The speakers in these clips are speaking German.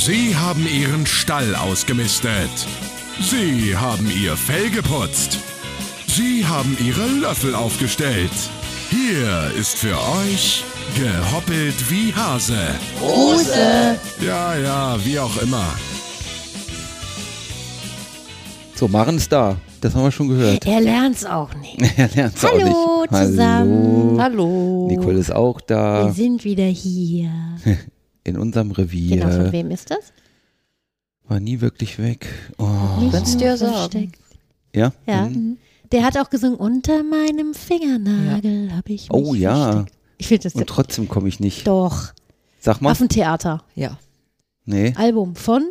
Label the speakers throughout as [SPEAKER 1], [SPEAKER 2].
[SPEAKER 1] Sie haben Ihren Stall ausgemistet. Sie haben Ihr Fell geputzt. Sie haben Ihre Löffel aufgestellt. Hier ist für euch gehoppelt wie Hase.
[SPEAKER 2] Hose.
[SPEAKER 1] Ja, ja, wie auch immer.
[SPEAKER 3] So, Maren ist da. Das haben wir schon gehört.
[SPEAKER 2] Er lernt's auch nicht.
[SPEAKER 3] er lernt's auch
[SPEAKER 2] Hallo
[SPEAKER 3] nicht.
[SPEAKER 2] zusammen.
[SPEAKER 3] Hallo. Nicole ist auch
[SPEAKER 2] Wir
[SPEAKER 3] da.
[SPEAKER 2] sind wieder hier.
[SPEAKER 3] In unserem Revier.
[SPEAKER 2] Genau, von wem ist das?
[SPEAKER 3] War nie wirklich weg. Oh.
[SPEAKER 2] Nicht
[SPEAKER 4] dir
[SPEAKER 2] versteckt.
[SPEAKER 3] Ja?
[SPEAKER 2] Ja.
[SPEAKER 3] Mhm.
[SPEAKER 2] Der hat auch gesungen, unter meinem Fingernagel habe ich mich
[SPEAKER 3] Oh ja.
[SPEAKER 2] versteckt. Ich finde das
[SPEAKER 3] Und trotzdem komme ich nicht.
[SPEAKER 2] doch.
[SPEAKER 3] Sag mal.
[SPEAKER 2] Affentheater.
[SPEAKER 4] Ja.
[SPEAKER 3] Nee.
[SPEAKER 2] Album von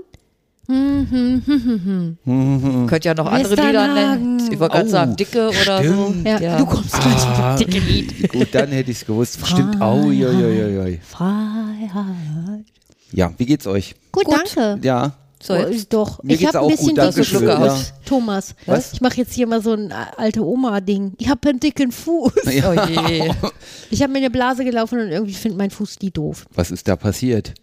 [SPEAKER 4] Könnt ja noch andere Lieder nennen. Ich wollte gerade
[SPEAKER 3] Oh,
[SPEAKER 4] sagen, Dicke oder so.
[SPEAKER 2] Ja, du kommst gleich
[SPEAKER 3] Ah.
[SPEAKER 2] mit dicke Lied.
[SPEAKER 3] Gut, dann hätte ich es gewusst. Stimmt. Au, joi, joi, joi.
[SPEAKER 2] Freiheit.
[SPEAKER 3] Ja, wie geht's euch?
[SPEAKER 2] Gut,
[SPEAKER 4] Gut.
[SPEAKER 2] danke.
[SPEAKER 3] Ja.
[SPEAKER 4] So,
[SPEAKER 2] Oh,
[SPEAKER 4] jetzt.
[SPEAKER 2] ist doch.
[SPEAKER 3] Mir
[SPEAKER 2] ich
[SPEAKER 3] geht's
[SPEAKER 2] habe
[SPEAKER 3] auch
[SPEAKER 2] ein bisschen
[SPEAKER 3] gut,
[SPEAKER 2] dicke Fuß.
[SPEAKER 4] ja.
[SPEAKER 2] Thomas,
[SPEAKER 3] Was?
[SPEAKER 2] ich mache jetzt hier mal so ein alte Oma-Ding. Ich habe einen dicken Fuß.
[SPEAKER 4] Oh je.
[SPEAKER 2] Ich habe mir eine Blase gelaufen und irgendwie findet mein Fuß die doof.
[SPEAKER 3] Was ist da passiert?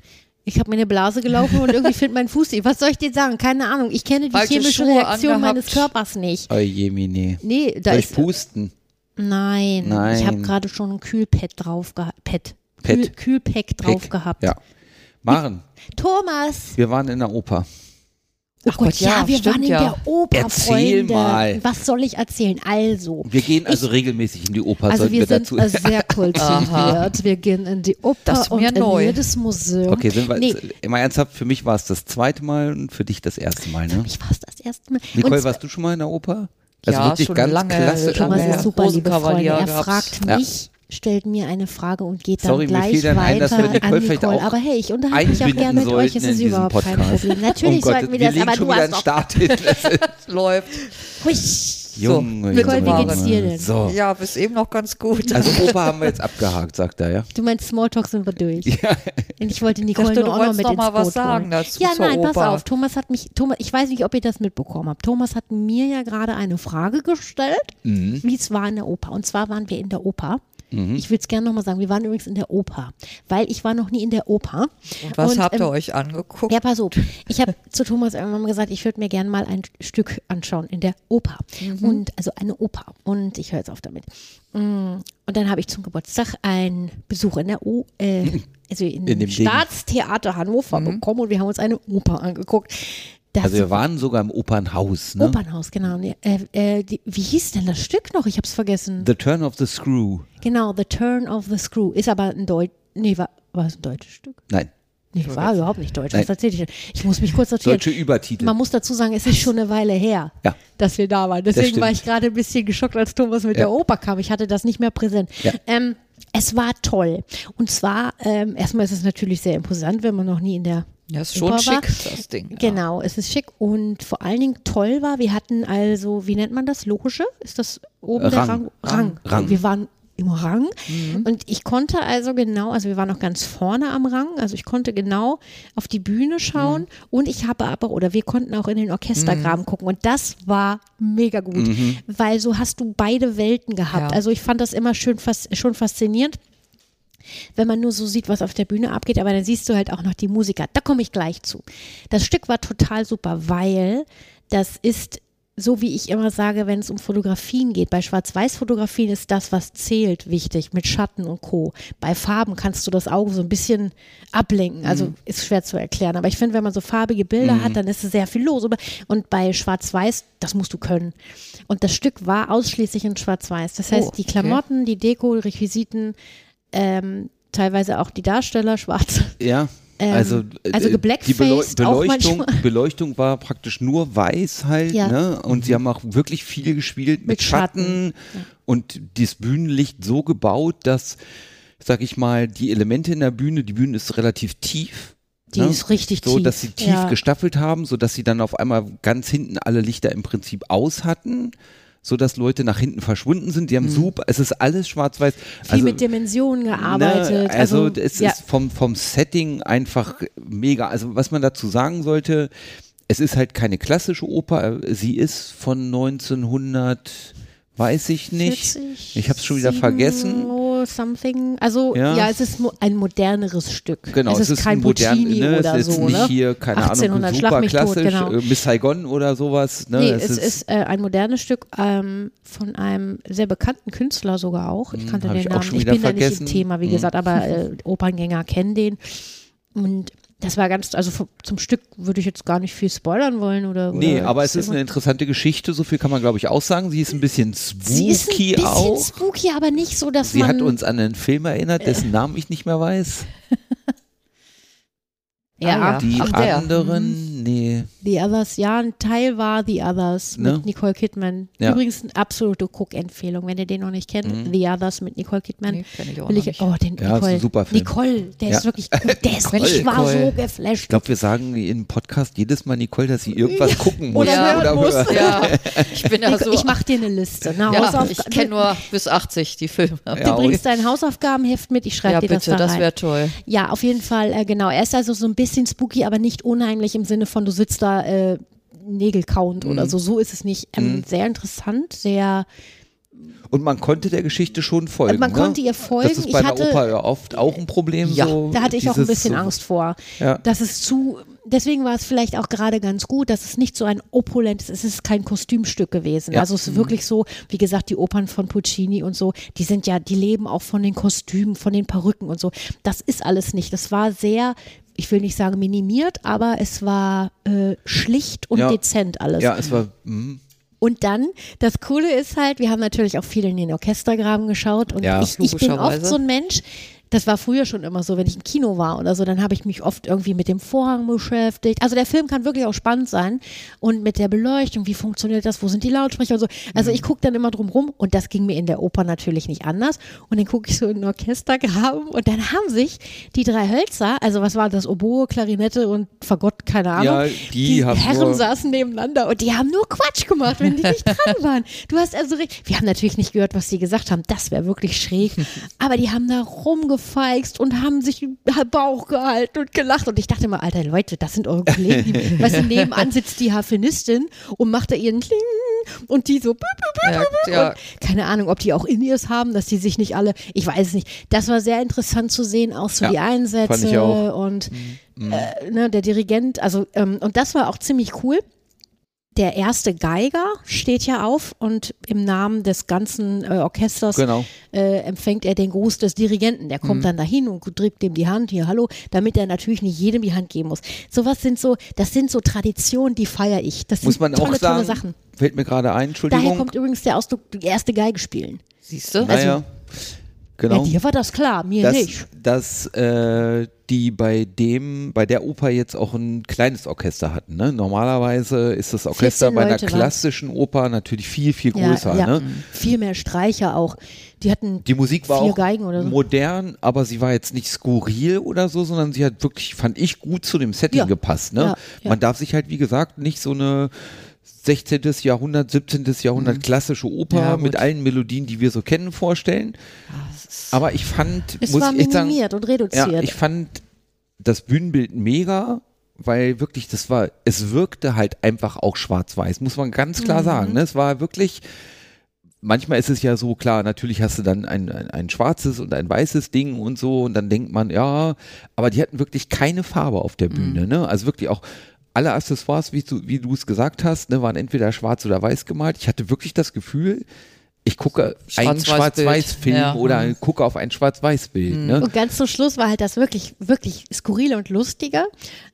[SPEAKER 2] Ich habe mir eine Blase gelaufen und irgendwie findet mein Fuß die. Was soll ich dir sagen? Keine Ahnung. Ich kenne die
[SPEAKER 4] Falsche
[SPEAKER 2] chemische
[SPEAKER 4] Schuhe
[SPEAKER 2] Reaktion
[SPEAKER 4] angehabt.
[SPEAKER 2] meines Körpers nicht.
[SPEAKER 3] Oh je, Mine.
[SPEAKER 2] Nee, da
[SPEAKER 3] Soll ich
[SPEAKER 2] ist.
[SPEAKER 3] pusten?
[SPEAKER 2] Nein,
[SPEAKER 3] Nein.
[SPEAKER 2] ich habe gerade schon ein Kühlpad drauf gehabt. Pad.
[SPEAKER 3] Pad.
[SPEAKER 2] Kühl, Kühlpack drauf
[SPEAKER 3] Pick.
[SPEAKER 2] gehabt.
[SPEAKER 3] Ja. Maren,
[SPEAKER 2] Thomas!
[SPEAKER 3] wir waren in der Oper.
[SPEAKER 2] Oh
[SPEAKER 4] Ach
[SPEAKER 2] Gott,
[SPEAKER 4] Gott,
[SPEAKER 2] ja,
[SPEAKER 4] ja,
[SPEAKER 2] wir
[SPEAKER 4] stimmt
[SPEAKER 2] waren in
[SPEAKER 4] ja.
[SPEAKER 2] der Oper,
[SPEAKER 3] Erzähl
[SPEAKER 2] Freunde.
[SPEAKER 3] mal.
[SPEAKER 2] Was soll ich erzählen? Also,
[SPEAKER 3] Wir gehen also regelmäßig in die Oper,
[SPEAKER 2] also
[SPEAKER 3] sollten
[SPEAKER 2] wir
[SPEAKER 3] wir,
[SPEAKER 2] sind
[SPEAKER 3] dazu.
[SPEAKER 2] äh, sehr kultiviert. wir gehen in die Oper
[SPEAKER 4] Das ist
[SPEAKER 2] und
[SPEAKER 4] mir
[SPEAKER 2] in
[SPEAKER 4] neu.
[SPEAKER 2] jedes Museum.
[SPEAKER 3] Okay, sind wir
[SPEAKER 2] nee,
[SPEAKER 3] jetzt, immer ernsthaft, für mich war es das zweite Mal und für dich das erste Mal, ne?
[SPEAKER 2] ich war es das erste Mal.
[SPEAKER 3] Nicole,
[SPEAKER 2] und
[SPEAKER 3] warst du schon mal in der Oper? Also
[SPEAKER 4] Ja,
[SPEAKER 3] wirklich
[SPEAKER 4] schon
[SPEAKER 3] ganz
[SPEAKER 4] lange,
[SPEAKER 3] klassisch.
[SPEAKER 2] Thomas ist super, liebe Freunde. Er fragt
[SPEAKER 3] Ja.
[SPEAKER 2] mich, stellt mir eine Frage und geht dann
[SPEAKER 3] Sorry,
[SPEAKER 2] gleich
[SPEAKER 3] dann ein, dass
[SPEAKER 2] weiter
[SPEAKER 3] wir Nicole
[SPEAKER 2] an Nicole.
[SPEAKER 3] auch
[SPEAKER 2] Aber hey, ich unterhalte mich auch gerne mit euch. Es ist überhaupt kein
[SPEAKER 3] Podcast.
[SPEAKER 2] Problem. Natürlich
[SPEAKER 3] oh
[SPEAKER 2] sollten wir
[SPEAKER 3] wir
[SPEAKER 2] das,
[SPEAKER 3] legen
[SPEAKER 2] aber
[SPEAKER 3] schon
[SPEAKER 2] du
[SPEAKER 3] wieder
[SPEAKER 2] hast.
[SPEAKER 3] Start hin.
[SPEAKER 4] Läuft.
[SPEAKER 2] Hui.
[SPEAKER 3] Junge,
[SPEAKER 2] Nicole,
[SPEAKER 3] Junge,
[SPEAKER 2] wie geht's dir denn?
[SPEAKER 3] So.
[SPEAKER 4] Ja, bis eben noch ganz gut.
[SPEAKER 3] Also Oper haben wir jetzt abgehakt, sagt er, ja?
[SPEAKER 2] Du meinst Smalltalk sind wir durch.
[SPEAKER 3] Ja.
[SPEAKER 2] Und ich wollte
[SPEAKER 4] Ich
[SPEAKER 2] Nicole
[SPEAKER 4] dachte, du
[SPEAKER 2] nur auch noch mit
[SPEAKER 4] noch
[SPEAKER 2] ins
[SPEAKER 4] mal was
[SPEAKER 2] Boot
[SPEAKER 4] sagen
[SPEAKER 2] holen.
[SPEAKER 4] dazu
[SPEAKER 2] Ja, nein, pass
[SPEAKER 4] Oper.
[SPEAKER 2] auf. Thomas hat mich, Thomas, ich weiß nicht, ob ihr das mitbekommen habt. Thomas hat mir ja gerade eine Frage gestellt,
[SPEAKER 3] Mhm.
[SPEAKER 2] wie es war in der Oper. Und zwar waren wir in der Oper.
[SPEAKER 3] Mhm.
[SPEAKER 2] Ich will es gerne nochmal sagen, wir waren übrigens in der Oper, weil ich war noch nie in der Oper.
[SPEAKER 4] Und was
[SPEAKER 2] Und,
[SPEAKER 4] habt ihr
[SPEAKER 2] ähm,
[SPEAKER 4] euch angeguckt?
[SPEAKER 2] Ja, pass auf. Ich habe zu Thomas irgendwann mal gesagt, ich würde mir gerne mal ein Stück anschauen in der Oper. Und also eine Oper. Und ich höre jetzt auf damit. Mm, Und dann habe ich zum Geburtstag einen Besuch in der O, äh, also in,
[SPEAKER 3] In
[SPEAKER 2] dem
[SPEAKER 3] dem Ding.
[SPEAKER 2] Staatstheater Hannover bekommen und wir haben uns eine Oper angeguckt. Das
[SPEAKER 3] Also wir waren sogar im Opernhaus, ne?
[SPEAKER 2] Opernhaus, genau. Äh, äh, die, wie hieß denn das Stück noch? Ich habe es vergessen.
[SPEAKER 3] The Turn of the Screw.
[SPEAKER 2] genau, The Turn of the Screw. Ist aber ein Deutsch. Nee, war, war es ein deutsches Stück?
[SPEAKER 3] Nein,
[SPEAKER 2] Nee, war überhaupt nicht deutsch.
[SPEAKER 3] Nein.
[SPEAKER 2] Was erzähl ich denn? Ich muss mich kurz sortieren.
[SPEAKER 3] deutsche Übertitel.
[SPEAKER 2] Man muss dazu sagen, es ist schon eine Weile her,
[SPEAKER 3] Ja.
[SPEAKER 2] dass wir da waren. Deswegen war ich gerade ein bisschen geschockt, als Thomas mit
[SPEAKER 3] Ja.
[SPEAKER 2] der Oper kam. Ich hatte das nicht mehr präsent.
[SPEAKER 3] Ja.
[SPEAKER 2] Ähm, es war toll. Und zwar, ähm, erstmal ist es natürlich sehr imposant, wenn man noch nie in der
[SPEAKER 4] Ja, ist schon
[SPEAKER 2] war.
[SPEAKER 4] schick, das Ding. Ja.
[SPEAKER 2] Genau, es ist schick und vor allen Dingen toll war, wir hatten also, wie nennt man das? Logische? Ist das oben der
[SPEAKER 3] Rang.
[SPEAKER 2] Rang? Rang.
[SPEAKER 3] Rang.
[SPEAKER 2] Wir waren im Rang
[SPEAKER 4] Mhm.
[SPEAKER 2] und ich konnte also genau, also wir waren noch ganz vorne am Rang, also ich konnte genau auf die Bühne schauen
[SPEAKER 4] Mhm.
[SPEAKER 2] und ich habe aber, oder wir konnten auch in den Orchestergraben gucken und das war mega gut, weil so hast du beide Welten gehabt.
[SPEAKER 4] Ja.
[SPEAKER 2] Also ich fand das immer schön, fas schon faszinierend wenn man nur so sieht, was auf der Bühne abgeht, aber dann siehst du halt auch noch die Musiker. Da komme ich gleich zu. Das Stück war total super, weil das ist so wie ich immer sage, wenn es um Fotografien geht, bei Schwarz-Weiß-Fotografien ist das, was zählt, wichtig, mit Schatten und Co. Bei Farben kannst du das Auge so ein bisschen ablenken. Also ist schwer zu erklären. Aber ich finde, wenn man so farbige Bilder hat, dann ist es sehr viel los. Und bei Schwarz-Weiß, das musst du können. Und das Stück war ausschließlich in Schwarz-Weiß. Das heißt,
[SPEAKER 4] Oh,
[SPEAKER 2] die
[SPEAKER 4] okay.
[SPEAKER 2] Klamotten, die Deko, die Requisiten, ähm, teilweise auch die Darsteller schwarz.
[SPEAKER 3] Ja.
[SPEAKER 2] Ähm,
[SPEAKER 3] also, äh,
[SPEAKER 2] also
[SPEAKER 3] die
[SPEAKER 2] geblackfaced auch
[SPEAKER 3] Beleuchtung. Beleuchtung war praktisch nur weiß halt,
[SPEAKER 2] Ja.
[SPEAKER 3] ne? Und sie haben auch wirklich viel gespielt mit,
[SPEAKER 2] Mit Schatten.
[SPEAKER 3] Schatten, und das Bühnenlicht so gebaut, dass, sag ich mal, die Elemente in der Bühne, die Bühne ist relativ tief.
[SPEAKER 2] Die ist richtig
[SPEAKER 3] so,
[SPEAKER 2] tief.
[SPEAKER 3] dass sie tief
[SPEAKER 2] Ja.
[SPEAKER 3] gestaffelt haben, so dass sie dann auf einmal ganz hinten alle Lichter im Prinzip aus hatten, so dass Leute nach hinten verschwunden sind. Die haben super, es ist alles schwarz-weiß.
[SPEAKER 2] Mhm. Viel mit Dimensionen gearbeitet.
[SPEAKER 3] Ne, also,
[SPEAKER 2] also
[SPEAKER 3] es
[SPEAKER 2] ja.
[SPEAKER 3] ist vom, vom Setting einfach mega. Also was man dazu sagen sollte, es ist halt keine klassische Oper. Sie ist von 1900, weiß ich nicht.
[SPEAKER 2] 40,
[SPEAKER 3] ich habe es schon wieder vergessen.
[SPEAKER 2] Tomorrow Something. Also ja,
[SPEAKER 3] Ja.
[SPEAKER 2] es ist ein moderneres Stück.
[SPEAKER 3] Genau,
[SPEAKER 2] es ist, kein
[SPEAKER 3] ein modern,
[SPEAKER 2] Puccini
[SPEAKER 3] ne,
[SPEAKER 2] oder
[SPEAKER 3] es ist
[SPEAKER 2] so,
[SPEAKER 3] nicht
[SPEAKER 2] ne?
[SPEAKER 3] hier, keine
[SPEAKER 2] 1800
[SPEAKER 3] Ahnung, super
[SPEAKER 2] mich tot,
[SPEAKER 3] klassisch,
[SPEAKER 2] genau.
[SPEAKER 3] äh, Miss Saigon oder sowas. Ne?
[SPEAKER 2] Nee, es, ist, äh, ein modernes Stück ähm, von einem sehr bekannten Künstler sogar auch. Ich kannte
[SPEAKER 3] Hm,
[SPEAKER 2] den
[SPEAKER 3] ich
[SPEAKER 2] Namen. Ich
[SPEAKER 3] wieder
[SPEAKER 2] bin da nicht
[SPEAKER 3] vergessen.
[SPEAKER 2] im Thema, wie
[SPEAKER 3] Hm.
[SPEAKER 2] gesagt, aber äh, Operngänger kennen den. Und das war ganz, also zum Stück würde ich jetzt gar nicht viel spoilern wollen oder.
[SPEAKER 3] Nee,
[SPEAKER 2] oder
[SPEAKER 3] aber es ist eine interessante Geschichte, so viel kann man glaube ich auch sagen. Sie ist ein bisschen
[SPEAKER 2] Sie ist ein
[SPEAKER 3] spooky
[SPEAKER 2] bisschen
[SPEAKER 3] auch.
[SPEAKER 2] spooky, aber nicht so, dass
[SPEAKER 3] Sie
[SPEAKER 2] man.
[SPEAKER 3] hat uns an einen Film erinnert, dessen Namen ich nicht mehr weiß.
[SPEAKER 2] ja,
[SPEAKER 4] Ah, ja.
[SPEAKER 3] Die anderen, nee.
[SPEAKER 2] The Others, ja, ein Teil war The Others
[SPEAKER 3] Ne?
[SPEAKER 2] mit Nicole Kidman.
[SPEAKER 3] Ja.
[SPEAKER 2] Übrigens eine absolute Guck-Empfehlung, wenn ihr den noch nicht kennt.
[SPEAKER 3] Mhm.
[SPEAKER 2] The Others mit Nicole Kidman.
[SPEAKER 4] Nee, kenn ich auch
[SPEAKER 2] Will
[SPEAKER 4] noch
[SPEAKER 2] ich,
[SPEAKER 4] nicht.
[SPEAKER 2] oh, den
[SPEAKER 3] Ja, ist
[SPEAKER 2] Nicole.
[SPEAKER 3] ein super Film.
[SPEAKER 2] Nicole, der
[SPEAKER 3] Ja.
[SPEAKER 2] ist wirklich gut. Der ist,
[SPEAKER 3] Nicole.
[SPEAKER 2] ich war so geflasht.
[SPEAKER 3] Ich glaube, wir sagen im Podcast jedes Mal Nicole, dass sie irgendwas gucken muss.
[SPEAKER 2] Oder hören muss.
[SPEAKER 4] Ja, ich bin ja so.
[SPEAKER 2] ich mache dir eine Liste. Eine
[SPEAKER 4] ja, ich kenne nur bis 80 die Filme.
[SPEAKER 2] Du
[SPEAKER 3] Ja,
[SPEAKER 2] bringst dein Hausaufgabenheft mit, ich schreibe
[SPEAKER 4] Ja,
[SPEAKER 2] dir das
[SPEAKER 4] bitte,
[SPEAKER 2] da
[SPEAKER 4] das wäre toll.
[SPEAKER 2] Ja, auf jeden Fall, äh, genau. Er ist also so ein bisschen spooky, aber nicht unheimlich im Sinne von, du sitzt da äh, Nägel kauend
[SPEAKER 3] Mhm.
[SPEAKER 2] oder so. So ist es nicht. Ähm, Sehr interessant, sehr.
[SPEAKER 3] Und man konnte der Geschichte schon folgen.
[SPEAKER 2] Man
[SPEAKER 3] ne?
[SPEAKER 2] konnte ihr folgen.
[SPEAKER 3] Das ist
[SPEAKER 2] Ich
[SPEAKER 3] bei einer
[SPEAKER 2] hatte-
[SPEAKER 3] Oper ja oft auch ein Problem.
[SPEAKER 4] Ja,
[SPEAKER 3] so,
[SPEAKER 2] Da hatte ich auch ein bisschen
[SPEAKER 3] so,
[SPEAKER 2] Angst vor.
[SPEAKER 3] Ja.
[SPEAKER 2] Das ist zu, deswegen war es vielleicht auch gerade ganz gut, dass es nicht so ein opulentes, es ist kein Kostümstück gewesen.
[SPEAKER 3] Ja.
[SPEAKER 2] Also es ist wirklich so, wie gesagt, die Opern von Puccini und so, die sind ja, die leben auch von den Kostümen, von den Perücken und so. Das ist alles nicht. Das war sehr, ich will nicht sagen minimiert, aber es war äh, schlicht und
[SPEAKER 3] Ja.
[SPEAKER 2] dezent alles.
[SPEAKER 3] Ja, es war. mm,
[SPEAKER 2] Und dann, das Coole ist halt, wir haben natürlich auch viel in den Orchestergraben geschaut und
[SPEAKER 3] Ja,
[SPEAKER 2] ich, ich bin oft so ein Mensch, das war früher schon immer so, wenn ich im Kino war oder so, dann habe ich mich oft irgendwie mit dem Vorhang beschäftigt. Also der Film kann wirklich auch spannend sein und mit der Beleuchtung, wie funktioniert das, wo sind die Lautsprecher und so. Also ich gucke dann immer drum rum und das ging mir in der Oper natürlich nicht anders. Und dann gucke ich so in den Orchestergraben und dann haben sich die drei Hölzer, also was war das, Oboe, Klarinette und Fagott, keine Ahnung,
[SPEAKER 3] Ja, die haben
[SPEAKER 2] Herren saßen nebeneinander und die haben nur Quatsch gemacht, wenn die nicht dran waren. Du hast also recht. Wir haben natürlich nicht gehört, was die gesagt haben. Das wäre wirklich schräg. Aber die haben da rumgefeixt und haben sich im Bauch gehalten und gelacht. Und ich dachte immer, alter Leute, das sind eure Kollegen. Die, weißt du, nebenan sitzt die Harfenistin und macht da ihren Kling und die so. bü, bü, bü,
[SPEAKER 4] Ja, ja.
[SPEAKER 2] Und keine Ahnung, ob die auch in ihrs haben, dass die sich nicht alle, ich weiß es nicht. Das war sehr interessant zu sehen, auch so
[SPEAKER 3] Ja,
[SPEAKER 2] die Einsätze und äh, ne, der Dirigent, also ähm, und das war auch ziemlich cool. Der erste Geiger steht ja auf und im Namen des ganzen äh, Orchesters
[SPEAKER 3] Genau.
[SPEAKER 2] äh, empfängt er den Gruß des Dirigenten. Der
[SPEAKER 3] Mhm.
[SPEAKER 2] kommt dann dahin und drückt ihm die Hand, hier, hallo, damit er natürlich nicht jedem die Hand geben muss. Sowas sind so, das sind so Traditionen, die feiere ich. Das
[SPEAKER 3] Muss
[SPEAKER 2] sind
[SPEAKER 3] man
[SPEAKER 2] tolle,
[SPEAKER 3] auch sagen.
[SPEAKER 2] tolle Sachen.
[SPEAKER 3] Fällt mir gerade ein, Entschuldigung.
[SPEAKER 2] Daher kommt übrigens der Ausdruck, die erste Geige spielen.
[SPEAKER 4] Siehst du?
[SPEAKER 3] naja, genau.
[SPEAKER 2] Ja, dir war das klar, mir
[SPEAKER 3] dass,
[SPEAKER 2] nicht.
[SPEAKER 3] dass äh, die bei dem, bei der Oper jetzt auch ein kleines Orchester hatten. Ne? Normalerweise ist das Orchester
[SPEAKER 2] 14
[SPEAKER 3] bei einer klassischen Oper natürlich viel, viel größer.
[SPEAKER 2] ja, ja.
[SPEAKER 3] Ne?
[SPEAKER 2] Viel mehr Streicher auch. Die hatten
[SPEAKER 3] Die Musik war auch
[SPEAKER 2] so.
[SPEAKER 3] modern, aber sie war jetzt nicht skurril oder so, sondern sie hat wirklich, fand ich, gut zu dem Setting
[SPEAKER 2] Ja.
[SPEAKER 3] gepasst. Ne? Man darf sich halt, wie gesagt, nicht so eine 16. Jahrhundert, 17. Jahrhundert klassische Oper
[SPEAKER 4] Mhm. Ja,
[SPEAKER 3] mit allen Melodien, die wir so kennen, vorstellen. Aber ich fand,
[SPEAKER 2] es
[SPEAKER 3] muss
[SPEAKER 2] war
[SPEAKER 3] ich sagen,
[SPEAKER 2] und reduziert.
[SPEAKER 3] ja, ich fand das Bühnenbild mega, weil wirklich, das war, es wirkte halt einfach auch schwarz-weiß, muss man ganz klar
[SPEAKER 2] Mhm.
[SPEAKER 3] sagen. Ne? Es war wirklich, manchmal ist es ja so, klar, natürlich hast du dann ein, ein, ein schwarzes und ein weißes Ding und so und dann denkt man, ja, aber die hatten wirklich keine Farbe auf der Bühne.
[SPEAKER 2] Mhm.
[SPEAKER 3] Ne? Also wirklich auch alle Accessoires, wie du, wie du es gesagt hast, ne, waren entweder schwarz oder weiß gemalt. Ich hatte wirklich das Gefühl, ich gucke einen. Schwarz-Weiß-Film
[SPEAKER 4] Ja.
[SPEAKER 3] oder
[SPEAKER 4] Mhm.
[SPEAKER 3] gucke auf ein Schwarz-Weiß-Bild. Ne?
[SPEAKER 2] Und ganz zum Schluss war halt das wirklich, wirklich skurrile und lustige.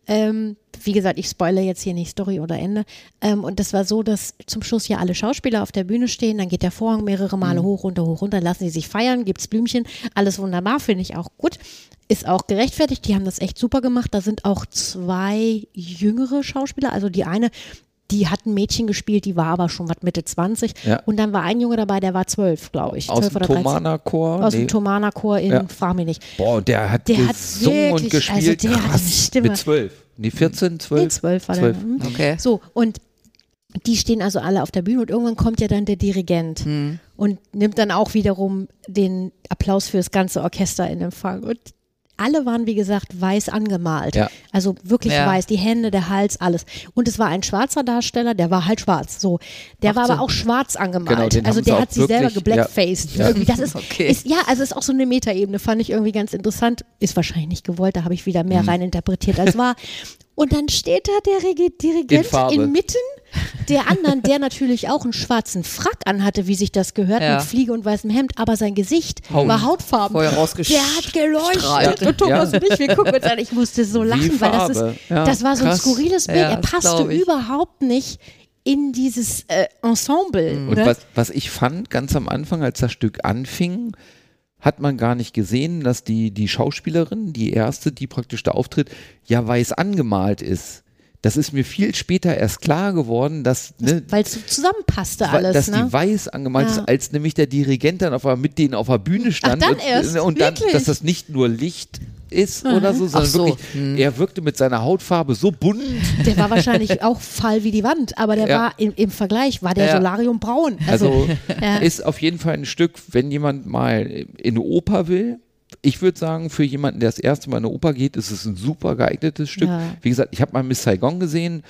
[SPEAKER 2] Ähm, wie gesagt, ich spoilere jetzt hier nicht Story oder Ende. Ähm, und das war so, dass zum Schluss ja alle Schauspieler auf der Bühne stehen, dann geht der Vorhang mehrere Male hoch, runter, hoch, runter, lassen sie sich feiern, gibt's Blümchen, alles wunderbar, finde ich auch gut. Ist auch gerechtfertigt, die haben das echt super gemacht. Da sind auch zwei jüngere Schauspieler, also die eine, die hat ein Mädchen gespielt, die war aber schon was Mitte 20.
[SPEAKER 3] Ja.
[SPEAKER 2] Und dann war ein Junge dabei, der war zwölf, glaube ich.
[SPEAKER 3] Aus
[SPEAKER 2] 12
[SPEAKER 3] dem
[SPEAKER 2] oder 13.
[SPEAKER 3] Thomaner-Chor.
[SPEAKER 2] Aus
[SPEAKER 3] Nee.
[SPEAKER 2] dem Thomaner-Chor in,
[SPEAKER 3] Ja.
[SPEAKER 2] frag mich nicht.
[SPEAKER 3] Boah, und der hat
[SPEAKER 2] Der hat
[SPEAKER 3] gesungen und
[SPEAKER 2] wirklich- also
[SPEAKER 3] gespielt.
[SPEAKER 2] der hat eine
[SPEAKER 3] Krass.
[SPEAKER 2] Stimme.
[SPEAKER 3] Mit zwölf. Nee, 14, 12.
[SPEAKER 2] Nee, zwölf war
[SPEAKER 3] Zwölf.
[SPEAKER 2] der. hm.
[SPEAKER 4] Okay.
[SPEAKER 2] So, und die stehen also alle auf der Bühne und irgendwann kommt ja dann der Dirigent
[SPEAKER 3] Hm.
[SPEAKER 2] und nimmt dann auch wiederum den Applaus für das ganze Orchester in Empfang. Und alle waren, wie gesagt, weiß angemalt.
[SPEAKER 3] Ja.
[SPEAKER 2] Also wirklich
[SPEAKER 4] Ja.
[SPEAKER 2] weiß, die Hände, der Hals, alles. Und es war ein schwarzer Darsteller, der war halt schwarz. So, der war
[SPEAKER 4] so.
[SPEAKER 2] aber auch schwarz angemalt.
[SPEAKER 3] Genau,
[SPEAKER 2] also der hat sich selber geblackfaced.
[SPEAKER 3] ja.
[SPEAKER 2] Irgendwie. Das ist,
[SPEAKER 4] Okay.
[SPEAKER 2] ist ja, also ist auch so eine Metaebene, fand ich irgendwie ganz interessant. Ist wahrscheinlich nicht gewollt, da habe ich wieder
[SPEAKER 3] Mhm.
[SPEAKER 2] mehr rein interpretiert als war. Und dann steht da der Dirigent
[SPEAKER 3] Farbe.
[SPEAKER 2] inmitten der anderen, der natürlich auch einen schwarzen Frack anhatte, wie sich das gehört,
[SPEAKER 4] Ja.
[SPEAKER 2] mit Fliege und weißem Hemd, aber sein Gesicht
[SPEAKER 3] Haut.
[SPEAKER 2] war hautfarben.
[SPEAKER 4] Vorher
[SPEAKER 2] Der hat geleuchtet.
[SPEAKER 4] strahlt.
[SPEAKER 2] Und Thomas
[SPEAKER 3] Ja.
[SPEAKER 2] und ich, wir gucken uns an. Ich musste so lachen, weil das, ist,
[SPEAKER 3] Ja,
[SPEAKER 2] das war so ein skurriles Bild. Er passte überhaupt nicht in dieses äh, Ensemble.
[SPEAKER 3] Und
[SPEAKER 2] Oder?
[SPEAKER 3] was, was ich fand, ganz am Anfang, als das Stück anfing, hat man gar nicht gesehen, dass die, die Schauspielerin, die erste, die praktisch da auftritt, ja weiß angemalt ist. Das ist mir viel später erst klar geworden, dass, ne,
[SPEAKER 2] Weil es so zusammenpasste alles.
[SPEAKER 3] dass
[SPEAKER 2] ne?
[SPEAKER 3] die weiß angemalt
[SPEAKER 2] Ja.
[SPEAKER 3] ist, als nämlich der Dirigent dann auf, einmal mit denen auf der Bühne stand.
[SPEAKER 2] dann
[SPEAKER 3] und,
[SPEAKER 2] erst?
[SPEAKER 3] und dann,
[SPEAKER 2] Wirklich?
[SPEAKER 3] dass das nicht nur Licht ist oder so, sondern
[SPEAKER 4] Ach so.
[SPEAKER 3] wirklich, er wirkte mit seiner Hautfarbe so bunt.
[SPEAKER 2] Der war wahrscheinlich auch Fall wie die Wand, aber der
[SPEAKER 3] Ja.
[SPEAKER 2] war im, im Vergleich, war der
[SPEAKER 3] Ja.
[SPEAKER 2] Solarium braun. Also,
[SPEAKER 3] Also
[SPEAKER 2] ja.
[SPEAKER 3] ist auf jeden Fall ein Stück, wenn jemand mal in eine Oper will. Ich würde sagen, für jemanden, der das erste Mal in eine Oper geht, ist es ein super geeignetes Stück.
[SPEAKER 2] Ja.
[SPEAKER 3] Wie gesagt, ich habe mal Miss Saigon gesehen.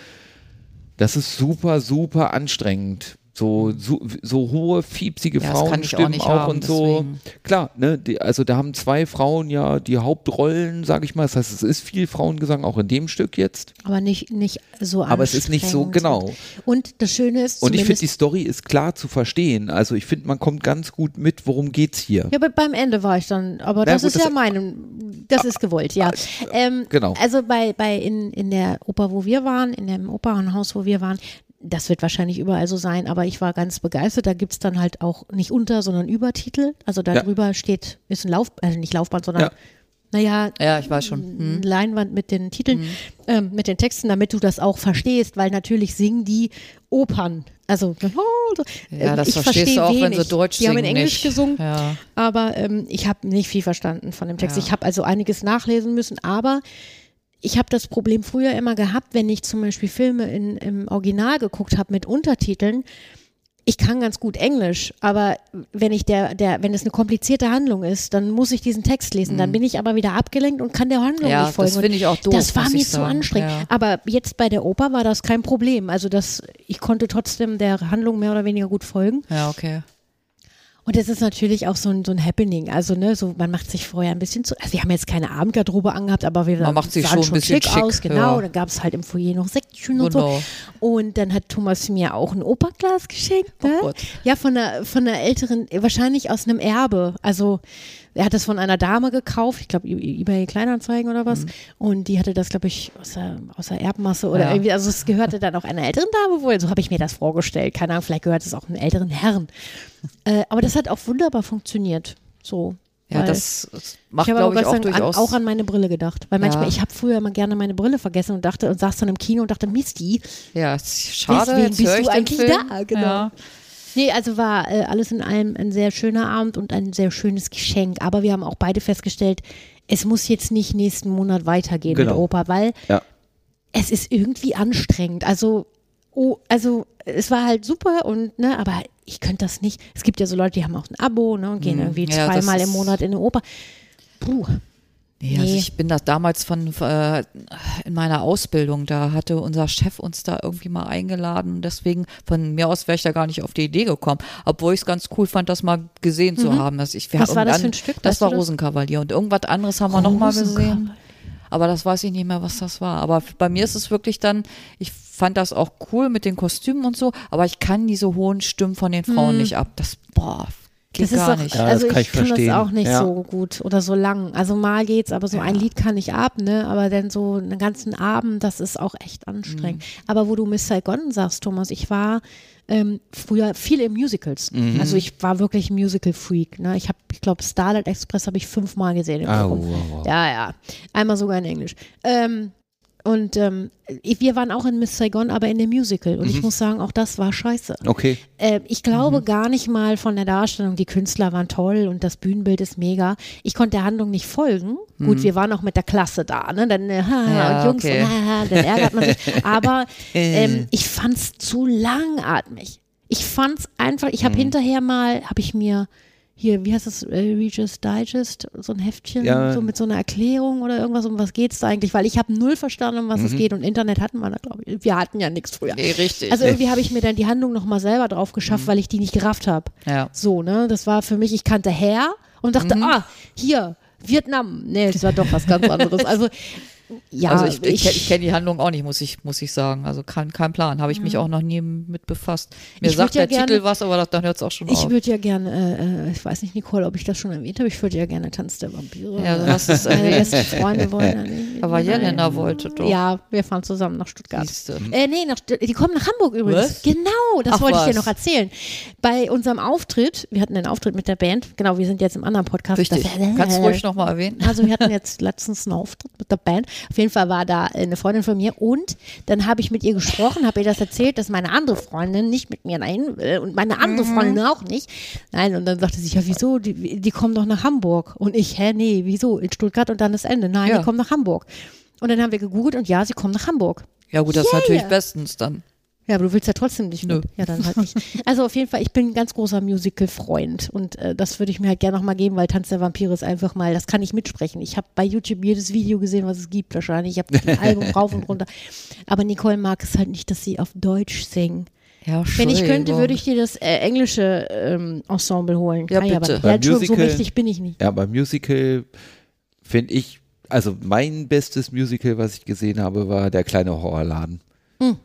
[SPEAKER 3] Das ist super, super anstrengend. So, so, so hohe, fiepsige
[SPEAKER 4] Ja, auch
[SPEAKER 3] Frauenstimmen
[SPEAKER 4] nicht
[SPEAKER 3] auch,
[SPEAKER 4] haben,
[SPEAKER 3] und so.
[SPEAKER 4] deswegen.
[SPEAKER 3] Klar, ne, die, also da haben zwei Frauen ja die Hauptrollen, sage ich mal. Das heißt, es ist viel Frauengesang auch in dem Stück jetzt.
[SPEAKER 2] aber nicht, nicht so
[SPEAKER 3] Aber es ist nicht so, genau.
[SPEAKER 2] Und das Schöne ist,
[SPEAKER 3] Und ich finde, die Story ist klar zu verstehen. Also ich finde, man kommt ganz gut mit, worum geht's hier.
[SPEAKER 2] Ja, aber beim Ende war ich dann, aber
[SPEAKER 3] Na
[SPEAKER 2] das
[SPEAKER 3] gut,
[SPEAKER 2] ist
[SPEAKER 3] das-
[SPEAKER 2] ja mein, das ist gewollt, ja. Ähm,
[SPEAKER 3] genau.
[SPEAKER 2] Also bei, bei in, in der Oper, wo wir waren, in dem Opernhaus, wo wir waren, das wird wahrscheinlich überall so sein, aber ich war ganz begeistert. Da gibt es dann halt auch nicht Unter, sondern Übertitel. Also darüber steht, ist ein Lauf, also nicht Laufband, sondern,
[SPEAKER 3] Ja.
[SPEAKER 2] naja,
[SPEAKER 4] Ja, ich weiß schon. Hm.
[SPEAKER 2] Leinwand mit den Titeln, ähm, mit den Texten, damit du das auch verstehst, weil natürlich singen die Opern. Also,
[SPEAKER 4] Ja, das
[SPEAKER 2] ich
[SPEAKER 4] verstehst
[SPEAKER 2] verstehe
[SPEAKER 4] du auch, wenn
[SPEAKER 2] wenig.
[SPEAKER 4] sie Deutsch
[SPEAKER 2] Die haben in
[SPEAKER 4] singen
[SPEAKER 2] Englisch
[SPEAKER 4] nicht.
[SPEAKER 2] gesungen,
[SPEAKER 4] Ja.
[SPEAKER 2] aber ähm, ich habe nicht viel verstanden von dem Text.
[SPEAKER 4] Ja.
[SPEAKER 2] Ich habe also einiges nachlesen müssen, aber ich habe das Problem früher immer gehabt, wenn ich zum Beispiel Filme in, im Original geguckt habe mit Untertiteln. Ich kann ganz gut Englisch, aber wenn ich der, der, wenn es eine komplizierte Handlung ist, dann muss ich diesen Text lesen. Dann bin ich aber wieder abgelenkt und kann der Handlung
[SPEAKER 4] Mhm. Ja,
[SPEAKER 2] nicht folgen.
[SPEAKER 4] das finde ich auch doof,
[SPEAKER 2] Das war mir zu anstrengend.
[SPEAKER 4] Ja.
[SPEAKER 2] Aber jetzt bei der Oper war das kein Problem. Also das, ich konnte trotzdem der Handlung mehr oder weniger gut folgen.
[SPEAKER 4] ja, okay.
[SPEAKER 2] Und es ist natürlich auch so ein, so ein Happening. Also, ne, so, man macht sich vorher ein bisschen zu. Also, wir haben jetzt keine Abendgarderobe angehabt, aber wir
[SPEAKER 4] Man macht sich
[SPEAKER 2] sahen
[SPEAKER 4] schon ein bisschen
[SPEAKER 2] schick
[SPEAKER 4] schick,
[SPEAKER 2] aus. Genau.
[SPEAKER 4] ja.
[SPEAKER 2] Dann gab es halt im Foyer noch Säckchen und
[SPEAKER 4] Genau.
[SPEAKER 2] so. Und dann hat Thomas mir auch ein Operglas geschenkt. Ne?
[SPEAKER 4] Oh Gott.
[SPEAKER 2] ja, von einer, von einer älteren, wahrscheinlich aus einem Erbe. Also, er hat das von einer Dame gekauft, ich glaube, eBay Kleinanzeigen oder
[SPEAKER 4] Mhm.
[SPEAKER 2] was. Und die hatte das, glaube ich, aus der, aus der Erbmasse oder
[SPEAKER 4] Ja.
[SPEAKER 2] irgendwie. Also, es gehörte dann auch einer älteren Dame wohl. So habe ich mir das vorgestellt. Keine Ahnung, vielleicht gehört es auch einem älteren Herrn. Äh, aber das hat auch wunderbar funktioniert. So.
[SPEAKER 4] Ja, das, das macht,
[SPEAKER 2] ich habe aber
[SPEAKER 4] glaube ich, auch
[SPEAKER 2] sei Dank an,
[SPEAKER 4] durchaus.
[SPEAKER 2] auch an meine Brille gedacht. Weil manchmal,
[SPEAKER 4] Ja.
[SPEAKER 2] ich habe früher immer gerne meine Brille vergessen und dachte und saß dann im Kino und dachte, Misti,
[SPEAKER 4] ja, schade.
[SPEAKER 2] Deswegen
[SPEAKER 4] jetzt
[SPEAKER 2] bist
[SPEAKER 4] höre
[SPEAKER 2] du eigentlich
[SPEAKER 4] Film.
[SPEAKER 2] da, genau.
[SPEAKER 4] Ja.
[SPEAKER 2] Nee, also war äh, alles in allem ein sehr schöner Abend und ein sehr schönes Geschenk. Aber wir haben auch beide festgestellt, es muss jetzt nicht nächsten Monat weitergehen mit
[SPEAKER 3] Genau.
[SPEAKER 2] Oper, weil
[SPEAKER 3] Ja.
[SPEAKER 2] es ist irgendwie anstrengend. Also, oh, also es war halt super und ne, aber ich könnte das nicht. Es gibt ja so Leute, die haben auch ein Abo ne, und gehen irgendwie
[SPEAKER 4] Mhm. Ja, das
[SPEAKER 2] zweimal im Monat in eine Oper. Puh.
[SPEAKER 4] Nee, also ich bin das damals von äh, in meiner Ausbildung, da hatte unser Chef uns da irgendwie mal eingeladen. Deswegen von mir aus wäre ich da gar nicht auf die Idee gekommen, obwohl ich es ganz cool fand, das mal gesehen zu haben. Dass ich,
[SPEAKER 2] Mhm. Was war das für ein Stück?
[SPEAKER 4] Das war
[SPEAKER 2] das?
[SPEAKER 4] Rosenkavalier und irgendwas anderes haben wir noch mal gesehen. Aber das weiß ich nicht mehr, was das war. Aber bei mir ist es wirklich dann, ich fand das auch cool mit den Kostümen und so, aber ich kann diese hohen Stimmen von den Frauen nicht ab. Das, boah, geht.
[SPEAKER 2] Das ist
[SPEAKER 4] gar
[SPEAKER 2] doch,
[SPEAKER 4] nicht.
[SPEAKER 3] Ja,
[SPEAKER 2] also
[SPEAKER 3] kann
[SPEAKER 2] ich
[SPEAKER 3] ich
[SPEAKER 2] kann
[SPEAKER 3] verstehen.
[SPEAKER 2] das auch nicht
[SPEAKER 3] Ja.
[SPEAKER 2] so gut oder so lang. Also mal geht's, aber so ein Lied kann ich ab, ne? Aber dann so einen ganzen Abend, das ist auch echt anstrengend.
[SPEAKER 3] Mhm.
[SPEAKER 2] Aber wo du Miss Saigon sagst, Thomas, ich war ähm, früher viel in Musicals.
[SPEAKER 3] Mhm.
[SPEAKER 2] Also ich war wirklich ein Musical-Freak. Ne? Ich habe, ich glaube, Starlight Express habe ich fünfmal gesehen. Im Bochum.
[SPEAKER 3] au, au.
[SPEAKER 2] Ja, ja. Einmal sogar in Englisch. Ähm, und ähm, wir waren auch in Miss Saigon, aber in dem Musical. Und ich
[SPEAKER 3] Mhm.
[SPEAKER 2] muss sagen, auch das war scheiße.
[SPEAKER 3] Okay.
[SPEAKER 2] Äh, ich glaube
[SPEAKER 3] Mhm.
[SPEAKER 2] gar nicht mal von der Darstellung. Die Künstler waren toll und das Bühnenbild ist mega. Ich konnte der Handlung nicht folgen. Gut, wir waren auch mit der Klasse da, ne? Dann äh,
[SPEAKER 4] Mhm. Ja,
[SPEAKER 2] und Jungs
[SPEAKER 4] okay.
[SPEAKER 2] und haha, dann ärgert man sich. Aber
[SPEAKER 3] Äh.
[SPEAKER 2] ähm, ich fand's zu langatmig. Ich fand's einfach.
[SPEAKER 3] Mhm.
[SPEAKER 2] Ich habe hinterher mal, habe ich mir hier, wie heißt das, äh, Regis Digest, so ein Heftchen,
[SPEAKER 3] Ja.
[SPEAKER 2] so mit so einer Erklärung oder irgendwas, um was geht's da eigentlich? Weil ich habe null verstanden, um was
[SPEAKER 3] Mhm.
[SPEAKER 2] es geht und Internet hatten wir da, glaube ich. Wir hatten ja nichts früher.
[SPEAKER 4] Nee, richtig.
[SPEAKER 2] Also irgendwie habe ich mir dann die Handlung nochmal selber drauf
[SPEAKER 3] Mhm.
[SPEAKER 2] geschafft, weil ich die nicht gerafft habe.
[SPEAKER 4] Ja.
[SPEAKER 2] So, ne? Das war für mich, ich kannte her und dachte,
[SPEAKER 3] Mhm.
[SPEAKER 2] ah, hier, Vietnam. Nee, das war doch was ganz anderes. Also, ja,
[SPEAKER 4] also ich, ich, ich kenne die Handlung auch nicht, muss ich, muss ich sagen. Also kein, kein Plan. Habe ich mich auch noch nie mit befasst. Mir
[SPEAKER 2] Ich
[SPEAKER 4] sagt
[SPEAKER 2] ja
[SPEAKER 4] der Titel
[SPEAKER 2] gerne-
[SPEAKER 4] was, aber das, dann hört es auch schon
[SPEAKER 2] Ich
[SPEAKER 4] auf.
[SPEAKER 2] würde ja gerne, äh, äh, ich weiß nicht, Nicole, ob ich das schon erwähnt habe, ich würde ja gerne Tanz der Vampire.
[SPEAKER 4] Ja, hast es
[SPEAKER 2] Meine besten Freunde wollen ja nicht.
[SPEAKER 4] Aber Jelena wollte doch.
[SPEAKER 2] Ja, wir fahren zusammen nach Stuttgart.
[SPEAKER 4] Siehste.
[SPEAKER 2] Äh, nee, nach, die kommen nach Hamburg übrigens.
[SPEAKER 4] Was?
[SPEAKER 2] Genau, das
[SPEAKER 4] Ach,
[SPEAKER 2] wollte ich dir
[SPEAKER 4] was.
[SPEAKER 2] noch erzählen. Bei unserem Auftritt, wir hatten einen Auftritt mit der Band, genau, wir sind jetzt im anderen Podcast.
[SPEAKER 4] Richtig.
[SPEAKER 2] Das-
[SPEAKER 4] Kannst du ruhig nochmal erwähnen?
[SPEAKER 2] Also wir hatten jetzt letztens einen Auftritt mit der Band. Auf jeden Fall war da eine Freundin von mir und dann habe ich mit ihr gesprochen, habe ihr das erzählt, dass meine andere Freundin nicht mit mir rein will und meine andere
[SPEAKER 4] Mhm.
[SPEAKER 2] Freundin auch nicht. Nein, und dann sagte sie, ja wieso, die, die kommen doch nach Hamburg. Und ich, hä, nee, wieso, in Stuttgart und dann das Ende. Nein,
[SPEAKER 4] Ja.
[SPEAKER 2] die kommen nach Hamburg. Und dann haben wir gegoogelt und ja, sie kommen nach Hamburg.
[SPEAKER 4] Ja gut, das ist
[SPEAKER 2] Yeah.
[SPEAKER 4] natürlich bestens dann.
[SPEAKER 2] Ja, aber du willst ja trotzdem nicht
[SPEAKER 4] Nö.
[SPEAKER 2] mit. Ja, dann halt nicht. Also auf jeden Fall, ich bin ein ganz großer Musical-Freund und äh, das würde ich mir halt gerne nochmal geben, weil Tanz der Vampire ist einfach mal, das kann ich mitsprechen. Ich habe bei YouTube jedes Video gesehen, was es gibt wahrscheinlich. Ich habe ein Album rauf und runter. Aber Nicole mag es halt nicht, dass sie auf Deutsch singen.
[SPEAKER 4] Ja,
[SPEAKER 2] Wenn ich könnte, würde ich dir das äh, englische ähm, Ensemble holen.
[SPEAKER 4] Ja,
[SPEAKER 2] Kann ich aber
[SPEAKER 4] bitte.
[SPEAKER 3] Beim
[SPEAKER 2] Ja, Entschuldigung, so
[SPEAKER 3] Musical-
[SPEAKER 2] mächtig bin ich nicht.
[SPEAKER 3] Ja, beim Musical finde ich, also mein bestes Musical, was ich gesehen habe, war der kleine Horrorladen.
[SPEAKER 2] Hm.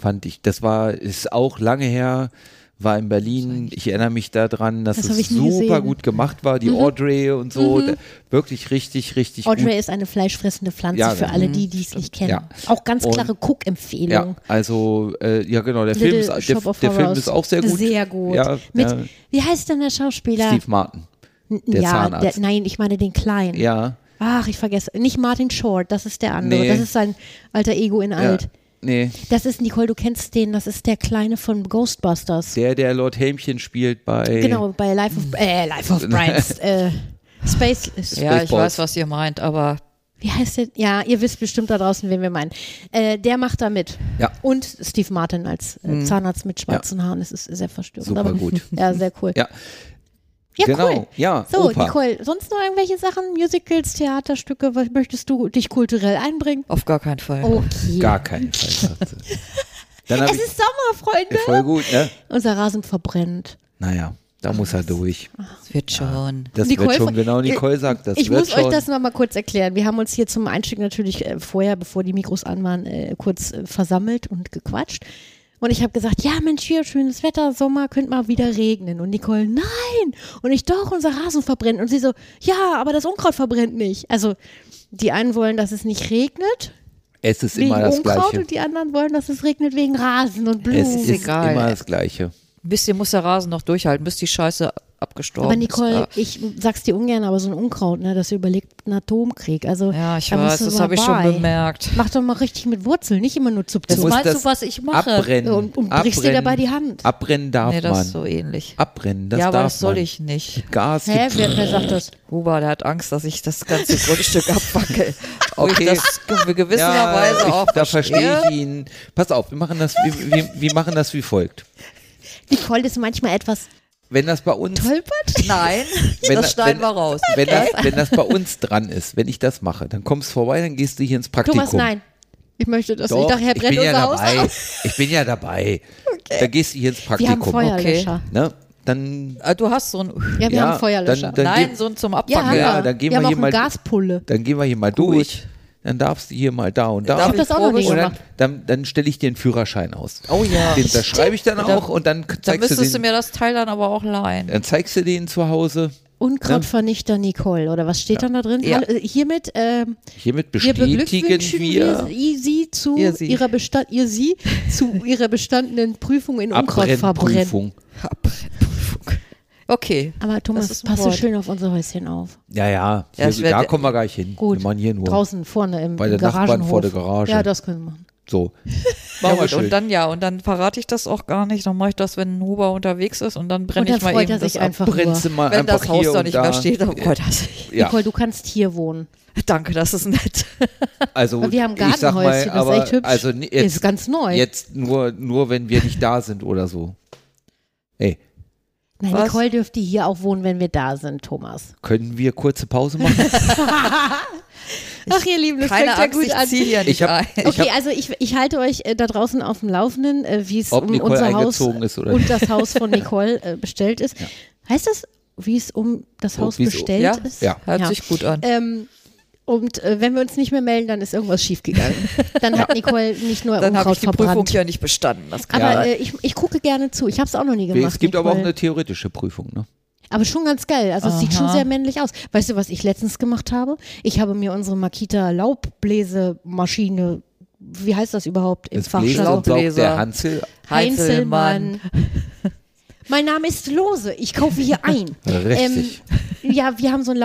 [SPEAKER 3] Fand ich. Das war, ist auch lange her, war in Berlin. Ich erinnere mich daran, dass
[SPEAKER 2] Das
[SPEAKER 3] es super
[SPEAKER 2] gesehen.
[SPEAKER 3] gut gemacht war. Die Audrey und so. Da, wirklich richtig, richtig
[SPEAKER 2] Audrey
[SPEAKER 3] gut.
[SPEAKER 2] ist eine fleischfressende Pflanze
[SPEAKER 3] Ja,
[SPEAKER 2] für alle die, die es nicht kennen.
[SPEAKER 3] Ja.
[SPEAKER 2] Auch ganz klare Cook-Empfehlung.
[SPEAKER 3] Ja, also, äh, ja genau, der Film, ist, der, der Film ist auch sehr gut.
[SPEAKER 2] Sehr gut. Mit, wie heißt denn der Schauspieler?
[SPEAKER 3] Steve Martin. der
[SPEAKER 2] ja,
[SPEAKER 3] Zahnarzt.
[SPEAKER 2] Der, nein, ich meine den kleinen.
[SPEAKER 3] Ja,
[SPEAKER 2] Ach, ich vergesse. Nicht Martin Short, das ist der andere.
[SPEAKER 3] Nee.
[SPEAKER 2] Das ist sein alter Ego in alt.
[SPEAKER 3] Nee,
[SPEAKER 2] Das ist, Nicole, du kennst den, das ist der Kleine von Ghostbusters.
[SPEAKER 3] der, der Lord Helmchen spielt bei.
[SPEAKER 2] Genau, bei Life of, äh, Life of Brian. äh, Space,
[SPEAKER 4] Ja, ich weiß, was ihr meint, aber
[SPEAKER 2] wie heißt der? Ja, ihr wisst bestimmt da draußen, wen wir meinen. Äh, der macht da mit.
[SPEAKER 3] Ja.
[SPEAKER 2] Und Steve Martin als äh,
[SPEAKER 3] Mhm.
[SPEAKER 2] Zahnarzt mit schwarzen Haaren. Das ist sehr verstörend.
[SPEAKER 3] Super
[SPEAKER 2] aber,
[SPEAKER 3] gut.
[SPEAKER 2] Ja, sehr cool.
[SPEAKER 3] Ja,
[SPEAKER 2] Ja,
[SPEAKER 3] genau.
[SPEAKER 2] cool.
[SPEAKER 3] Ja,
[SPEAKER 2] So,
[SPEAKER 3] Oper.
[SPEAKER 2] Nicole, sonst noch irgendwelche Sachen, Musicals, Theaterstücke, was möchtest du dich kulturell einbringen?
[SPEAKER 4] auf gar keinen Fall.
[SPEAKER 2] Okay.
[SPEAKER 3] Gar keinen Fall.
[SPEAKER 2] Es ist Sommer, Freunde.
[SPEAKER 3] voll gut, ne?
[SPEAKER 2] Unser Rasen verbrennt.
[SPEAKER 3] Naja, da muss er durch.
[SPEAKER 4] Es wird schon.
[SPEAKER 3] Das
[SPEAKER 2] Nicole
[SPEAKER 3] wird schon, genau, Nicole sagt, das
[SPEAKER 2] ich
[SPEAKER 3] wird
[SPEAKER 2] muss
[SPEAKER 3] schon.
[SPEAKER 2] euch das noch mal kurz erklären. Wir haben uns hier zum Einstieg natürlich äh, vorher, bevor die Mikros an waren, äh, kurz äh, versammelt und gequatscht. Und ich habe gesagt, ja Mensch, hier schönes Wetter, Sommer, könnte mal wieder regnen. Und Nicole, nein. Und ich doch, unser Rasen verbrennt. Und sie so, ja, aber das Unkraut verbrennt nicht. Also die einen wollen, dass es nicht regnet,
[SPEAKER 3] es ist
[SPEAKER 2] wegen
[SPEAKER 3] immer das
[SPEAKER 2] Unkraut.
[SPEAKER 3] Gleiche.
[SPEAKER 2] Und die anderen wollen, dass es regnet wegen Rasen und Blumen.
[SPEAKER 3] Es ist
[SPEAKER 4] egal.
[SPEAKER 3] immer das Gleiche.
[SPEAKER 4] Ein bisschen muss der Rasen noch durchhalten, bis die Scheiße abgestorben
[SPEAKER 2] aber Nicole,
[SPEAKER 4] ist.
[SPEAKER 2] ich sag's dir ungern, aber so ein Unkraut, ne, das überlegt einen Atomkrieg. Also
[SPEAKER 4] Ja, ich
[SPEAKER 2] da
[SPEAKER 4] weiß, das habe ich schon bemerkt.
[SPEAKER 2] Mach doch mal richtig mit Wurzeln, nicht immer nur zup
[SPEAKER 4] Das meinst
[SPEAKER 3] das
[SPEAKER 4] du, was ich mache?
[SPEAKER 3] Abbrennen.
[SPEAKER 2] Und, und brichst dir
[SPEAKER 3] abbrennen.
[SPEAKER 2] dabei die Hand.
[SPEAKER 3] Abbrennen darf
[SPEAKER 4] Nee, das
[SPEAKER 3] man.
[SPEAKER 4] ist so ähnlich.
[SPEAKER 3] Abbrennen, das
[SPEAKER 4] ja, aber
[SPEAKER 3] darf
[SPEAKER 4] das soll
[SPEAKER 3] man.
[SPEAKER 4] ich nicht.
[SPEAKER 3] Gas
[SPEAKER 2] Hä, wer, wer sagt das?
[SPEAKER 4] Huber, der hat Angst, dass ich das ganze Grundstück abwackel.
[SPEAKER 3] Okay.
[SPEAKER 4] ich das ge- gewisserweise
[SPEAKER 3] ja,
[SPEAKER 4] auch
[SPEAKER 3] ich, da verstehe
[SPEAKER 4] verstehe.
[SPEAKER 3] ich ihn. Pass auf, wir machen das, wir, wir, wir machen das wie folgt.
[SPEAKER 2] Nicole ist manchmal etwas
[SPEAKER 3] Wenn das bei uns,
[SPEAKER 2] tollpert.
[SPEAKER 4] Nein,
[SPEAKER 3] wenn,
[SPEAKER 4] das schneiden
[SPEAKER 3] wenn,
[SPEAKER 4] wir raus.
[SPEAKER 3] Wenn das, wenn das bei uns dran ist, wenn ich das mache, dann kommst du vorbei, dann gehst du hier ins Praktikum.
[SPEAKER 2] Thomas, nein. Ich möchte das
[SPEAKER 3] Doch,
[SPEAKER 2] nicht.
[SPEAKER 3] Ich
[SPEAKER 2] brennt
[SPEAKER 3] bin ja
[SPEAKER 2] unser Haus
[SPEAKER 3] dabei.
[SPEAKER 2] aus.
[SPEAKER 3] Ich bin ja dabei. Da gehst du hier ins
[SPEAKER 2] Wir haben
[SPEAKER 3] Praktikum.
[SPEAKER 2] Feuerlöscher.
[SPEAKER 3] Ne? Dann,
[SPEAKER 4] Ah, Du hast so ein.
[SPEAKER 2] Ja, wir
[SPEAKER 3] Ja,
[SPEAKER 2] haben Feuerlöscher.
[SPEAKER 3] dann-
[SPEAKER 4] Nein,
[SPEAKER 3] geh-
[SPEAKER 4] so ein zum
[SPEAKER 2] ja, haben
[SPEAKER 3] Ja,
[SPEAKER 2] wir.
[SPEAKER 3] dann gehen
[SPEAKER 2] wir
[SPEAKER 3] wir
[SPEAKER 2] haben
[SPEAKER 3] hier
[SPEAKER 2] auch
[SPEAKER 3] mal-
[SPEAKER 2] Gaspulle.
[SPEAKER 3] dann gehen wir hier mal durch. Dann darfst du hier mal da und da.
[SPEAKER 4] Darf
[SPEAKER 2] hab das auch noch nicht
[SPEAKER 3] und dann,
[SPEAKER 2] gemacht.
[SPEAKER 3] dann, dann stelle ich dir einen Führerschein aus.
[SPEAKER 4] Oh ja.
[SPEAKER 3] Den unterschreibe ich dann auch und dann
[SPEAKER 4] Da
[SPEAKER 3] zeigst, du
[SPEAKER 4] müsstest du
[SPEAKER 3] den,
[SPEAKER 4] mir das Teil dann aber auch leihen.
[SPEAKER 3] dann zeigst du den zu Hause.
[SPEAKER 2] Unkrautvernichter Nicole, oder was steht dann da drin?
[SPEAKER 4] Ja.
[SPEAKER 2] Äh, Hiermit, ähm,
[SPEAKER 3] Hiermit bestätigen wir
[SPEAKER 2] wir sie zu
[SPEAKER 4] Ihr sie.
[SPEAKER 2] ihrer Bestand, ihr sie zu ihrer bestandenen Prüfung in Unkrautverbrennen.
[SPEAKER 4] Okay.
[SPEAKER 2] Aber Thomas,
[SPEAKER 4] Das
[SPEAKER 2] passt du
[SPEAKER 4] Wort.
[SPEAKER 2] schön auf unser Häuschen auf.
[SPEAKER 3] Ja, ja,
[SPEAKER 4] Ja, wär-
[SPEAKER 3] da kommen wir gleich hin.
[SPEAKER 2] Gut.
[SPEAKER 3] Wir machen hier nur.
[SPEAKER 2] Draußen vorne im,
[SPEAKER 3] Bei
[SPEAKER 2] im
[SPEAKER 3] den Nachbarn
[SPEAKER 2] Garagenhof.
[SPEAKER 3] vor der Garage.
[SPEAKER 2] Ja, das können wir machen.
[SPEAKER 3] So.
[SPEAKER 4] Ja,
[SPEAKER 3] Machen wir
[SPEAKER 4] gut,
[SPEAKER 3] schön.
[SPEAKER 4] und dann ja, und dann verrate ich das auch gar nicht. Dann mache ich das, wenn ein Huber unterwegs ist und dann brenne
[SPEAKER 2] Und dann
[SPEAKER 4] ich mal eben
[SPEAKER 2] sich
[SPEAKER 4] das ab.
[SPEAKER 2] einfach
[SPEAKER 3] Brennst du
[SPEAKER 2] nur.
[SPEAKER 3] mal
[SPEAKER 4] Wenn
[SPEAKER 3] einfach
[SPEAKER 4] das Haus da nicht
[SPEAKER 3] da.
[SPEAKER 4] mehr steht, dann freut er sich.
[SPEAKER 3] Ja,
[SPEAKER 2] Nicole, du kannst hier wohnen.
[SPEAKER 4] Danke, das ist nett.
[SPEAKER 3] also
[SPEAKER 2] Aber wir haben
[SPEAKER 3] sag mal,
[SPEAKER 2] Gartenhäuschen, das ist
[SPEAKER 3] aber
[SPEAKER 2] echt hübsch.
[SPEAKER 3] also jetzt,
[SPEAKER 2] ist ganz neu.
[SPEAKER 3] jetzt nur, nur wenn wir nicht da sind oder so. Ey,
[SPEAKER 2] Nein,
[SPEAKER 4] Was?
[SPEAKER 2] Nicole dürfte hier auch wohnen, wenn wir da sind, Thomas.
[SPEAKER 3] Können wir kurze Pause machen?
[SPEAKER 2] Ach, ihr Lieben, das
[SPEAKER 4] Keine
[SPEAKER 2] fängt ja
[SPEAKER 4] Angst,
[SPEAKER 2] gut
[SPEAKER 4] ich
[SPEAKER 2] an.
[SPEAKER 4] ziehe ja nicht
[SPEAKER 3] Ich hab-
[SPEAKER 4] ein.
[SPEAKER 3] ich
[SPEAKER 2] Okay,
[SPEAKER 3] hab-
[SPEAKER 2] also ich, ich halte euch äh, da draußen auf dem Laufenden, äh, wie es um
[SPEAKER 3] Nicole
[SPEAKER 2] unser Haus
[SPEAKER 3] eingezogen ist oder
[SPEAKER 2] und das Haus von Nicole äh, bestellt ist. Heißt das, wie es um das Haus
[SPEAKER 3] es-
[SPEAKER 2] bestellt
[SPEAKER 4] Ja,
[SPEAKER 2] ist?
[SPEAKER 3] Ja.
[SPEAKER 4] hört
[SPEAKER 2] Ja.
[SPEAKER 4] sich gut an.
[SPEAKER 2] Ähm, und äh, wenn wir uns nicht mehr melden, dann ist irgendwas schiefgegangen. Dann hat Nicole nicht nur
[SPEAKER 4] Dann habe ich die Prüfung
[SPEAKER 2] verbrannt.
[SPEAKER 4] ja nicht bestanden. Das kann
[SPEAKER 2] Aber äh, ich, ich gucke gerne zu. Ich habe es auch noch nie gemacht.
[SPEAKER 3] es gibt aber auch
[SPEAKER 2] Nicole.
[SPEAKER 3] eine theoretische Prüfung, ne?
[SPEAKER 2] Aber schon ganz geil. Also es sieht schon sehr männlich aus. Weißt du, was ich letztens gemacht habe? Ich habe mir unsere Makita Laubbläsemaschine, wie heißt das überhaupt im
[SPEAKER 3] Das Saugt
[SPEAKER 4] Laubbläser.
[SPEAKER 3] der Hansel.
[SPEAKER 2] Heinzelmann. mein Name ist Lose. Ich kaufe hier ein.
[SPEAKER 3] Richtig.
[SPEAKER 2] Ähm, ja, wir haben so einen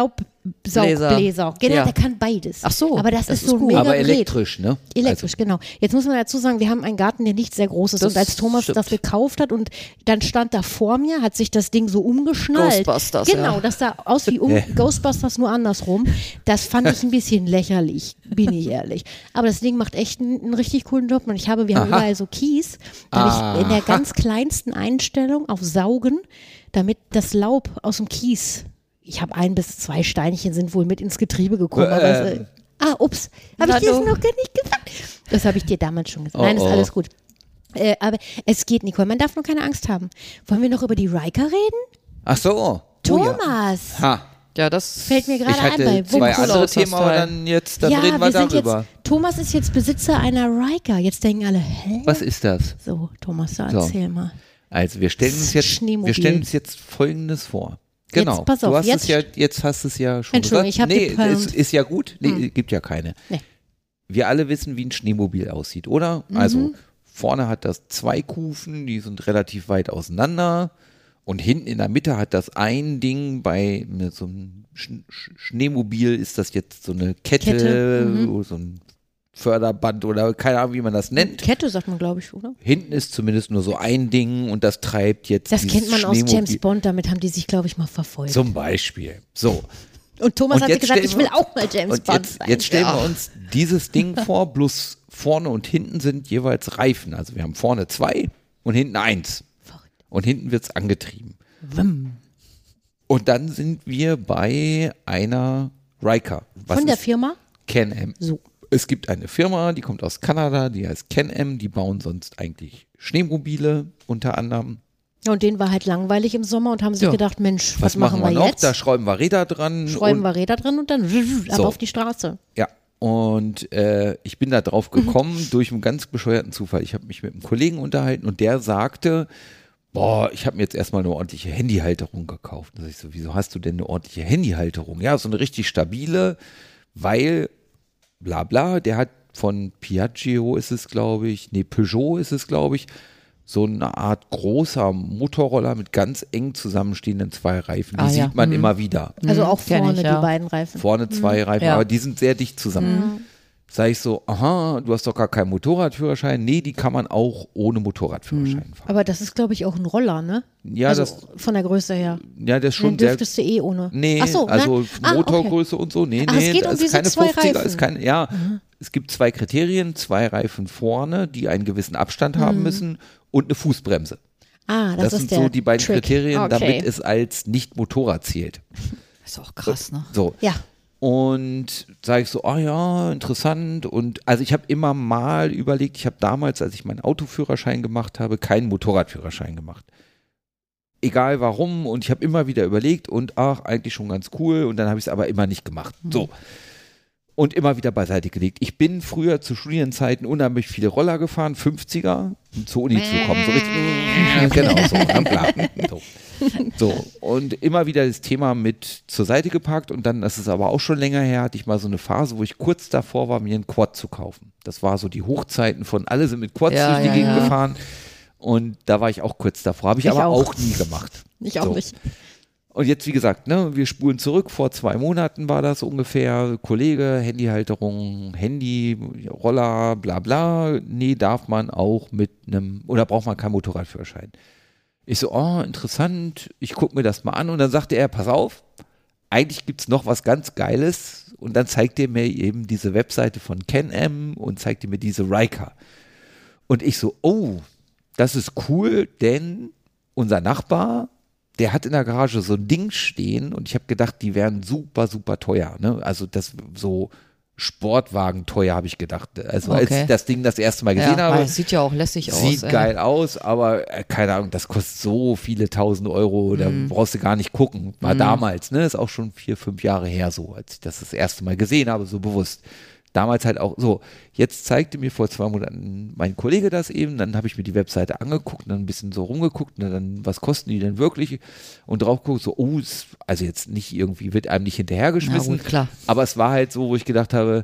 [SPEAKER 2] Laubsaugbläser. Genau,
[SPEAKER 4] Ja.
[SPEAKER 2] der kann beides.
[SPEAKER 4] Ach so,
[SPEAKER 2] Aber das,
[SPEAKER 4] das
[SPEAKER 2] ist
[SPEAKER 4] ist
[SPEAKER 2] so ein
[SPEAKER 4] gut.
[SPEAKER 2] mega
[SPEAKER 3] aber elektrisch, ne?
[SPEAKER 2] Elektrisch, genau. Jetzt muss man dazu sagen, wir haben einen Garten, der nicht sehr groß ist.
[SPEAKER 4] Das
[SPEAKER 2] und als Thomas
[SPEAKER 4] stimmt.
[SPEAKER 2] das gekauft hat und dann stand da vor mir, hat sich das Ding so umgeschnallt.
[SPEAKER 4] Ghostbusters,
[SPEAKER 2] Genau,
[SPEAKER 4] ja.
[SPEAKER 2] das sah aus wie um
[SPEAKER 3] Ja.
[SPEAKER 2] Ghostbusters nur andersrum. Das fand ich ein bisschen lächerlich, bin ich ehrlich. Aber das Ding macht echt einen, einen richtig coolen Job. Und ich habe, wir haben
[SPEAKER 3] Aha.
[SPEAKER 2] überall so Kies. Da habe ich in der ganz kleinsten Einstellung auf Saugen, damit das Laub aus dem Kies, ich habe ein bis zwei Steinchen sind wohl mit ins Getriebe gekommen. aber es, äh,
[SPEAKER 3] Ähm.
[SPEAKER 2] ah, ups, habe ich dir das noch gar nicht gesagt? Das habe ich dir damals schon gesagt.
[SPEAKER 3] Oh,
[SPEAKER 2] Nein, ist
[SPEAKER 3] oh.
[SPEAKER 2] alles gut. Äh, aber es geht, Nicole, man darf nur keine Angst haben. Wollen wir noch über die Riker reden?
[SPEAKER 3] Ach so. Oh, ja.
[SPEAKER 2] Thomas,
[SPEAKER 3] Ha.
[SPEAKER 4] Ja, das
[SPEAKER 2] fällt mir gerade ein
[SPEAKER 3] hatte
[SPEAKER 2] bei
[SPEAKER 3] zwei
[SPEAKER 4] cool
[SPEAKER 3] andere Themen, aber dann jetzt, dann
[SPEAKER 2] ja,
[SPEAKER 3] reden wir,
[SPEAKER 2] wir sind
[SPEAKER 3] darüber.
[SPEAKER 2] jetzt, Thomas ist jetzt Besitzer einer Riker. Jetzt denken alle, hä?
[SPEAKER 3] Was ist das?
[SPEAKER 2] So, Thomas, da
[SPEAKER 3] So.
[SPEAKER 2] erzähl mal.
[SPEAKER 3] Also wir stellen uns jetzt, wir stellen uns jetzt Folgendes vor. Genau.
[SPEAKER 2] pass auf,
[SPEAKER 3] du hast
[SPEAKER 2] jetzt-
[SPEAKER 3] es ja, jetzt hast es ja schon
[SPEAKER 2] Entschuldigung,
[SPEAKER 3] gesagt.
[SPEAKER 2] ich hab
[SPEAKER 3] nee,
[SPEAKER 2] geplant.
[SPEAKER 3] ist, ja gut. Nee,
[SPEAKER 2] Hm.
[SPEAKER 3] gibt ja keine.
[SPEAKER 2] Nee.
[SPEAKER 3] Wir alle wissen, wie ein Schneemobil aussieht, oder?
[SPEAKER 2] Mhm.
[SPEAKER 3] Also vorne hat das zwei Kufen, die sind relativ weit auseinander. Und hinten in der Mitte hat das ein Ding bei so einem Sch Schneemobil ist das jetzt so eine Kette,
[SPEAKER 2] Kette, mhm.
[SPEAKER 3] so ein Förderband oder keine Ahnung, wie man das nennt.
[SPEAKER 2] Kette sagt man, glaube ich, oder?
[SPEAKER 3] Hinten ist zumindest nur so ein Ding und das treibt jetzt
[SPEAKER 2] Das kennt man aus James Bond, damit haben die sich, glaube ich, mal verfolgt.
[SPEAKER 3] Zum Beispiel. So.
[SPEAKER 2] Und Thomas
[SPEAKER 3] Und
[SPEAKER 2] hat
[SPEAKER 3] jetzt
[SPEAKER 2] gesagt, ich will auch mal James Bond
[SPEAKER 3] jetzt,
[SPEAKER 2] sein.
[SPEAKER 3] jetzt stellen
[SPEAKER 2] ja.
[SPEAKER 3] wir uns dieses Ding vor, bloß vorne und hinten sind jeweils Reifen. Also wir haben vorne zwei und hinten eins.
[SPEAKER 2] Verrückt.
[SPEAKER 3] Und hinten wird es angetrieben. Und dann sind wir bei einer Riker. Was
[SPEAKER 2] Von der Firma?
[SPEAKER 3] Can-Am.
[SPEAKER 2] So.
[SPEAKER 3] Es gibt eine Firma, die kommt aus Kanada, die heißt Can-Am. Die bauen sonst eigentlich Schneemobile unter anderem.
[SPEAKER 2] Ja, und denen war halt langweilig im Sommer und haben sich
[SPEAKER 3] Ja.
[SPEAKER 2] gedacht, Mensch, was,
[SPEAKER 3] Was, machen wir,
[SPEAKER 2] wir
[SPEAKER 3] noch?
[SPEAKER 2] jetzt?
[SPEAKER 3] Da schrauben wir Räder dran.
[SPEAKER 2] Schreiben
[SPEAKER 3] und
[SPEAKER 2] wir Räder drin und dann
[SPEAKER 3] So.
[SPEAKER 2] auf die Straße.
[SPEAKER 3] Ja, und äh, ich bin da drauf gekommen durch einen ganz bescheuerten Zufall. Ich habe mich mit einem Kollegen unterhalten und der sagte, boah, ich habe mir jetzt erstmal eine ordentliche Handyhalterung gekauft. Da sag ich so, wieso hast du denn eine ordentliche Handyhalterung? Ja, so eine richtig stabile, weil bla bla, der hat von Piaggio ist es, glaube ich, nee, Peugeot ist es, glaube ich, so eine Art großer Motorroller mit ganz eng zusammenstehenden zwei Reifen. Die
[SPEAKER 4] Ah, ja.
[SPEAKER 3] sieht man
[SPEAKER 4] Mhm.
[SPEAKER 3] immer wieder.
[SPEAKER 2] Also auch
[SPEAKER 4] kenn
[SPEAKER 2] vorne
[SPEAKER 4] ich, ja.
[SPEAKER 2] die beiden Reifen.
[SPEAKER 3] Vorne zwei Reifen,
[SPEAKER 4] Ja.
[SPEAKER 3] aber die sind sehr dicht zusammen. Sag ich so, aha, du hast doch gar keinen Motorradführerschein. Nee, die kann man auch ohne Motorradführerschein fahren.
[SPEAKER 2] Aber das ist, glaube ich, auch ein Roller, ne?
[SPEAKER 3] Ja,
[SPEAKER 2] also
[SPEAKER 3] das,
[SPEAKER 2] von der Größe her.
[SPEAKER 3] ja, das ist
[SPEAKER 2] Den
[SPEAKER 3] schon sehr.
[SPEAKER 2] dürftest du eh ohne.
[SPEAKER 3] Nee,
[SPEAKER 2] Ach so,
[SPEAKER 3] also
[SPEAKER 2] nein? Ah, okay.
[SPEAKER 3] Motorgröße und so. Nee,
[SPEAKER 2] Ach,
[SPEAKER 3] nee,
[SPEAKER 2] es geht um
[SPEAKER 3] das ist
[SPEAKER 2] diese
[SPEAKER 3] keine
[SPEAKER 2] zwei
[SPEAKER 3] 50er,
[SPEAKER 2] Reifen.
[SPEAKER 3] ist keine, ja. Es gibt zwei Kriterien, zwei Reifen vorne, die einen gewissen Abstand haben müssen und eine Fußbremse.
[SPEAKER 2] Ah, das,
[SPEAKER 3] Das,
[SPEAKER 2] ist
[SPEAKER 3] sind
[SPEAKER 2] der
[SPEAKER 3] so die beiden
[SPEAKER 2] Trick.
[SPEAKER 3] Kriterien,
[SPEAKER 2] okay.
[SPEAKER 3] damit es als Nicht-Motorrad zählt.
[SPEAKER 4] ist auch krass, ne?
[SPEAKER 3] So.
[SPEAKER 2] Ja,
[SPEAKER 3] Und sage ich so, ah ja, interessant. Und also ich habe immer mal überlegt, ich habe damals, als ich meinen Autoführerschein gemacht habe, keinen Motorradführerschein gemacht. Egal warum. Und ich habe immer wieder überlegt und ach, eigentlich schon ganz cool. Und dann habe ich es aber immer nicht gemacht. So. Und immer wieder beiseite gelegt. Ich bin früher zu Studienzeiten unheimlich viele Roller gefahren, 50er, um zur Uni zu kommen. So richtig, genau so. so. So, und immer wieder das Thema mit zur Seite gepackt und dann, das ist aber auch schon länger her, hatte ich mal so eine Phase, wo ich kurz davor war, mir einen Quad zu kaufen. Das war so die Hochzeiten von alle sind mit Quads
[SPEAKER 4] Ja,
[SPEAKER 3] durch die
[SPEAKER 4] ja,
[SPEAKER 3] Gegend
[SPEAKER 4] ja.
[SPEAKER 3] gefahren und da war ich auch kurz davor, habe ich,
[SPEAKER 2] Ich
[SPEAKER 3] aber
[SPEAKER 2] auch.
[SPEAKER 3] auch. nie gemacht.
[SPEAKER 2] ich auch
[SPEAKER 3] So.
[SPEAKER 2] nicht.
[SPEAKER 3] Und jetzt, wie gesagt, ne, wir spulen zurück, vor zwei Monaten war das ungefähr, Kollege, Handyhalterung, Handy, Roller, bla bla, nee, darf man auch mit einem, oder braucht man keinen Motorradführerschein. Ich so, oh, interessant, ich gucke mir das mal an. Und dann sagte er, pass auf, eigentlich gibt's noch was ganz Geiles. Und dann zeigt er mir eben diese Webseite von Can-Am und zeigte mir diese Riker. Und ich so, oh, das ist cool, denn unser Nachbar, der hat in der Garage so ein Ding stehen und ich habe gedacht, die wären super, super teuer. Ne? Also das so Sportwagen teuer, habe ich gedacht. Also als
[SPEAKER 4] Okay.
[SPEAKER 3] ich das Ding das erste Mal gesehen
[SPEAKER 4] ja,
[SPEAKER 3] habe,
[SPEAKER 4] es sieht ja auch lässig aus.
[SPEAKER 3] Sieht
[SPEAKER 4] ey.
[SPEAKER 3] geil aus, aber äh, keine Ahnung, das kostet so viele tausend Euro, da
[SPEAKER 4] Mhm.
[SPEAKER 3] brauchst du gar nicht gucken. War damals, ne? Ist auch schon vier, fünf Jahre her so, als ich das das erste Mal gesehen habe, so bewusst. Damals halt auch so. Jetzt zeigte mir vor zwei Monaten mein Kollege das eben, dann habe ich mir die Webseite angeguckt, dann ein bisschen so rumgeguckt, und dann, was kosten die denn wirklich? Und drauf geguckt, so, oh, ist, also jetzt nicht irgendwie, wird einem nicht hinterhergeschmissen.
[SPEAKER 4] Na gut, klar.
[SPEAKER 3] Aber es war halt so, wo ich gedacht habe,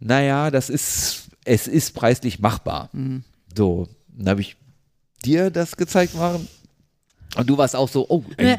[SPEAKER 3] naja, das ist, es ist preislich machbar.
[SPEAKER 4] Mhm.
[SPEAKER 3] So, dann habe ich dir das gezeigt, Maren. Und du warst auch so, oh, äh,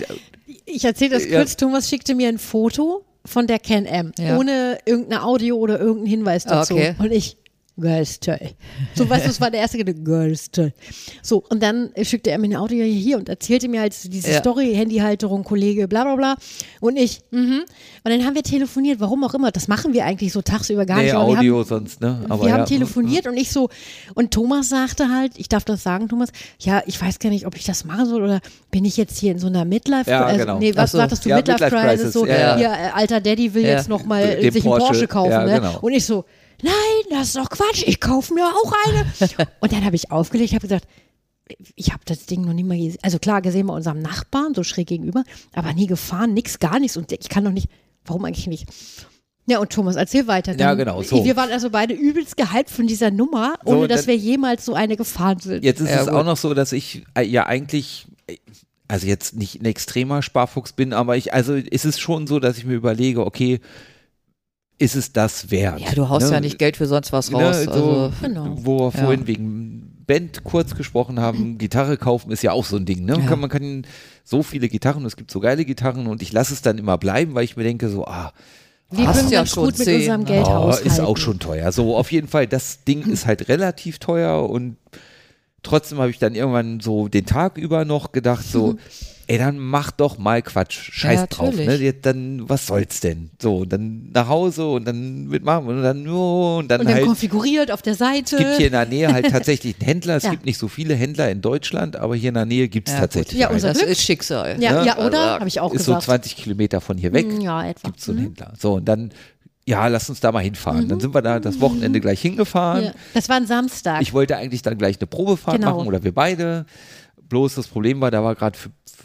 [SPEAKER 2] Ich erzähle das
[SPEAKER 3] Ja.
[SPEAKER 2] kurz. Thomas schickte mir ein Foto von der Can-Am,
[SPEAKER 4] Ja.
[SPEAKER 2] ohne irgendeine Audio oder irgendeinen Hinweis dazu.
[SPEAKER 4] Okay.
[SPEAKER 2] Und ich, geiles Teil. So, weißt du, das war der erste Gedanke, geiles Teil. So, und dann schickte er mir ein Audio hier und erzählte mir halt diese
[SPEAKER 4] Ja.
[SPEAKER 2] Story, Handyhalterung, Kollege, bla bla bla. Und ich, mhm. Und dann haben wir telefoniert, warum auch immer. Das machen wir eigentlich so tagsüber gar
[SPEAKER 3] nee,
[SPEAKER 2] nicht.
[SPEAKER 3] Audio
[SPEAKER 2] haben,
[SPEAKER 3] sonst, ne? Aber
[SPEAKER 2] wir
[SPEAKER 3] ja.
[SPEAKER 2] haben telefoniert und ich so, und Thomas sagte halt, ich darf das sagen, Thomas, ja, ich weiß gar nicht, ob ich das machen soll oder bin ich jetzt hier in so einer Midlife,
[SPEAKER 3] Ja,
[SPEAKER 2] also,
[SPEAKER 3] genau.
[SPEAKER 2] nee, was
[SPEAKER 4] so.
[SPEAKER 2] sagtest du,
[SPEAKER 3] Ja,
[SPEAKER 2] Midlife,
[SPEAKER 3] Midlife
[SPEAKER 2] Crisis, so,
[SPEAKER 3] ja, ja.
[SPEAKER 2] hier, äh, alter Daddy will jetzt nochmal sich einen
[SPEAKER 3] Porsche,
[SPEAKER 2] Porsche kaufen, ne?
[SPEAKER 3] genau.
[SPEAKER 2] Und ich so, nein, das ist doch Quatsch, ich kaufe mir auch eine. und dann habe ich aufgelegt, habe gesagt, ich habe das Ding noch nie mal gesehen. Also klar, gesehen bei unserem Nachbarn, so schräg gegenüber, aber nie gefahren, nix, gar nichts. Und ich kann doch nicht, warum eigentlich nicht? Ja, und Thomas, erzähl weiter.
[SPEAKER 3] Ja, genau, so.
[SPEAKER 2] Wir waren also beide übelst gehypt von dieser Nummer,
[SPEAKER 3] So,
[SPEAKER 2] ohne dass
[SPEAKER 3] dann-
[SPEAKER 2] wir jemals so eine gefahren sind.
[SPEAKER 3] Jetzt ist
[SPEAKER 4] Ja,
[SPEAKER 3] es
[SPEAKER 4] gut.
[SPEAKER 3] auch noch so, dass ich äh, ja eigentlich, äh, also jetzt nicht ein extremer Sparfuchs bin, aber ich, also ist es schon so, dass ich mir überlege, okay, ist es das wert?
[SPEAKER 4] Ja, du haust
[SPEAKER 3] Ne?
[SPEAKER 4] ja nicht Geld für sonst was
[SPEAKER 3] Ne,
[SPEAKER 4] raus.
[SPEAKER 3] so,
[SPEAKER 4] also,
[SPEAKER 2] Genau.
[SPEAKER 3] Wo wir
[SPEAKER 4] Ja.
[SPEAKER 3] vorhin wegen Band kurz gesprochen haben, Gitarre kaufen ist ja auch so ein Ding. Ne?
[SPEAKER 4] Ja.
[SPEAKER 3] Kann, man kann so viele Gitarren, es gibt so geile Gitarren und ich lasse es dann immer bleiben, weil ich mir denke, so, ah,
[SPEAKER 2] wir können
[SPEAKER 4] ja schon
[SPEAKER 2] gut mit unserem
[SPEAKER 4] ne?
[SPEAKER 2] Geld
[SPEAKER 3] oh, ist auch schon teuer. So, auf jeden Fall, das Ding ist halt relativ teuer und trotzdem habe ich dann irgendwann so den Tag über noch gedacht, so, ey, dann mach doch mal Quatsch, scheiß
[SPEAKER 4] Ja,
[SPEAKER 3] drauf, ne? Dann, was soll's denn? So, dann nach Hause und dann mitmachen und dann, oh, und dann
[SPEAKER 2] Und dann
[SPEAKER 3] halt.
[SPEAKER 2] konfiguriert auf der Seite.
[SPEAKER 3] Es gibt hier in der Nähe halt tatsächlich einen Händler. Es
[SPEAKER 2] Ja.
[SPEAKER 3] gibt nicht so viele Händler in Deutschland, aber hier in der Nähe gibt es
[SPEAKER 4] ja,
[SPEAKER 3] tatsächlich.
[SPEAKER 2] Ja,
[SPEAKER 3] einen.
[SPEAKER 2] unser
[SPEAKER 4] das
[SPEAKER 2] Glück.
[SPEAKER 4] ist Schicksal.
[SPEAKER 2] ja,
[SPEAKER 3] ne?
[SPEAKER 2] ja, oder?
[SPEAKER 3] Also,
[SPEAKER 2] Habe ich auch
[SPEAKER 3] ist so
[SPEAKER 2] gesagt.
[SPEAKER 3] 20 Kilometer von hier weg.
[SPEAKER 2] Mm, Ja, etwa.
[SPEAKER 3] Gibt es so einen
[SPEAKER 2] Mhm.
[SPEAKER 3] Händler. So, und dann, ja, lass uns da mal hinfahren. Dann sind wir da das Wochenende gleich hingefahren.
[SPEAKER 2] Ja. Das war ein Samstag.
[SPEAKER 3] Ich wollte eigentlich dann gleich eine Probefahrt
[SPEAKER 2] Genau.
[SPEAKER 3] machen oder wir beide. Bloß das Problem war, da war gerade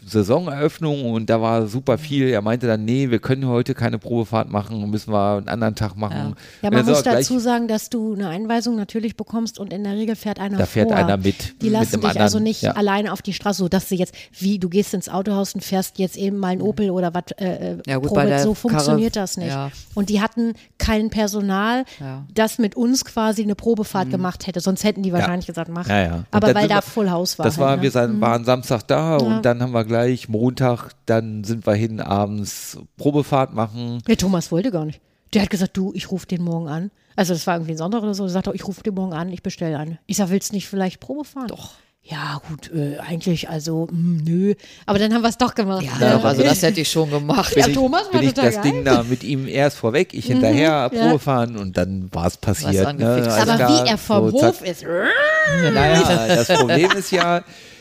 [SPEAKER 3] Saisoneröffnung und da war super viel. Er meinte dann, nee, wir können heute keine Probefahrt machen, müssen wir einen anderen Tag machen.
[SPEAKER 2] ja,
[SPEAKER 3] Und
[SPEAKER 2] man muss dazu sagen, dass du eine Einweisung natürlich bekommst und in der Regel fährt einer
[SPEAKER 3] Da fährt
[SPEAKER 2] vor.
[SPEAKER 3] einer mit,
[SPEAKER 2] Die
[SPEAKER 3] mit
[SPEAKER 2] lassen dich
[SPEAKER 3] anderen,
[SPEAKER 2] also nicht
[SPEAKER 3] ja.
[SPEAKER 2] alleine auf die Straße, so dass sie jetzt, wie du gehst ins Autohaus und fährst jetzt eben mal ein Opel oder was, äh, äh,
[SPEAKER 4] Ja, gut,
[SPEAKER 2] Probe,
[SPEAKER 4] bei der
[SPEAKER 2] so funktioniert
[SPEAKER 4] Karre-
[SPEAKER 2] das nicht.
[SPEAKER 4] ja.
[SPEAKER 2] Und die hatten kein Personal,
[SPEAKER 4] Ja.
[SPEAKER 2] das mit uns quasi eine Probefahrt gemacht hätte, sonst hätten die wahrscheinlich gesagt, mach.
[SPEAKER 3] Mhm. Ja, ja. Und
[SPEAKER 2] Aber weil da Full House war.
[SPEAKER 3] Das war,
[SPEAKER 2] halt, ne?
[SPEAKER 3] wir sein, waren Samstag da
[SPEAKER 2] Ja.
[SPEAKER 3] und dann haben wir gleich Montag, dann sind wir hin abends Probefahrt machen.
[SPEAKER 2] Ja, Thomas wollte gar nicht. Der hat gesagt, du, ich rufe den morgen an. Also das war irgendwie ein Sonntag oder so. Er sagte, ich rufe den morgen an, ich bestelle eine. Ich sag, willst du nicht vielleicht Probe fahren? Doch. Ja, gut, äh, eigentlich, also, mh, nö. Aber dann haben wir es doch gemacht.
[SPEAKER 4] Ja, doch, also das hätte ich schon gemacht.
[SPEAKER 2] Ja,
[SPEAKER 3] Bin ich,
[SPEAKER 2] Thomas war
[SPEAKER 3] bin ich das
[SPEAKER 2] geil.
[SPEAKER 3] Ding da mit ihm erst vorweg, ich hinterher,
[SPEAKER 2] Mhm, ja.
[SPEAKER 3] Probe fahren und dann war es passiert. Ne?
[SPEAKER 2] Aber
[SPEAKER 3] klar,
[SPEAKER 2] wie er vom
[SPEAKER 3] so, zack.
[SPEAKER 2] Hof ist.
[SPEAKER 3] Naja, das Problem ist ja,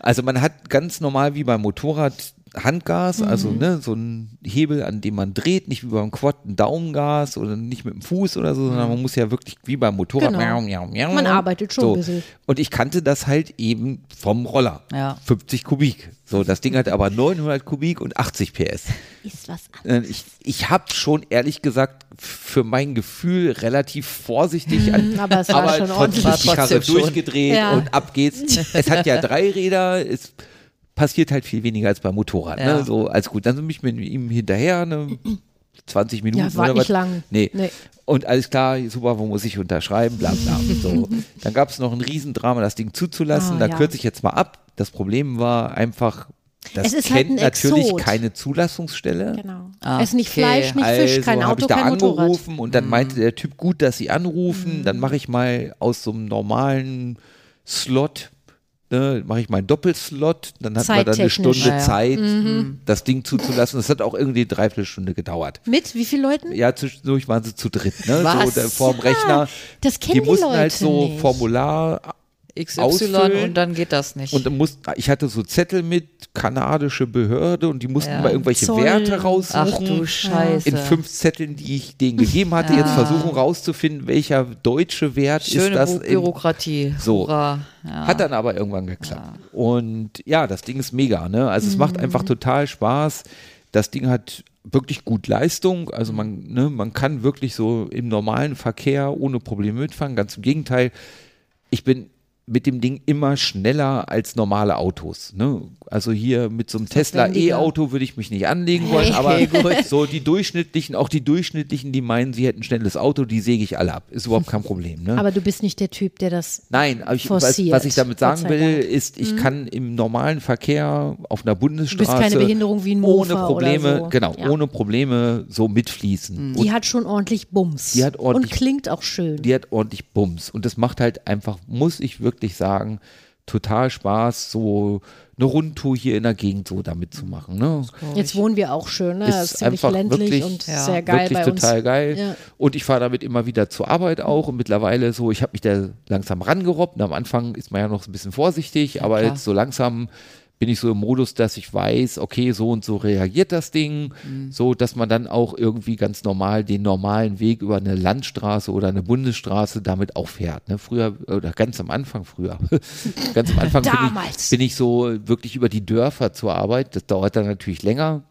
[SPEAKER 3] also man hat ganz normal wie beim Motorrad Handgas, also
[SPEAKER 2] Mhm.
[SPEAKER 3] ne, so ein Hebel, an dem man dreht, nicht wie beim Quad ein Daumengas oder nicht mit dem Fuß oder so, sondern man muss ja wirklich wie beim Motorrad.
[SPEAKER 2] Mhm. Genau.
[SPEAKER 3] miau, miau, miau.
[SPEAKER 2] Man arbeitet schon
[SPEAKER 3] so.
[SPEAKER 2] ein bisschen.
[SPEAKER 3] Und ich kannte das halt eben vom Roller.
[SPEAKER 4] Ja.
[SPEAKER 3] 50 Kubik. So, das Ding hat aber 900 Kubik und 80 PS.
[SPEAKER 2] Ist was
[SPEAKER 3] Äh, Ich, ich habe schon ehrlich gesagt für mein Gefühl relativ vorsichtig an,
[SPEAKER 2] aber es war schon
[SPEAKER 3] trotzdem
[SPEAKER 2] ordentlich.
[SPEAKER 3] die Karre
[SPEAKER 4] schon.
[SPEAKER 3] durchgedreht
[SPEAKER 2] Ja.
[SPEAKER 3] und ab geht's. Es hat ja drei Räder, es passiert halt viel weniger als beim Motorrad.
[SPEAKER 4] Ja.
[SPEAKER 3] Ne? So, alles gut. Dann bin ich mit ihm hinterher, ne, 20 Minuten
[SPEAKER 2] Ja, war
[SPEAKER 3] oder
[SPEAKER 2] nicht
[SPEAKER 3] was.
[SPEAKER 2] lang.
[SPEAKER 3] Nee.
[SPEAKER 2] Nee.
[SPEAKER 3] Und alles klar, super, wo muss ich unterschreiben, bla bla. So. Dann gab es noch ein Riesendrama, das Ding zuzulassen.
[SPEAKER 2] Ah,
[SPEAKER 3] da
[SPEAKER 2] ja.
[SPEAKER 3] kürze ich jetzt mal ab. Das Problem war einfach, das
[SPEAKER 2] Es ist halt
[SPEAKER 3] kennt
[SPEAKER 2] ein
[SPEAKER 3] natürlich
[SPEAKER 2] Exot.
[SPEAKER 3] keine Zulassungsstelle.
[SPEAKER 2] Genau.
[SPEAKER 4] Ah,
[SPEAKER 2] es ist nicht
[SPEAKER 4] okay.
[SPEAKER 2] Fleisch, nicht Fisch,
[SPEAKER 3] Also
[SPEAKER 2] kein
[SPEAKER 3] habe
[SPEAKER 2] Auto,
[SPEAKER 3] ich da
[SPEAKER 2] kein Motorrad.
[SPEAKER 3] Angerufen und dann meinte der Typ, gut, dass Sie anrufen, dann mache ich mal aus so einem normalen Slot, ne, mache ich mal einen Doppelslot, dann hat man dann eine. Stunde
[SPEAKER 4] Ja.
[SPEAKER 3] Zeit,
[SPEAKER 2] Mhm.
[SPEAKER 3] das Ding zuzulassen. Das hat auch irgendwie eine Dreiviertelstunde gedauert.
[SPEAKER 2] Mit wie vielen Leuten?
[SPEAKER 3] Ja, zwischendurch waren sie zu dritt, ne?
[SPEAKER 4] Was?
[SPEAKER 3] So, vorm Rechner.
[SPEAKER 2] Das kennen
[SPEAKER 3] die
[SPEAKER 2] die
[SPEAKER 3] mussten
[SPEAKER 2] Leute
[SPEAKER 3] halt so
[SPEAKER 2] nicht.
[SPEAKER 3] Formular
[SPEAKER 4] XY
[SPEAKER 3] ausfüllen.
[SPEAKER 4] und dann geht das nicht.
[SPEAKER 3] Und dann musst, ich hatte so Zettel mit kanadische Behörde und die mussten
[SPEAKER 4] Ja.
[SPEAKER 3] mal irgendwelche
[SPEAKER 2] Zoll.
[SPEAKER 3] Werte
[SPEAKER 4] Ach
[SPEAKER 3] raussuchen.
[SPEAKER 4] du Scheiße.
[SPEAKER 3] in fünf Zetteln, die ich denen gegeben hatte, jetzt versuchen rauszufinden, welcher deutsche Wert ist
[SPEAKER 4] Schöne
[SPEAKER 3] das.
[SPEAKER 4] Bu
[SPEAKER 3] in-
[SPEAKER 4] Bürokratie.
[SPEAKER 3] So.
[SPEAKER 4] Hurra. Ja.
[SPEAKER 3] Hat dann aber irgendwann geklappt. Und ja, das Ding ist mega, ne? Also es macht
[SPEAKER 4] Mhm.
[SPEAKER 3] einfach total Spaß. Das Ding hat wirklich gut Leistung. Also man, ne, man kann wirklich so im normalen Verkehr ohne Probleme mitfahren. Ganz im Gegenteil. Ich bin mit dem Ding immer schneller als normale Autos. Ne? Also hier mit so einem Tesla. E-Auto würde ich mich nicht anlegen wollen, aber so die durchschnittlichen, auch die durchschnittlichen, die meinen, sie hätten ein schnelles Auto, die säge ich alle ab. Ist überhaupt kein Problem. Ne?
[SPEAKER 2] Aber du bist nicht der Typ, der das.
[SPEAKER 3] Nein, aber ich, was,
[SPEAKER 2] forciert,
[SPEAKER 3] was ich damit sagen will.
[SPEAKER 2] Mhm.
[SPEAKER 3] ist, ich kann im normalen Verkehr auf einer Bundesstraße
[SPEAKER 2] keine Behinderung wie ein
[SPEAKER 3] ohne
[SPEAKER 2] Mofa
[SPEAKER 3] Probleme,
[SPEAKER 2] oder so.
[SPEAKER 3] genau,
[SPEAKER 2] Ja. Mhm.
[SPEAKER 3] ohne Probleme so mitfließen. Und
[SPEAKER 2] Die hat schon ordentlich Bums.
[SPEAKER 3] Die hat ordentlich-
[SPEAKER 2] Und klingt auch schön.
[SPEAKER 3] die hat ordentlich Bums. Und das macht halt einfach, muss ich wirklich sagen, total Spaß, so eine Rundtour hier in der Gegend so damit zu machen. Ne?
[SPEAKER 2] Jetzt wohnen wir auch schön, ne?
[SPEAKER 3] Ist
[SPEAKER 2] Das ist ziemlich
[SPEAKER 3] einfach
[SPEAKER 2] ländlich
[SPEAKER 3] wirklich-
[SPEAKER 2] und
[SPEAKER 4] Ja,
[SPEAKER 2] sehr geil
[SPEAKER 3] wirklich
[SPEAKER 2] bei uns.
[SPEAKER 3] total geil.
[SPEAKER 2] Ja.
[SPEAKER 3] Und ich fahre damit immer wieder zur Arbeit auch und mittlerweile so, ich habe mich da langsam rangerobbt. Und am Anfang ist man ja noch so ein bisschen vorsichtig, aber
[SPEAKER 4] klar.
[SPEAKER 3] jetzt so langsam bin ich so im Modus, dass ich weiß, okay, so und so reagiert das Ding,
[SPEAKER 2] Mhm.
[SPEAKER 3] so dass man dann auch irgendwie ganz normal den normalen Weg über eine Landstraße oder eine Bundesstraße damit auch fährt. Ne? Früher oder ganz am Anfang früher, ganz am Anfang bin ich, bin ich so wirklich über die Dörfer zur Arbeit. Das dauert dann natürlich länger.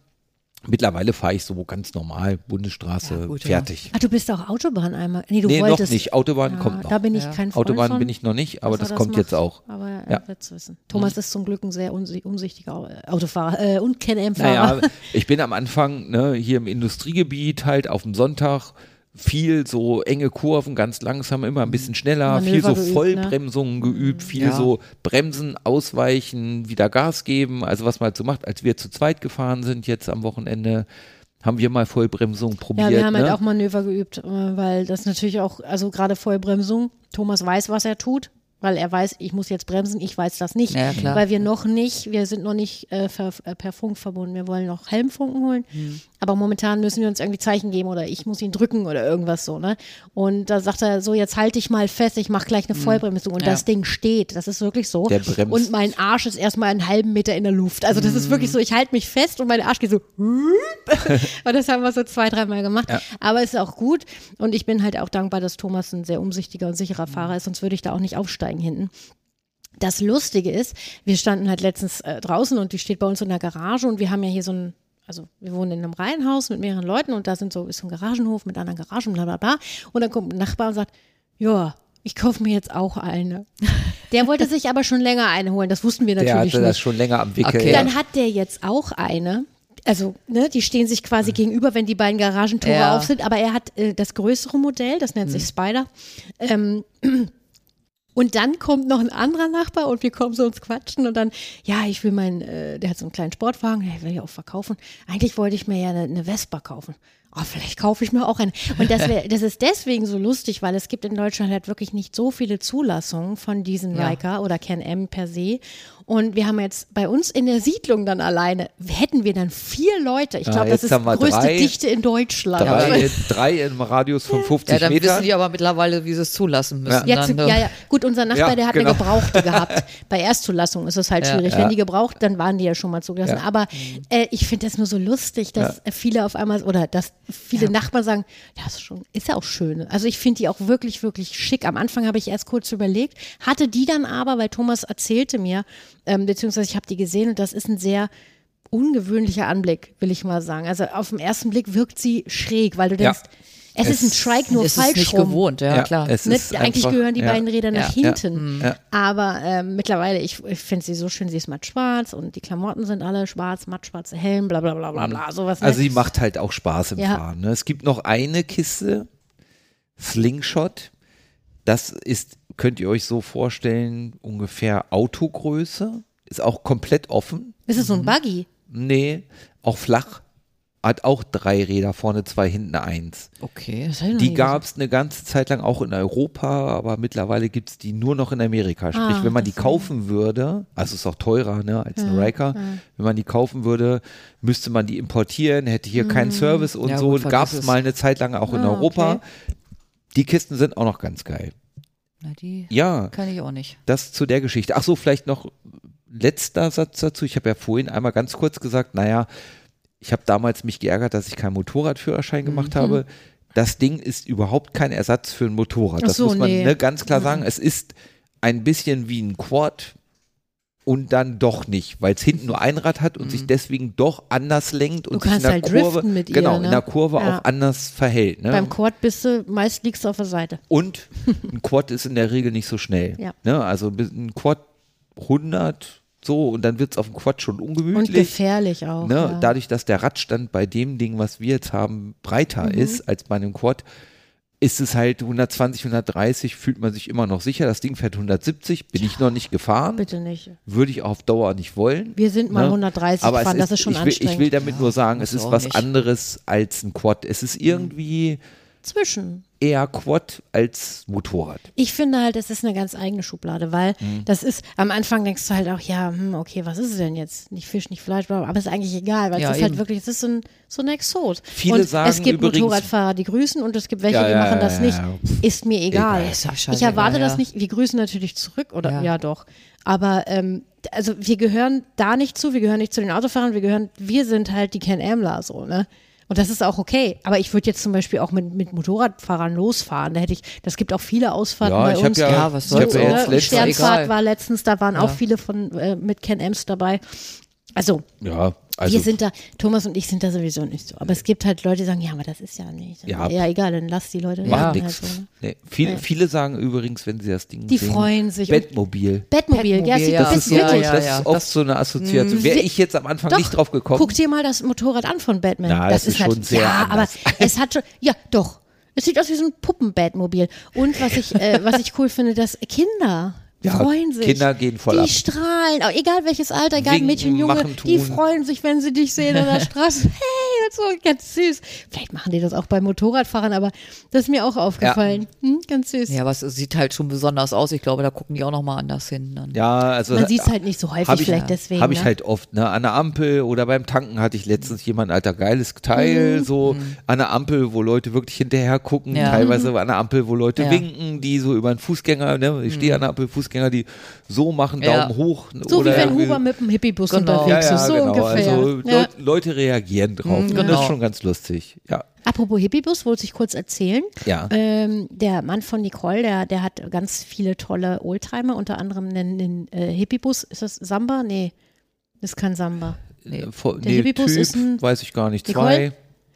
[SPEAKER 3] Mittlerweile fahre ich so ganz normal Bundesstraße
[SPEAKER 4] Ja, gut, ja.
[SPEAKER 3] fertig.
[SPEAKER 2] Ach, du bist auch Autobahn einmal. Nee, du
[SPEAKER 3] nee,
[SPEAKER 2] wolltest.
[SPEAKER 3] noch nicht. Autobahn
[SPEAKER 2] Ja,
[SPEAKER 3] kommt noch.
[SPEAKER 2] Da bin ich
[SPEAKER 4] Ja.
[SPEAKER 2] kein Freund
[SPEAKER 3] Autobahn
[SPEAKER 2] von,
[SPEAKER 3] bin ich noch nicht, aber das
[SPEAKER 2] er
[SPEAKER 3] kommt jetzt
[SPEAKER 2] macht.
[SPEAKER 3] auch.
[SPEAKER 2] Aber er
[SPEAKER 3] Ja.
[SPEAKER 2] wird es wissen. Thomas ist zum Glück ein sehr umsichtiger äh, Autofahrer äh, und Can-Am-Fahrer.
[SPEAKER 3] Naja, ich bin am Anfang ne, hier im Industriegebiet halt auf dem Sonntag viel so enge Kurven, ganz langsam, immer ein bisschen schneller,
[SPEAKER 2] Manöver
[SPEAKER 3] viel so
[SPEAKER 2] geübt, ne?
[SPEAKER 3] Vollbremsungen geübt, viel
[SPEAKER 4] Ja.
[SPEAKER 3] so Bremsen, ausweichen, wieder Gas geben, also was man halt so macht, als wir zu zweit gefahren sind jetzt am Wochenende, haben wir mal Vollbremsung probiert.
[SPEAKER 2] Ja, wir haben
[SPEAKER 3] ne?
[SPEAKER 2] halt auch Manöver geübt, äh, weil das natürlich auch, also gerade Vollbremsung, Thomas weiß, was er tut, weil er weiß, ich muss jetzt bremsen, ich weiß das nicht,
[SPEAKER 4] Ja,
[SPEAKER 2] weil wir noch nicht, wir sind noch nicht äh, per, äh, per Funk verbunden, wir wollen noch Helmfunken holen,
[SPEAKER 3] Hm.
[SPEAKER 2] Aber momentan müssen wir uns irgendwie Zeichen geben oder ich muss ihn drücken oder irgendwas so, ne? Und da sagt er so, jetzt halte ich mal fest, ich mache gleich eine Vollbremsung und
[SPEAKER 4] Ja.
[SPEAKER 2] das Ding steht, das ist wirklich so.
[SPEAKER 3] Der bremst.
[SPEAKER 2] Und mein Arsch ist erstmal einen halben Meter in der Luft, also das ist wirklich so, ich halte mich fest und mein Arsch geht so und das haben wir so zwei, dreimal gemacht. Aber es ist auch gut. Und ich bin halt auch dankbar, dass Thomas ein sehr umsichtiger und sicherer Fahrer ist, sonst würde ich da auch nicht aufsteigen hinten. Das Lustige ist, wir standen halt letztens äh, draußen und die steht bei uns in der Garage und wir haben ja hier so ein, also wir wohnen in einem Reihenhaus mit mehreren Leuten und da sind so, ist so ein Garagenhof mit anderen Garagen, bla bla bla. Und dann kommt ein Nachbar und sagt, ja, ich kaufe mir jetzt auch eine. Der wollte sich aber schon länger eine holen, das wussten wir
[SPEAKER 3] der
[SPEAKER 2] natürlich
[SPEAKER 3] hatte
[SPEAKER 2] nicht.
[SPEAKER 3] das schon länger am Wickel.
[SPEAKER 4] Okay.
[SPEAKER 2] Dann hat der jetzt auch eine. Also, ne, die stehen sich quasi gegenüber, wenn die beiden Garagentore
[SPEAKER 4] Ja.
[SPEAKER 2] auf sind. Aber er hat äh, das größere Modell, das nennt sich Spider. Ähm, und dann kommt noch ein anderer Nachbar und wir kommen so uns quatschen und dann, ja, ich will meinen, äh, der hat so einen kleinen Sportwagen, der will ich auch verkaufen. Eigentlich wollte ich mir ja eine, eine Vespa kaufen. Oh, vielleicht kaufe ich mir auch eine. Und das, wär, das ist deswegen so lustig, weil es gibt in Deutschland halt wirklich nicht so viele Zulassungen von diesen
[SPEAKER 4] Ja.
[SPEAKER 2] Leica oder Can-Am per se. Und wir haben jetzt bei uns in der Siedlung dann alleine, hätten wir dann vier Leute. Ich
[SPEAKER 3] Ja,
[SPEAKER 2] glaube, das
[SPEAKER 3] jetzt
[SPEAKER 2] ist
[SPEAKER 3] wir
[SPEAKER 2] größte
[SPEAKER 3] drei.
[SPEAKER 2] Dichte in Deutschland.
[SPEAKER 3] Drei, drei im Radius von 50
[SPEAKER 4] Ja, dann wissen
[SPEAKER 3] Metern.
[SPEAKER 4] die aber mittlerweile, wie sie es zulassen müssen.
[SPEAKER 2] Ja,
[SPEAKER 4] dann, ne?
[SPEAKER 2] ja, ja. Gut, unser Nachbar,
[SPEAKER 3] Ja,
[SPEAKER 2] der hat
[SPEAKER 3] genau.
[SPEAKER 2] eine Gebrauchte gehabt. Bei Erstzulassung ist es halt
[SPEAKER 4] Ja.
[SPEAKER 2] schwierig.
[SPEAKER 3] Ja.
[SPEAKER 2] Wenn die gebraucht, dann waren die ja schon mal zugelassen.
[SPEAKER 3] Ja.
[SPEAKER 2] Aber äh, ich finde das nur so lustig, dass viele auf einmal, oder dass viele Nachbarn sagen, ja, ist schon, ist ja auch schön. Also ich finde die auch wirklich, wirklich schick. Am Anfang habe ich erst kurz überlegt, hatte die dann aber, weil Thomas erzählte mir, ähm, beziehungsweise ich habe die gesehen und das ist ein sehr ungewöhnlicher Anblick, will ich mal sagen. Also auf den ersten Blick wirkt sie schräg, weil du
[SPEAKER 3] Ja.
[SPEAKER 2] denkst, es, ist ein
[SPEAKER 3] Es
[SPEAKER 2] Trike nur
[SPEAKER 4] ist es
[SPEAKER 2] falsch
[SPEAKER 4] nicht
[SPEAKER 2] rum.
[SPEAKER 4] gewohnt, ja,
[SPEAKER 3] Ja,
[SPEAKER 4] klar.
[SPEAKER 3] es
[SPEAKER 2] Ne?
[SPEAKER 3] ist
[SPEAKER 2] Eigentlich
[SPEAKER 3] einfach-
[SPEAKER 2] gehören die
[SPEAKER 3] ja.
[SPEAKER 2] beiden Räder nach
[SPEAKER 4] Ja, ja.
[SPEAKER 2] hinten.
[SPEAKER 3] Ja.
[SPEAKER 2] Aber ähm, mittlerweile, ich, ich finde sie so schön, sie ist matt schwarz und die Klamotten sind alle schwarz, matt schwarze Helm, bla bla bla bla bla, sowas. Ne?
[SPEAKER 3] Also sie macht halt auch Spaß im
[SPEAKER 2] Ja.
[SPEAKER 3] Fahren. Ne? Es gibt noch eine Kiste, Slingshot. Das ist, könnt ihr euch so vorstellen, ungefähr Autogröße. Ist auch komplett offen.
[SPEAKER 2] ist es so ein Buggy?
[SPEAKER 3] Nee, auch flach. Hat auch drei Räder, vorne zwei, hinten eins.
[SPEAKER 4] Okay.
[SPEAKER 2] Das hab ich noch
[SPEAKER 3] Die
[SPEAKER 2] nie
[SPEAKER 3] gab es eine ganze Zeit lang auch in Europa, aber mittlerweile gibt es die nur noch in Amerika. Sprich,
[SPEAKER 2] Ah,
[SPEAKER 3] wenn man die kaufen würde, also ist auch teurer ne, als eine Riker, wenn man die kaufen würde, müsste man die importieren, hätte hier keinen Service und
[SPEAKER 4] Ja,
[SPEAKER 3] so.
[SPEAKER 4] gut, vergiss
[SPEAKER 3] Gab es
[SPEAKER 4] es.
[SPEAKER 3] mal eine Zeit lang auch in
[SPEAKER 2] Ah,
[SPEAKER 3] Europa. Die Kisten sind auch noch ganz geil.
[SPEAKER 4] Na, die
[SPEAKER 3] Ja,
[SPEAKER 4] kann ich auch nicht.
[SPEAKER 3] das zu der Geschichte. Ach so, vielleicht noch letzter Satz dazu. Ich habe ja vorhin einmal ganz kurz gesagt, naja, ich habe damals mich geärgert, dass ich keinen Motorradführerschein gemacht
[SPEAKER 2] Mhm.
[SPEAKER 3] habe. Das Ding ist überhaupt kein Ersatz für ein Motorrad. Das
[SPEAKER 2] so,
[SPEAKER 3] muss man
[SPEAKER 2] nee.
[SPEAKER 3] ne, ganz klar sagen. Es ist ein bisschen wie ein Quad und dann doch nicht, weil es hinten nur ein Rad hat und sich deswegen doch anders lenkt und
[SPEAKER 2] Du
[SPEAKER 3] sich
[SPEAKER 2] kannst
[SPEAKER 3] in der
[SPEAKER 2] halt
[SPEAKER 3] Kurve,
[SPEAKER 2] driften mit ihr,
[SPEAKER 3] genau,
[SPEAKER 2] ne?
[SPEAKER 3] in der Kurve
[SPEAKER 2] Ja.
[SPEAKER 3] auch anders verhält. Ne?
[SPEAKER 2] Beim Quad bist du, meist liegst du auf der Seite.
[SPEAKER 3] Und ein Quad ist in der Regel nicht so schnell.
[SPEAKER 2] Ja.
[SPEAKER 3] Ne? Also bis- ein Quad 100 so und dann wird es auf dem Quad schon
[SPEAKER 2] Und
[SPEAKER 3] ungemütlich.
[SPEAKER 2] gefährlich auch.
[SPEAKER 3] Ne?
[SPEAKER 2] ja.
[SPEAKER 3] Dadurch, dass der Radstand bei dem Ding, was wir jetzt haben, breiter
[SPEAKER 2] Mhm.
[SPEAKER 3] ist als bei einem Quad, ist es halt 120, 130, fühlt man sich immer noch sicher. Das Ding fährt 170, bin ich noch nicht gefahren.
[SPEAKER 2] Bitte nicht.
[SPEAKER 3] Würde ich auf Dauer nicht wollen.
[SPEAKER 2] Wir sind mal
[SPEAKER 3] Ne?
[SPEAKER 2] 130
[SPEAKER 3] Aber
[SPEAKER 2] gefahren,
[SPEAKER 3] es
[SPEAKER 2] das ist schon
[SPEAKER 3] ich will,
[SPEAKER 2] anstrengend.
[SPEAKER 3] Ich will damit nur sagen, es ist was
[SPEAKER 4] nicht.
[SPEAKER 3] anderes als ein Quad. Es ist irgendwie
[SPEAKER 2] Zwischen.
[SPEAKER 3] Eher Quad als Motorrad.
[SPEAKER 2] Ich finde halt, es ist eine ganz eigene Schublade, weil
[SPEAKER 3] Mhm.
[SPEAKER 2] das ist, am Anfang denkst du halt auch, ja, hm, okay, was ist es denn jetzt? Nicht Fisch, nicht Fleisch, aber ist eigentlich egal, weil
[SPEAKER 4] Ja,
[SPEAKER 2] es ist halt
[SPEAKER 4] eben.
[SPEAKER 2] wirklich, es ist so ein, so ein Exot.
[SPEAKER 3] Viele
[SPEAKER 2] und
[SPEAKER 3] sagen
[SPEAKER 2] es gibt
[SPEAKER 3] übrigens-
[SPEAKER 2] Motorradfahrer, die grüßen und es gibt welche,
[SPEAKER 3] Ja,
[SPEAKER 2] die
[SPEAKER 3] ja,
[SPEAKER 2] machen
[SPEAKER 3] ja,
[SPEAKER 2] das nicht. Ist mir egal.
[SPEAKER 3] Egal.
[SPEAKER 4] Ist
[SPEAKER 2] ich erwarte das nicht. Wir grüßen natürlich zurück oder ja,
[SPEAKER 4] Ja.
[SPEAKER 2] doch. Aber ähm, also wir gehören da nicht zu, wir gehören nicht zu den Autofahrern, wir gehören, wir sind halt die Ken Amler so, ne? Und das ist auch okay. Aber ich würde jetzt zum Beispiel auch mit, mit Motorradfahrern losfahren. Da hätte ich, das gibt auch viele Ausfahrten
[SPEAKER 3] Ja,
[SPEAKER 2] bei
[SPEAKER 3] ich
[SPEAKER 2] uns.
[SPEAKER 3] ja-
[SPEAKER 4] Ja, was
[SPEAKER 3] ich
[SPEAKER 4] soll's auch.
[SPEAKER 3] jetzt letztens-
[SPEAKER 2] Sternfahrt
[SPEAKER 4] Egal.
[SPEAKER 2] war letztens, da waren auch
[SPEAKER 4] Ja.
[SPEAKER 2] viele von äh, mit Ken Ems dabei. Also,
[SPEAKER 3] Ja, also
[SPEAKER 2] wir sind da, Thomas und ich sind da sowieso nicht so. Aber es gibt halt Leute, die sagen, ja, aber das ist ja nicht.
[SPEAKER 3] Ja.
[SPEAKER 2] ja egal, dann lass die Leute
[SPEAKER 3] macht
[SPEAKER 4] Ja.
[SPEAKER 2] machen
[SPEAKER 3] nichts.
[SPEAKER 2] halt so, ne?
[SPEAKER 3] nee, viele,
[SPEAKER 2] Ja.
[SPEAKER 3] viele sagen übrigens, wenn sie das Ding
[SPEAKER 2] Die
[SPEAKER 3] sehen,
[SPEAKER 2] freuen sich.
[SPEAKER 3] Bettmobil.
[SPEAKER 2] Bettmobil, ja,
[SPEAKER 4] Bettmobil,
[SPEAKER 2] sieht
[SPEAKER 4] ja.
[SPEAKER 2] ein
[SPEAKER 3] Das ist,
[SPEAKER 2] bisschen
[SPEAKER 3] so,
[SPEAKER 4] ja, ja,
[SPEAKER 3] das
[SPEAKER 4] ja.
[SPEAKER 3] ist oft
[SPEAKER 4] Das-
[SPEAKER 3] so eine Assoziation. Wäre ich jetzt am Anfang
[SPEAKER 2] Doch,
[SPEAKER 3] nicht drauf gekommen.
[SPEAKER 2] Guck dir mal das Motorrad an von Batman.
[SPEAKER 3] Na, das ist schon
[SPEAKER 2] halt,
[SPEAKER 3] sehr
[SPEAKER 2] Ja,
[SPEAKER 3] anders.
[SPEAKER 2] aber es hat schon, ja, doch. Es sieht aus wie so ein Puppen-Batmobil. Und was ich, äh, was ich cool finde, dass Kinder
[SPEAKER 3] Ja,
[SPEAKER 2] freuen sich.
[SPEAKER 3] Kinder gehen voll
[SPEAKER 2] die
[SPEAKER 3] ab.
[SPEAKER 2] strahlen, auch egal welches Alter, egal
[SPEAKER 3] Winken,
[SPEAKER 2] Mädchen, Junge,
[SPEAKER 3] machen,
[SPEAKER 2] die freuen sich, wenn sie dich sehen an der Straße. Hey, das ist so ganz süß. Vielleicht machen die das auch beim Motorradfahren, aber das ist mir auch aufgefallen. Hm, ganz süß.
[SPEAKER 4] Ja, aber es sieht halt schon besonders aus. Ich glaube, da gucken die auch nochmal anders hin. Dann.
[SPEAKER 3] Ja, also
[SPEAKER 2] Man sieht es halt nicht so häufig,
[SPEAKER 3] ich,
[SPEAKER 2] vielleicht deswegen.
[SPEAKER 3] Habe ich
[SPEAKER 2] ne?
[SPEAKER 3] halt oft, ne? An der Ampel oder beim Tanken hatte ich letztens jemand, alter, geiles Teil,
[SPEAKER 2] Mhm.
[SPEAKER 3] so an der Ampel, wo Leute wirklich hinterher gucken,
[SPEAKER 4] Ja.
[SPEAKER 3] teilweise an der Ampel, wo Leute
[SPEAKER 4] Ja.
[SPEAKER 3] winken, die so über einen Fußgänger, ne? Ich stehe an der Ampel, Fußgänger, die so machen,
[SPEAKER 4] Ja.
[SPEAKER 3] Daumen hoch.
[SPEAKER 2] So wie
[SPEAKER 3] oder
[SPEAKER 2] wenn
[SPEAKER 3] irgendwie-
[SPEAKER 2] Huber mit dem Hippiebus
[SPEAKER 4] Genau.
[SPEAKER 3] ja,
[SPEAKER 2] unterwegs
[SPEAKER 3] ja,
[SPEAKER 2] ist, so
[SPEAKER 3] genau.
[SPEAKER 2] ungefähr.
[SPEAKER 3] Also
[SPEAKER 2] ja.
[SPEAKER 3] Leut, Leute reagieren drauf.
[SPEAKER 4] Mhm,
[SPEAKER 3] Das
[SPEAKER 4] genau.
[SPEAKER 3] ist schon ganz lustig. Ja.
[SPEAKER 2] Apropos Hippiebus, wollte ich kurz erzählen.
[SPEAKER 3] Ja.
[SPEAKER 2] Ähm, der Mann von Nicole, der, der hat ganz viele tolle Oldtimer, unter anderem den, den äh, Hippiebus. Ist das Samba? Nee, das ist kein Samba.
[SPEAKER 3] Nee, vor,
[SPEAKER 2] der
[SPEAKER 3] nee,
[SPEAKER 2] Hippibus
[SPEAKER 3] typ,
[SPEAKER 2] ist ein-
[SPEAKER 3] weiß ich gar nicht.
[SPEAKER 2] Nicole?
[SPEAKER 3] Zwei.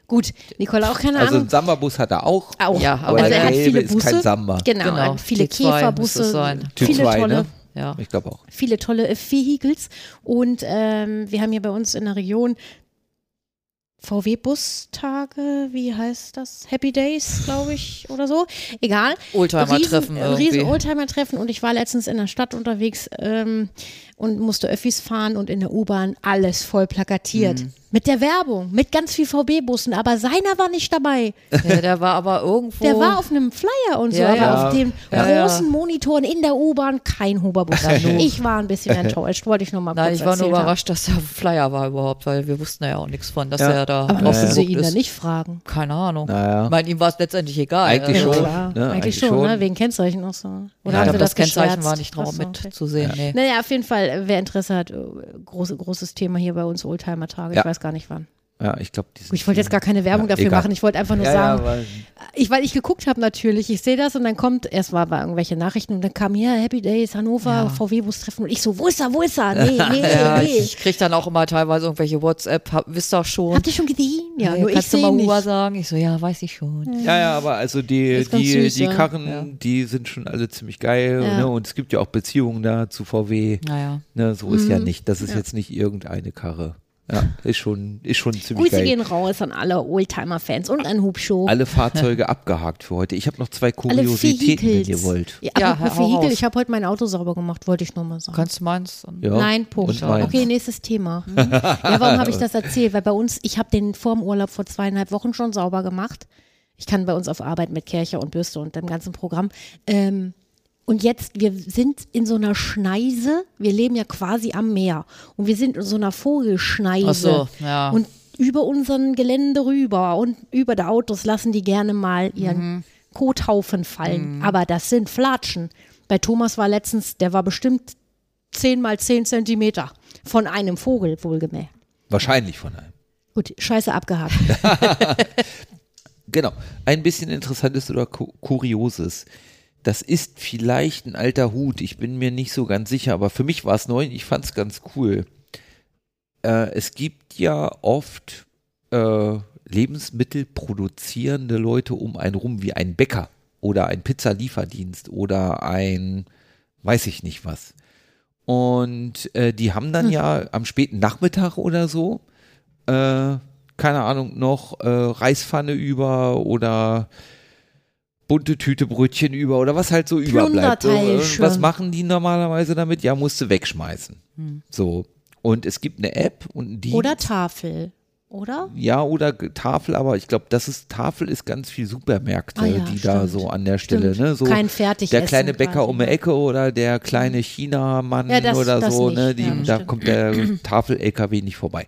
[SPEAKER 2] Gut, Nicole auch keine
[SPEAKER 3] Also
[SPEAKER 2] Ahnung.
[SPEAKER 3] einen Samba-Bus hat er auch.
[SPEAKER 2] auch.
[SPEAKER 4] Ja,
[SPEAKER 3] aber
[SPEAKER 2] also
[SPEAKER 3] der
[SPEAKER 2] er hat viele
[SPEAKER 3] ist
[SPEAKER 2] Busse.
[SPEAKER 3] kein Samba.
[SPEAKER 2] Genau,
[SPEAKER 4] Genau,
[SPEAKER 2] viele
[SPEAKER 4] T2
[SPEAKER 2] Käferbusse,
[SPEAKER 4] sein.
[SPEAKER 3] Typ
[SPEAKER 2] viele
[SPEAKER 3] 2,
[SPEAKER 2] tolle,
[SPEAKER 3] ne?
[SPEAKER 4] Ja.
[SPEAKER 3] Ich glaube auch.
[SPEAKER 2] viele tolle äh, Vehicles. Und ähm, wir haben hier bei uns in der Region VW-Bustage, wie heißt das? Happy Days, glaube ich, oder so. Egal.
[SPEAKER 4] Oldtimer-Treffen
[SPEAKER 2] Riesen, riesen
[SPEAKER 4] irgendwie.
[SPEAKER 2] Oldtimer-Treffen und ich war letztens in der Stadt unterwegs ähm, und musste Öffis fahren und in der U-Bahn alles voll plakatiert.
[SPEAKER 4] Mhm.
[SPEAKER 2] Mit der Werbung, mit ganz viel VW-Bussen, aber seiner war nicht dabei.
[SPEAKER 4] ja, der war aber irgendwo.
[SPEAKER 2] Der war auf einem Flyer und so,
[SPEAKER 4] Ja,
[SPEAKER 2] aber
[SPEAKER 4] ja.
[SPEAKER 2] auf den
[SPEAKER 4] Ja, ja.
[SPEAKER 2] großen Monitoren in der U-Bahn kein Huberbus. Ich war ein bisschen enttäuscht, wollte ich nur mal
[SPEAKER 4] Nein,
[SPEAKER 2] kurz
[SPEAKER 4] ich war nur
[SPEAKER 2] erzählt haben.
[SPEAKER 4] überrascht, dass der Flyer war überhaupt, weil wir wussten ja auch nichts von, dass
[SPEAKER 3] Ja.
[SPEAKER 4] er da
[SPEAKER 2] Aber mussten sie ihn dann nicht fragen?
[SPEAKER 4] Keine Ahnung.
[SPEAKER 3] Naja.
[SPEAKER 4] Ich meine, ihm war es letztendlich egal.
[SPEAKER 3] Eigentlich
[SPEAKER 4] also,
[SPEAKER 3] schon.
[SPEAKER 2] klar.
[SPEAKER 3] ne,
[SPEAKER 2] Eigentlich,
[SPEAKER 3] eigentlich
[SPEAKER 2] schon,
[SPEAKER 3] schon.
[SPEAKER 2] Ne? wegen Kennzeichen auch so. Oder
[SPEAKER 4] Ja,
[SPEAKER 2] haben
[SPEAKER 4] aber
[SPEAKER 2] sie
[SPEAKER 4] das, Kennzeichen war nicht drauf
[SPEAKER 2] so, okay.
[SPEAKER 4] mitzusehen. Nee.
[SPEAKER 2] Naja, auf jeden Fall, wer Interesse hat, äh, große, großes Thema hier bei uns Oldtimer-Tage. Ich weiß gar nicht wann.
[SPEAKER 3] Ja, ich glaube,
[SPEAKER 2] Ich wollte jetzt gar keine Werbung
[SPEAKER 3] Ja,
[SPEAKER 2] dafür
[SPEAKER 3] egal.
[SPEAKER 2] machen. Ich wollte einfach nur
[SPEAKER 3] ja,
[SPEAKER 2] sagen,
[SPEAKER 3] ja, weil,
[SPEAKER 2] ich, weil ich geguckt habe natürlich, ich sehe das und dann kommt, erst war bei irgendwelche Nachrichten und dann kam hier Happy Days, Hannover,
[SPEAKER 4] Ja.
[SPEAKER 2] VW-Bus-Treffen und ich so, wo ist er, wo ist er? Nee, nee,
[SPEAKER 4] Ja,
[SPEAKER 2] nee.
[SPEAKER 4] ich krieg dann auch immer teilweise irgendwelche WhatsApp, hab, wisst ihr schon.
[SPEAKER 2] Habt ihr schon gesehen? Ja,
[SPEAKER 4] Nee,
[SPEAKER 2] nur ich
[SPEAKER 4] kannst du
[SPEAKER 2] sehe
[SPEAKER 4] mal
[SPEAKER 2] nicht.
[SPEAKER 4] sagen? Ich so, ja, weiß ich schon.
[SPEAKER 3] ja, ja, aber also die, die,
[SPEAKER 2] süß,
[SPEAKER 3] die
[SPEAKER 2] ja.
[SPEAKER 3] Karren,
[SPEAKER 4] Ja.
[SPEAKER 3] die sind schon alle ziemlich geil.
[SPEAKER 2] Ja.
[SPEAKER 3] Ne? Und es gibt ja auch Beziehungen da zu VW.
[SPEAKER 4] Naja.
[SPEAKER 3] Ne? So ist ja
[SPEAKER 2] Mhm.
[SPEAKER 3] nicht. Das ist
[SPEAKER 2] Ja.
[SPEAKER 3] jetzt nicht irgendeine Karre. Ja, ist schon, ist schon ziemlich
[SPEAKER 2] Grüße
[SPEAKER 3] geil.
[SPEAKER 2] gehen raus an alle Oldtimer-Fans und an Hubshow.
[SPEAKER 3] Alle Fahrzeuge abgehakt für heute. Ich habe noch zwei
[SPEAKER 2] Alle
[SPEAKER 3] Kuriositäten, wenn ihr wollt.
[SPEAKER 2] Ja,
[SPEAKER 4] Ja, hau
[SPEAKER 2] Vehikel, ich habe heute mein Auto sauber gemacht, wollte ich nur mal sagen.
[SPEAKER 4] Kannst du meins?
[SPEAKER 3] Ja.
[SPEAKER 2] Nein, Punkt. Okay, nächstes Thema. Hm. ja, warum habe ich das erzählt? Weil bei uns, ich habe den vorm Urlaub vor zweieinhalb Wochen schon sauber gemacht. Ich kann bei uns auf Arbeit mit Kercher und Bürste und dem ganzen Programm. Ähm, und jetzt, wir sind in so einer Schneise, wir leben ja quasi am Meer und wir sind in so einer Vogelschneise.
[SPEAKER 4] Ach so, ja.
[SPEAKER 2] Und über unseren Gelände rüber und über die Autos lassen die gerne mal ihren Kothaufen fallen. Aber das sind Flatschen. Bei Thomas war letztens, der war bestimmt 10 mal 10 Zentimeter von einem Vogel, wohlgemerkt.
[SPEAKER 3] Wahrscheinlich von einem.
[SPEAKER 2] Gut, scheiße abgehakt.
[SPEAKER 3] Genau. Ein bisschen interessantes oder Ku- kurioses. Das ist vielleicht ein alter Hut. Ich bin mir nicht so ganz sicher, aber für mich war es neu. und Ich fand es ganz cool. Äh, es gibt ja oft äh, Lebensmittel produzierende Leute um einen rum, wie ein Bäcker oder ein Pizzalieferdienst oder ein, weiß ich nicht was. Und äh, die haben dann ja am späten Nachmittag oder so, äh, keine Ahnung, noch äh, Reispfanne über oder bunte Tüte Brötchen über oder was halt so überbleibt. Äh, was machen die normalerweise damit? Ja, musst du wegschmeißen. So. Und es gibt eine App und Dienst.
[SPEAKER 2] Oder Tafel, oder?
[SPEAKER 3] Ja, oder Tafel, aber ich glaube, das ist, Tafel ist ganz viel Supermärkte,
[SPEAKER 2] Ah ja,
[SPEAKER 3] die da
[SPEAKER 2] stimmt.
[SPEAKER 3] so an der Stelle,
[SPEAKER 2] Stimmt.
[SPEAKER 3] ne? So
[SPEAKER 2] Kein Fertigessen
[SPEAKER 3] Der kleine Bäcker
[SPEAKER 2] quasi,
[SPEAKER 3] um die
[SPEAKER 2] ne?
[SPEAKER 3] Ecke oder der kleine Chinamann
[SPEAKER 2] Ja,
[SPEAKER 3] oder so, ne? Die,
[SPEAKER 2] Ja,
[SPEAKER 3] da
[SPEAKER 2] stimmt.
[SPEAKER 3] kommt der Tafel-LKW nicht vorbei.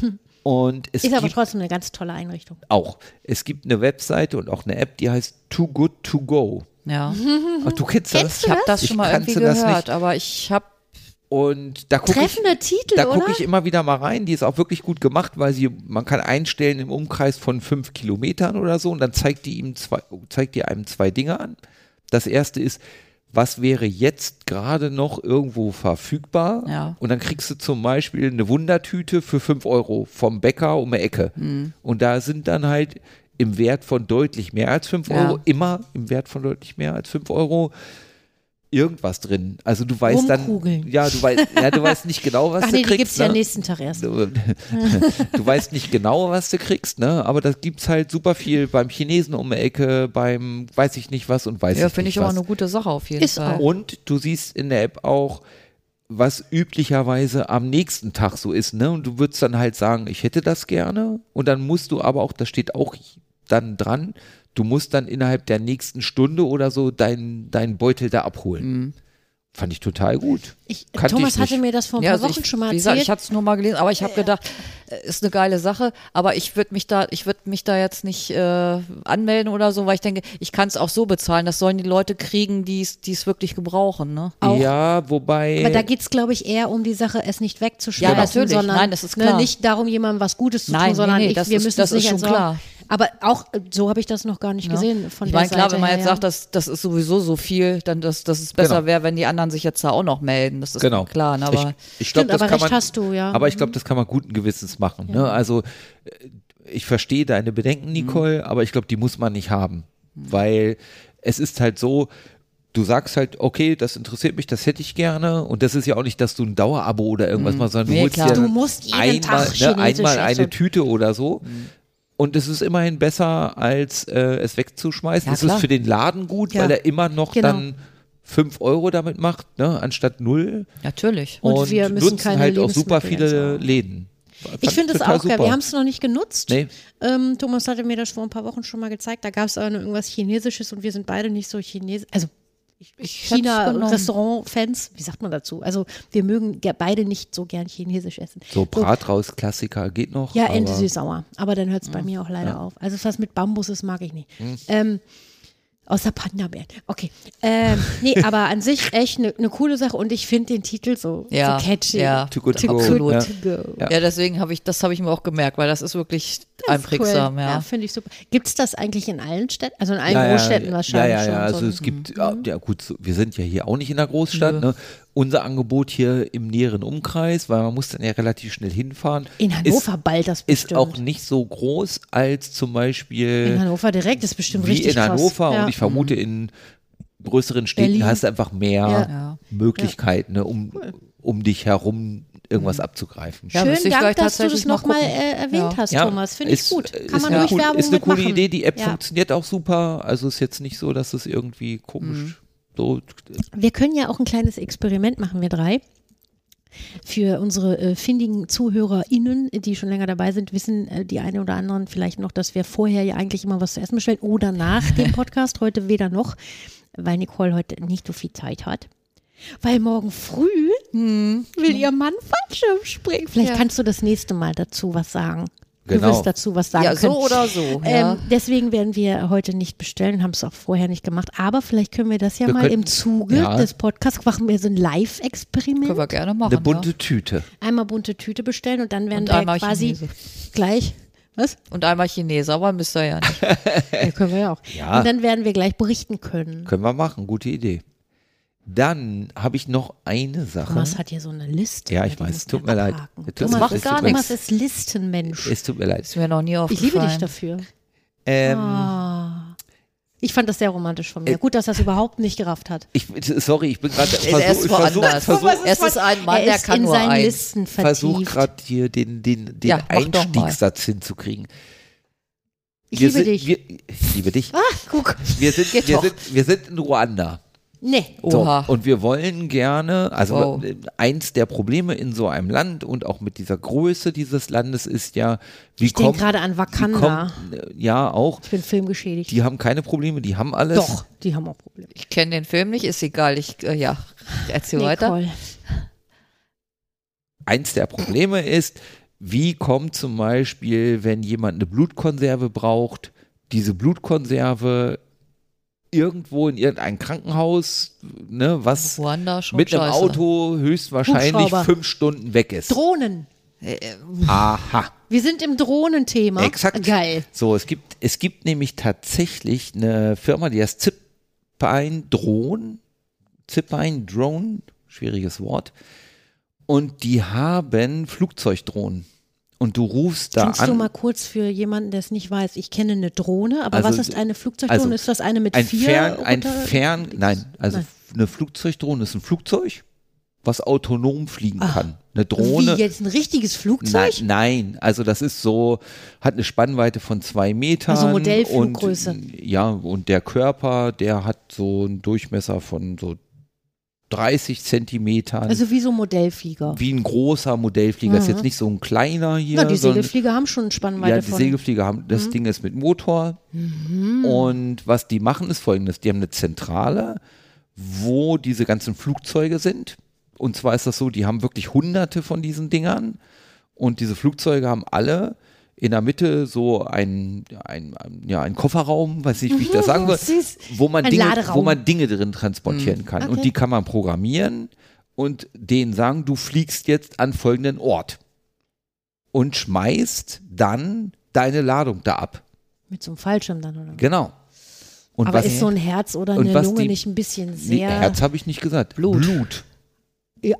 [SPEAKER 3] Und es
[SPEAKER 2] Ist aber
[SPEAKER 3] gibt
[SPEAKER 2] trotzdem eine ganz tolle Einrichtung.
[SPEAKER 3] auch, es gibt eine Webseite und auch eine App, die heißt Too Good To Go.
[SPEAKER 4] Ja,
[SPEAKER 3] Ach, du kennst,
[SPEAKER 2] Kennst
[SPEAKER 3] das?
[SPEAKER 2] du
[SPEAKER 4] ich habe das
[SPEAKER 3] Ich
[SPEAKER 4] schon mal
[SPEAKER 3] kannte
[SPEAKER 4] irgendwie
[SPEAKER 3] das
[SPEAKER 4] gehört,
[SPEAKER 3] nicht.
[SPEAKER 4] aber ich habe
[SPEAKER 3] Und da gucke ich,
[SPEAKER 2] Titel,
[SPEAKER 3] da gucke ich immer wieder mal rein. Die ist auch wirklich gut gemacht, weil sie, man kann einstellen im Umkreis von fünf Kilometern oder so und dann zeigt die ihm zwei, zeigt die einem zwei Dinge an. Das erste ist, was wäre jetzt gerade noch irgendwo verfügbar?
[SPEAKER 4] Ja.
[SPEAKER 3] Und dann kriegst du zum Beispiel eine Wundertüte für fünf Euro vom Bäcker um die Ecke.
[SPEAKER 4] Hm.
[SPEAKER 3] Und da sind dann halt im Wert von deutlich mehr als fünf
[SPEAKER 4] Ja.
[SPEAKER 3] Euro, immer im Wert von deutlich mehr als fünf Euro irgendwas drin. Also du weißt dann, ja, du weißt, ja, du weißt nicht genau, was
[SPEAKER 2] Ach
[SPEAKER 3] du
[SPEAKER 2] nee, die
[SPEAKER 3] kriegst.
[SPEAKER 2] gibt's ja
[SPEAKER 3] ne?
[SPEAKER 2] nächsten Tag erst.
[SPEAKER 3] Du, du weißt nicht genau, was du kriegst, ne? Aber das gibt's halt super viel beim Chinesen um die Ecke, beim weiß ich nicht was und weiß
[SPEAKER 4] ja,
[SPEAKER 3] ich
[SPEAKER 4] finde
[SPEAKER 3] nicht
[SPEAKER 4] ich aber
[SPEAKER 3] was.
[SPEAKER 4] eine gute Sache auf jeden
[SPEAKER 2] Ist
[SPEAKER 4] Fall.
[SPEAKER 2] auch.
[SPEAKER 3] Und du siehst in der App auch, was üblicherweise am nächsten Tag so ist, ne? Und du würdest dann halt sagen, ich hätte das gerne. Und dann musst du aber auch, da steht auch dann dran, du musst dann innerhalb der nächsten Stunde oder so deinen deinen Beutel da abholen.
[SPEAKER 4] Mhm.
[SPEAKER 3] Fand ich total gut.
[SPEAKER 2] Ich, Thomas
[SPEAKER 3] ich
[SPEAKER 2] hatte mir das vor ein
[SPEAKER 4] Ja,
[SPEAKER 2] paar
[SPEAKER 4] also
[SPEAKER 2] Wochen
[SPEAKER 4] ich,
[SPEAKER 2] schon mal
[SPEAKER 4] wie gesagt,
[SPEAKER 2] erzählt.
[SPEAKER 4] ich hatte es nur mal gelesen, aber ich habe gedacht, äh, ist eine geile Sache, aber ich würde mich da, ich würde mich da jetzt nicht äh, anmelden oder so, weil ich denke, ich kann es auch so bezahlen. Das sollen die Leute kriegen, die es die es wirklich gebrauchen, ne?
[SPEAKER 2] Auch.
[SPEAKER 3] Ja, wobei.
[SPEAKER 2] Aber da geht es, glaube ich, eher um die Sache, es nicht wegzuschmeißen,
[SPEAKER 4] Ja, natürlich.
[SPEAKER 2] sondern
[SPEAKER 4] Nein, das ist
[SPEAKER 2] Ne,
[SPEAKER 4] klar.
[SPEAKER 2] nicht darum, jemandem was Gutes zu
[SPEAKER 4] Nein,
[SPEAKER 2] tun,
[SPEAKER 4] nee,
[SPEAKER 2] sondern
[SPEAKER 4] nee,
[SPEAKER 2] ich,
[SPEAKER 4] das
[SPEAKER 2] wir
[SPEAKER 4] ist-
[SPEAKER 2] müssen
[SPEAKER 4] das
[SPEAKER 2] es nicht
[SPEAKER 4] ist schon
[SPEAKER 2] entsorgen.
[SPEAKER 4] klar.
[SPEAKER 2] Aber auch, so habe ich das noch gar nicht gesehen von
[SPEAKER 4] Ich
[SPEAKER 2] der
[SPEAKER 4] meine, klar,
[SPEAKER 2] Seite
[SPEAKER 4] wenn man
[SPEAKER 2] her,
[SPEAKER 4] jetzt
[SPEAKER 2] ja.
[SPEAKER 4] sagt, dass das ist sowieso so viel, dann dass, dass es besser
[SPEAKER 3] Genau.
[SPEAKER 4] wäre, wenn die anderen sich jetzt da auch noch melden. Das ist
[SPEAKER 3] genau.
[SPEAKER 4] klar. Ne? Aber
[SPEAKER 3] ich, ich glaub,
[SPEAKER 2] Stimmt,
[SPEAKER 3] das
[SPEAKER 2] aber
[SPEAKER 3] kann
[SPEAKER 2] recht
[SPEAKER 3] man,
[SPEAKER 2] hast du, ja.
[SPEAKER 3] Aber ich glaube, das kann man guten Gewissens machen. Ne? Also äh, ich verstehe deine Bedenken, Nicole, aber ich glaube, die muss man nicht haben. Weil es ist halt so, du sagst halt, okay, das interessiert mich, das hätte ich gerne. Und das ist ja auch nicht, dass du ein Dauerabo oder irgendwas machst, sondern du
[SPEAKER 4] Nee,
[SPEAKER 3] holst
[SPEAKER 4] klar.
[SPEAKER 3] dir
[SPEAKER 2] Du musst jeden
[SPEAKER 3] einmal,
[SPEAKER 2] Tag
[SPEAKER 3] ne, einmal eine. Tüte oder so. Und es ist immerhin besser, als äh, es wegzuschmeißen.
[SPEAKER 4] Ja,
[SPEAKER 3] es ist für den Laden gut,
[SPEAKER 2] Ja.
[SPEAKER 3] weil er immer noch
[SPEAKER 2] Genau.
[SPEAKER 3] dann 5 Euro damit macht, ne, anstatt null.
[SPEAKER 4] natürlich.
[SPEAKER 2] Und wir müssen
[SPEAKER 3] nutzen
[SPEAKER 2] keine
[SPEAKER 3] halt auch super viele. Läden. Fand
[SPEAKER 2] Ich finde es auch geil.
[SPEAKER 3] super.
[SPEAKER 2] Wir haben es noch nicht genutzt.
[SPEAKER 3] Nee.
[SPEAKER 2] Ähm, Thomas hatte mir das vor ein paar Wochen schon mal gezeigt. Da gab es irgendwas Chinesisches und wir sind beide nicht so Chinesisch. Also. China-Restaurant-Fans, wie sagt man dazu? Also wir mögen beide nicht so gern Chinesisch essen.
[SPEAKER 3] So Bratraus-Klassiker geht noch.
[SPEAKER 2] Ja,
[SPEAKER 3] aber
[SPEAKER 2] Ente süß-sauer. Aber dann hört es bei mir auch leider auf. Also was mit Bambus ist, mag ich nicht.
[SPEAKER 3] Hm.
[SPEAKER 2] Ähm, außer Panda-Bären. Okay. Ähm, nee, aber an sich echt eine ne coole Sache und ich finde den Titel so,
[SPEAKER 4] Ja,
[SPEAKER 2] so catchy.
[SPEAKER 4] ja.
[SPEAKER 3] Too good to go.
[SPEAKER 2] good
[SPEAKER 3] Ja.
[SPEAKER 2] to go.
[SPEAKER 3] Ja.
[SPEAKER 4] Ja, deswegen habe ich, das habe ich mir auch gemerkt, weil das ist wirklich
[SPEAKER 2] Das ist
[SPEAKER 4] einprägsam,
[SPEAKER 2] cool.
[SPEAKER 4] ja.
[SPEAKER 2] finde ich super. Gibt es das eigentlich in allen Städten? Also in allen
[SPEAKER 3] Ja, ja,
[SPEAKER 2] Großstädten
[SPEAKER 3] ja,
[SPEAKER 2] wahrscheinlich
[SPEAKER 3] Ja, ja,
[SPEAKER 2] schon.
[SPEAKER 3] ja. Also
[SPEAKER 2] so.
[SPEAKER 3] es gibt, ja, ja gut, so, wir sind ja hier auch nicht in der Großstadt. Ne? Unser Angebot hier im näheren Umkreis, weil man muss dann ja relativ schnell hinfahren.
[SPEAKER 2] in Hannover bald das
[SPEAKER 3] ist,
[SPEAKER 2] bestimmt.
[SPEAKER 3] ist auch nicht so groß als zum
[SPEAKER 2] in
[SPEAKER 3] Beispiel
[SPEAKER 2] Hannover direkt ist bestimmt
[SPEAKER 3] wie
[SPEAKER 2] richtig
[SPEAKER 3] in Hannover
[SPEAKER 2] krass. Ja.
[SPEAKER 3] und ich vermute in größeren Städten
[SPEAKER 2] Berlin.
[SPEAKER 3] hast du einfach mehr
[SPEAKER 2] Ja.
[SPEAKER 4] Ja.
[SPEAKER 3] Möglichkeiten, ne, um, um dich herum irgendwas abzugreifen.
[SPEAKER 4] Ja,
[SPEAKER 2] Schön, Dank, dass du das nochmal äh, erwähnt
[SPEAKER 4] Ja.
[SPEAKER 2] hast,
[SPEAKER 3] Ja,
[SPEAKER 2] Thomas. Finde ich
[SPEAKER 3] ist-
[SPEAKER 2] gut.
[SPEAKER 3] ist
[SPEAKER 2] Kann man
[SPEAKER 3] eine
[SPEAKER 2] ruhig
[SPEAKER 3] cool-
[SPEAKER 2] Werbung
[SPEAKER 3] Ist eine coole. Idee, die App
[SPEAKER 2] Ja.
[SPEAKER 3] funktioniert auch super. Also ist jetzt nicht so, dass es irgendwie komisch
[SPEAKER 2] Mhm.
[SPEAKER 3] So.
[SPEAKER 2] Wir können ja auch ein kleines Experiment machen, wir drei. Für unsere äh, findigen ZuhörerInnen, die schon länger dabei sind, wissen äh, die eine oder anderen vielleicht noch, dass wir vorher ja eigentlich immer was zu essen bestellen oder nach dem Podcast. Heute weder noch, weil Nicole heute nicht so viel Zeit hat. Weil morgen früh will ihr Mann Fallschirm springen. Vielleicht
[SPEAKER 4] Ja.
[SPEAKER 2] kannst du das nächste Mal dazu was sagen. Du
[SPEAKER 3] Genau.
[SPEAKER 2] wirst dazu was sagen
[SPEAKER 4] Ja, so
[SPEAKER 2] können.
[SPEAKER 4] oder so. Ja.
[SPEAKER 2] Ähm, deswegen werden wir heute nicht bestellen haben es auch vorher nicht gemacht. Aber vielleicht können wir das ja
[SPEAKER 3] Wir
[SPEAKER 2] mal
[SPEAKER 3] könnten-
[SPEAKER 2] im Zuge
[SPEAKER 3] ja.
[SPEAKER 2] des Podcasts machen wir so ein
[SPEAKER 4] Können
[SPEAKER 2] Live-Experiment.
[SPEAKER 4] wir gerne machen.
[SPEAKER 3] Eine bunte Tüte.
[SPEAKER 2] Einmal bunte Tüte bestellen und dann werden
[SPEAKER 4] Und
[SPEAKER 2] wir quasi
[SPEAKER 4] Chinese.
[SPEAKER 2] gleich. Was?
[SPEAKER 4] ja. Und einmal Chinese, aber müsst ihr ja nicht.
[SPEAKER 2] Ja, können wir ja auch.
[SPEAKER 3] Ja.
[SPEAKER 2] Und dann werden wir gleich berichten können.
[SPEAKER 3] Können wir machen, gute Idee. Dann habe ich noch eine Sache.
[SPEAKER 2] Thomas hat hier so eine Liste.
[SPEAKER 3] Ja, ich
[SPEAKER 2] die
[SPEAKER 3] weiß, tut mir leid. Das
[SPEAKER 2] Thomas,
[SPEAKER 4] macht gar
[SPEAKER 2] Thomas
[SPEAKER 4] nichts.
[SPEAKER 2] ist Listenmensch.
[SPEAKER 3] Es tut mir leid.
[SPEAKER 4] Ist mir noch nie
[SPEAKER 2] Ich
[SPEAKER 4] aufgefallen.
[SPEAKER 2] liebe dich dafür.
[SPEAKER 3] Ähm,
[SPEAKER 2] Ah. Ich fand das sehr romantisch von mir. Gut, dass er es überhaupt nicht gerafft hat.
[SPEAKER 3] ich, sorry, ich bin gerade
[SPEAKER 4] Er ist
[SPEAKER 3] versuch, ich versuch, versuch,
[SPEAKER 4] Es ist ein Mann,
[SPEAKER 2] er
[SPEAKER 4] der
[SPEAKER 2] ist
[SPEAKER 4] kann
[SPEAKER 2] in
[SPEAKER 4] nur
[SPEAKER 2] seinen. Listen
[SPEAKER 3] versuch
[SPEAKER 2] vertieft.
[SPEAKER 3] gerade hier den, den, den
[SPEAKER 4] Ja.
[SPEAKER 3] Einstiegssatz hinzukriegen.
[SPEAKER 2] Ich
[SPEAKER 3] Wir
[SPEAKER 2] liebe
[SPEAKER 3] sind,
[SPEAKER 2] dich.
[SPEAKER 3] Wir, ich liebe dich.
[SPEAKER 2] ah, guck.
[SPEAKER 3] Wir sind,
[SPEAKER 4] Geht
[SPEAKER 3] wir,
[SPEAKER 4] doch.
[SPEAKER 3] sind, wir sind in Ruanda.
[SPEAKER 2] Nee.
[SPEAKER 3] So,
[SPEAKER 4] Oha.
[SPEAKER 3] und wir wollen gerne, also
[SPEAKER 4] Wow.
[SPEAKER 3] äh, eins der Probleme in so einem Land und auch mit dieser Größe dieses Landes ist ja, wie
[SPEAKER 2] Ich denke
[SPEAKER 3] kommt,
[SPEAKER 2] gerade an Wakanda.
[SPEAKER 3] kommt, äh, ja auch,
[SPEAKER 2] Ich bin filmgeschädigt.
[SPEAKER 3] die haben keine Probleme, die haben alles.
[SPEAKER 2] Doch, die haben auch Probleme.
[SPEAKER 4] Ich kenne den Film nicht, ist egal. Ich, äh, ja, erzähl weiter.
[SPEAKER 2] Nicole.
[SPEAKER 3] Eins der Probleme ist, wie kommt zum Beispiel, wenn jemand eine Blutkonserve braucht, diese Blutkonserve irgendwo in irgendein Krankenhaus, ne, was
[SPEAKER 4] Ruanda
[SPEAKER 3] mit einem
[SPEAKER 4] scheiße.
[SPEAKER 3] Auto höchstwahrscheinlich fünf Stunden weg ist.
[SPEAKER 2] Drohnen.
[SPEAKER 3] Aha.
[SPEAKER 2] Wir sind im Drohnenthema.
[SPEAKER 3] Exakt.
[SPEAKER 2] Geil.
[SPEAKER 3] So, es gibt, es gibt nämlich tatsächlich eine Firma, die heißt Zipline Drone. Zipline Drone, schwieriges Wort. Und die haben Flugzeugdrohnen. Und du rufst da
[SPEAKER 2] Kannst
[SPEAKER 3] an.
[SPEAKER 2] du mal kurz für jemanden, der es nicht weiß, ich kenne eine Drohne, aber
[SPEAKER 3] Also,
[SPEAKER 2] was ist eine Flugzeugdrohne?
[SPEAKER 3] also,
[SPEAKER 2] ist das eine mit
[SPEAKER 3] ein
[SPEAKER 2] vier
[SPEAKER 3] Fern, ein Fern, nein, also
[SPEAKER 2] Nein.
[SPEAKER 3] eine Flugzeugdrohne ist ein Flugzeug, was autonom fliegen
[SPEAKER 2] Ah.
[SPEAKER 3] kann. Eine Drohne.
[SPEAKER 2] Wie jetzt ein richtiges Flugzeug?
[SPEAKER 3] Nein, nein, also das ist so, hat eine Spannweite von zwei Metern.
[SPEAKER 2] Also Modellfluggröße.
[SPEAKER 3] Und, ja, und der Körper, der hat so einen Durchmesser von so 30 Zentimetern.
[SPEAKER 2] Also wie so ein Modellflieger.
[SPEAKER 3] wie ein großer Modellflieger. Ist
[SPEAKER 2] Mhm.
[SPEAKER 3] jetzt nicht so ein kleiner hier.
[SPEAKER 2] Na, die Segelflieger haben schon eine Spannweite
[SPEAKER 3] ja, die
[SPEAKER 2] von.
[SPEAKER 3] Segelflieger haben, das Ding ist mit Motor. Und was die machen, ist folgendes: Die haben eine Zentrale, wo diese ganzen Flugzeuge sind. Und zwar ist das so, die haben wirklich hunderte von diesen Dingern. Und diese Flugzeuge haben alle in der Mitte so ein, ein, ein, ja, ein Kofferraum, weiß nicht, wie ich das sagen soll, wo man, Dinge,
[SPEAKER 2] Laderaum.
[SPEAKER 3] wo man Dinge drin transportieren kann.
[SPEAKER 2] Okay.
[SPEAKER 3] Und die kann man programmieren und denen sagen, du fliegst jetzt an folgenden Ort und schmeißt dann deine Ladung da ab.
[SPEAKER 2] Mit so einem Fallschirm dann, oder?
[SPEAKER 3] Genau. Und
[SPEAKER 2] Aber
[SPEAKER 3] was,
[SPEAKER 2] ist so ein Herz oder eine Lunge
[SPEAKER 3] die-
[SPEAKER 2] nicht ein bisschen
[SPEAKER 3] nee,
[SPEAKER 2] sehr.
[SPEAKER 3] Herz habe ich nicht gesagt. Blut. Blut.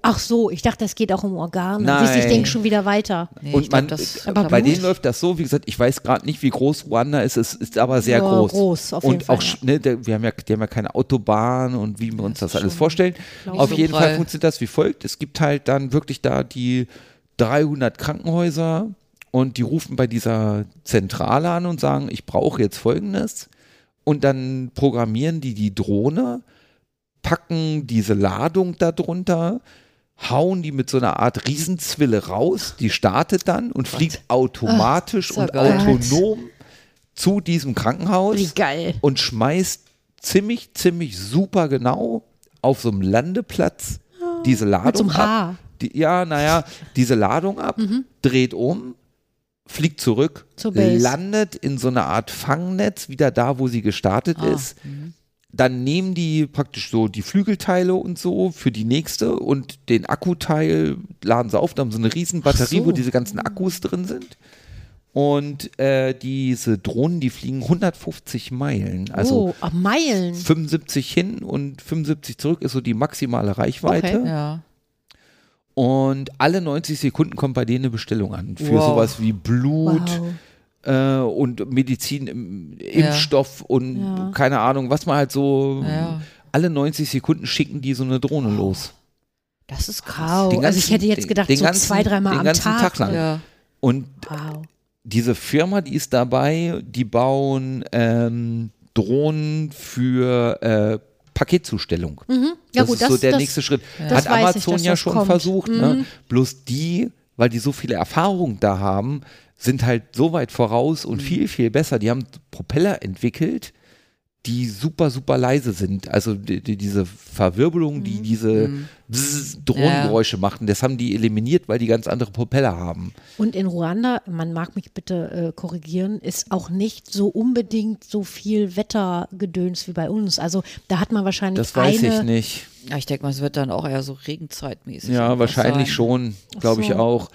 [SPEAKER 2] Ach so, ich dachte, es geht auch um Organe.
[SPEAKER 3] Nein.
[SPEAKER 2] Ich denke schon wieder weiter.
[SPEAKER 4] Nee,
[SPEAKER 3] und
[SPEAKER 4] ich glaub,
[SPEAKER 3] man,
[SPEAKER 4] das,
[SPEAKER 2] aber
[SPEAKER 3] bei denen läuft das so, wie gesagt, ich weiß gerade nicht, wie groß Ruanda ist, es ist aber sehr
[SPEAKER 2] Ja,
[SPEAKER 3] groß.
[SPEAKER 2] groß, auf jeden
[SPEAKER 3] und
[SPEAKER 2] Fall,
[SPEAKER 3] auch,
[SPEAKER 2] ja.
[SPEAKER 3] ne, der, wir haben ja, die haben ja keine Autobahn und wie wir uns das alles vorstellen. Auf
[SPEAKER 2] ich.
[SPEAKER 3] jeden Fall
[SPEAKER 4] Prall.
[SPEAKER 3] funktioniert das wie folgt. Es gibt halt dann wirklich da die 300 Krankenhäuser und die rufen bei dieser Zentrale an und sagen, ich brauche jetzt Folgendes. Und dann programmieren die die Drohne, packen diese Ladung darunter, hauen die mit so einer Art Riesenzwille raus, die startet dann und fliegt automatisch
[SPEAKER 4] ist ja
[SPEAKER 3] und
[SPEAKER 4] geil.
[SPEAKER 3] autonom zu diesem Krankenhaus
[SPEAKER 2] Wie geil.
[SPEAKER 3] und schmeißt ziemlich, ziemlich super genau auf so einem Landeplatz diese Ladung
[SPEAKER 2] so einem
[SPEAKER 3] ab. Die, ja, naja, diese Ladung ab, dreht um, fliegt zurück, landet in so einer Art Fangnetz wieder da, wo sie gestartet ist. Dann nehmen die praktisch so die Flügelteile und so für die nächste und den Akkuteil laden sie auf. Da haben sie eine riesen Batterie,
[SPEAKER 2] so.
[SPEAKER 3] wo diese ganzen Akkus drin sind. Und äh, diese Drohnen, die fliegen 150 Meilen. Also
[SPEAKER 2] oh, Meilen.
[SPEAKER 3] 75 hin und 75 zurück ist so die maximale Reichweite.
[SPEAKER 2] Okay.
[SPEAKER 4] ja.
[SPEAKER 3] Und alle 90 Sekunden kommt bei denen eine Bestellung an. Für
[SPEAKER 4] Wow.
[SPEAKER 3] sowas wie Blut
[SPEAKER 2] Wow.
[SPEAKER 3] Äh, und Medizin, im- Impfstoff und
[SPEAKER 2] Ja.
[SPEAKER 3] keine Ahnung, was man halt so.
[SPEAKER 4] Ja.
[SPEAKER 3] Alle 90 Sekunden schicken die so eine Drohne los.
[SPEAKER 4] Das ist.
[SPEAKER 2] Wow.
[SPEAKER 3] Den
[SPEAKER 2] also ich
[SPEAKER 3] ganzen-
[SPEAKER 2] hätte jetzt
[SPEAKER 3] den-
[SPEAKER 2] gedacht,
[SPEAKER 3] den
[SPEAKER 2] so
[SPEAKER 3] ganzen-
[SPEAKER 2] zwei, dreimal
[SPEAKER 3] den
[SPEAKER 2] am
[SPEAKER 3] ganzen
[SPEAKER 2] Tag.
[SPEAKER 3] Tag lang.
[SPEAKER 2] ne?
[SPEAKER 4] Ja.
[SPEAKER 3] Und
[SPEAKER 2] Wow.
[SPEAKER 3] diese Firma, die ist dabei, die bauen ähm, Drohnen für äh, Paketzustellung.
[SPEAKER 2] Mhm. Ja
[SPEAKER 3] das
[SPEAKER 2] gut,
[SPEAKER 3] ist
[SPEAKER 2] das,
[SPEAKER 3] so der
[SPEAKER 2] das,
[SPEAKER 3] nächste Schritt. Hat
[SPEAKER 2] ich,
[SPEAKER 3] Amazon
[SPEAKER 2] dass
[SPEAKER 3] ja schon
[SPEAKER 2] kommt.
[SPEAKER 3] versucht.
[SPEAKER 2] Mhm.
[SPEAKER 3] Ne? Bloß die, weil die so viele Erfahrungen da haben, sind halt so weit voraus
[SPEAKER 2] Mhm.
[SPEAKER 3] und viel, viel besser. Die haben Propeller entwickelt, die super, super leise sind. Also die, die, diese Verwirbelung, die diese Bzzz Drohnengeräusche machten, das haben die eliminiert, weil die ganz andere Propeller haben.
[SPEAKER 2] Und in Ruanda, man mag mich bitte äh, korrigieren, ist auch nicht so unbedingt so viel Wettergedöns wie bei uns. Also da hat man wahrscheinlich
[SPEAKER 3] Das weiß
[SPEAKER 2] eine,
[SPEAKER 3] ich nicht.
[SPEAKER 4] Ja, ich denke mal, es wird dann auch eher so regenzeitmäßig.
[SPEAKER 3] Ja, wahrscheinlich
[SPEAKER 4] sein.
[SPEAKER 3] schon, glaube ich
[SPEAKER 2] so.
[SPEAKER 3] auch.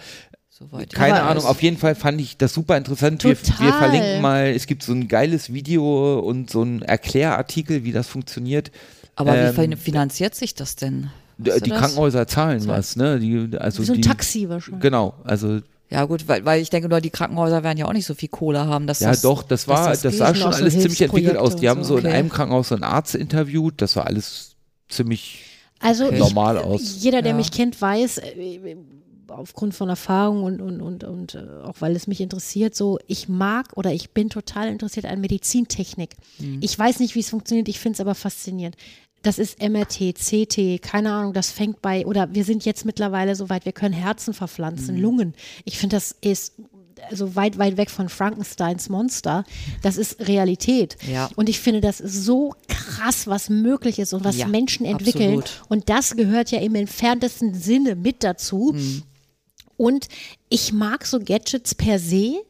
[SPEAKER 4] Soweit.
[SPEAKER 3] Keine
[SPEAKER 2] Aber
[SPEAKER 3] Ahnung, auf jeden Fall fand ich das super interessant. Wir, wir verlinken mal, es gibt so ein geiles Video und so ein Erklärartikel, wie das funktioniert.
[SPEAKER 4] Aber wie
[SPEAKER 3] Ähm,
[SPEAKER 4] fin- finanziert sich das denn? Weißt
[SPEAKER 3] die? Krankenhäuser zahlen was, ne? Die, also
[SPEAKER 2] wie so ein
[SPEAKER 3] die,
[SPEAKER 2] Taxi wahrscheinlich.
[SPEAKER 3] Genau, also
[SPEAKER 4] Ja gut, weil, weil ich denke nur, die Krankenhäuser werden ja auch nicht so viel Kohle haben. Dass
[SPEAKER 3] ja
[SPEAKER 4] das,
[SPEAKER 3] doch, das war,
[SPEAKER 2] das
[SPEAKER 3] das, sah schon
[SPEAKER 2] auch so
[SPEAKER 3] alles ziemlich entwickelt aus. Die haben
[SPEAKER 2] so.
[SPEAKER 3] so in
[SPEAKER 4] Okay.
[SPEAKER 3] einem Krankenhaus so einen Arzt interviewt, das war alles ziemlich
[SPEAKER 2] Also ich,
[SPEAKER 3] normal aus.
[SPEAKER 2] jeder, der
[SPEAKER 4] Ja.
[SPEAKER 2] mich kennt, weiß, äh, aufgrund von Erfahrung und, und, und, und äh, auch weil es mich interessiert, so ich mag oder ich bin total interessiert an Medizintechnik.
[SPEAKER 3] Mhm.
[SPEAKER 2] Ich weiß nicht, wie es funktioniert, ich finde es aber faszinierend. Das ist MRT, CT, keine Ahnung, das fängt bei, oder wir sind jetzt mittlerweile so weit, wir können Herzen verpflanzen,
[SPEAKER 3] Mhm.
[SPEAKER 2] Lungen. Ich finde, das ist also weit, weit weg von Frankensteins Monster. Das ist Realität.
[SPEAKER 4] Ja.
[SPEAKER 2] Und ich finde das so krass, was möglich ist und was
[SPEAKER 4] Ja,
[SPEAKER 2] Menschen entwickeln.
[SPEAKER 4] absolut.
[SPEAKER 2] Und das gehört ja im entferntesten Sinne mit dazu.
[SPEAKER 4] Mhm.
[SPEAKER 2] Und ich mag so Gadgets per se.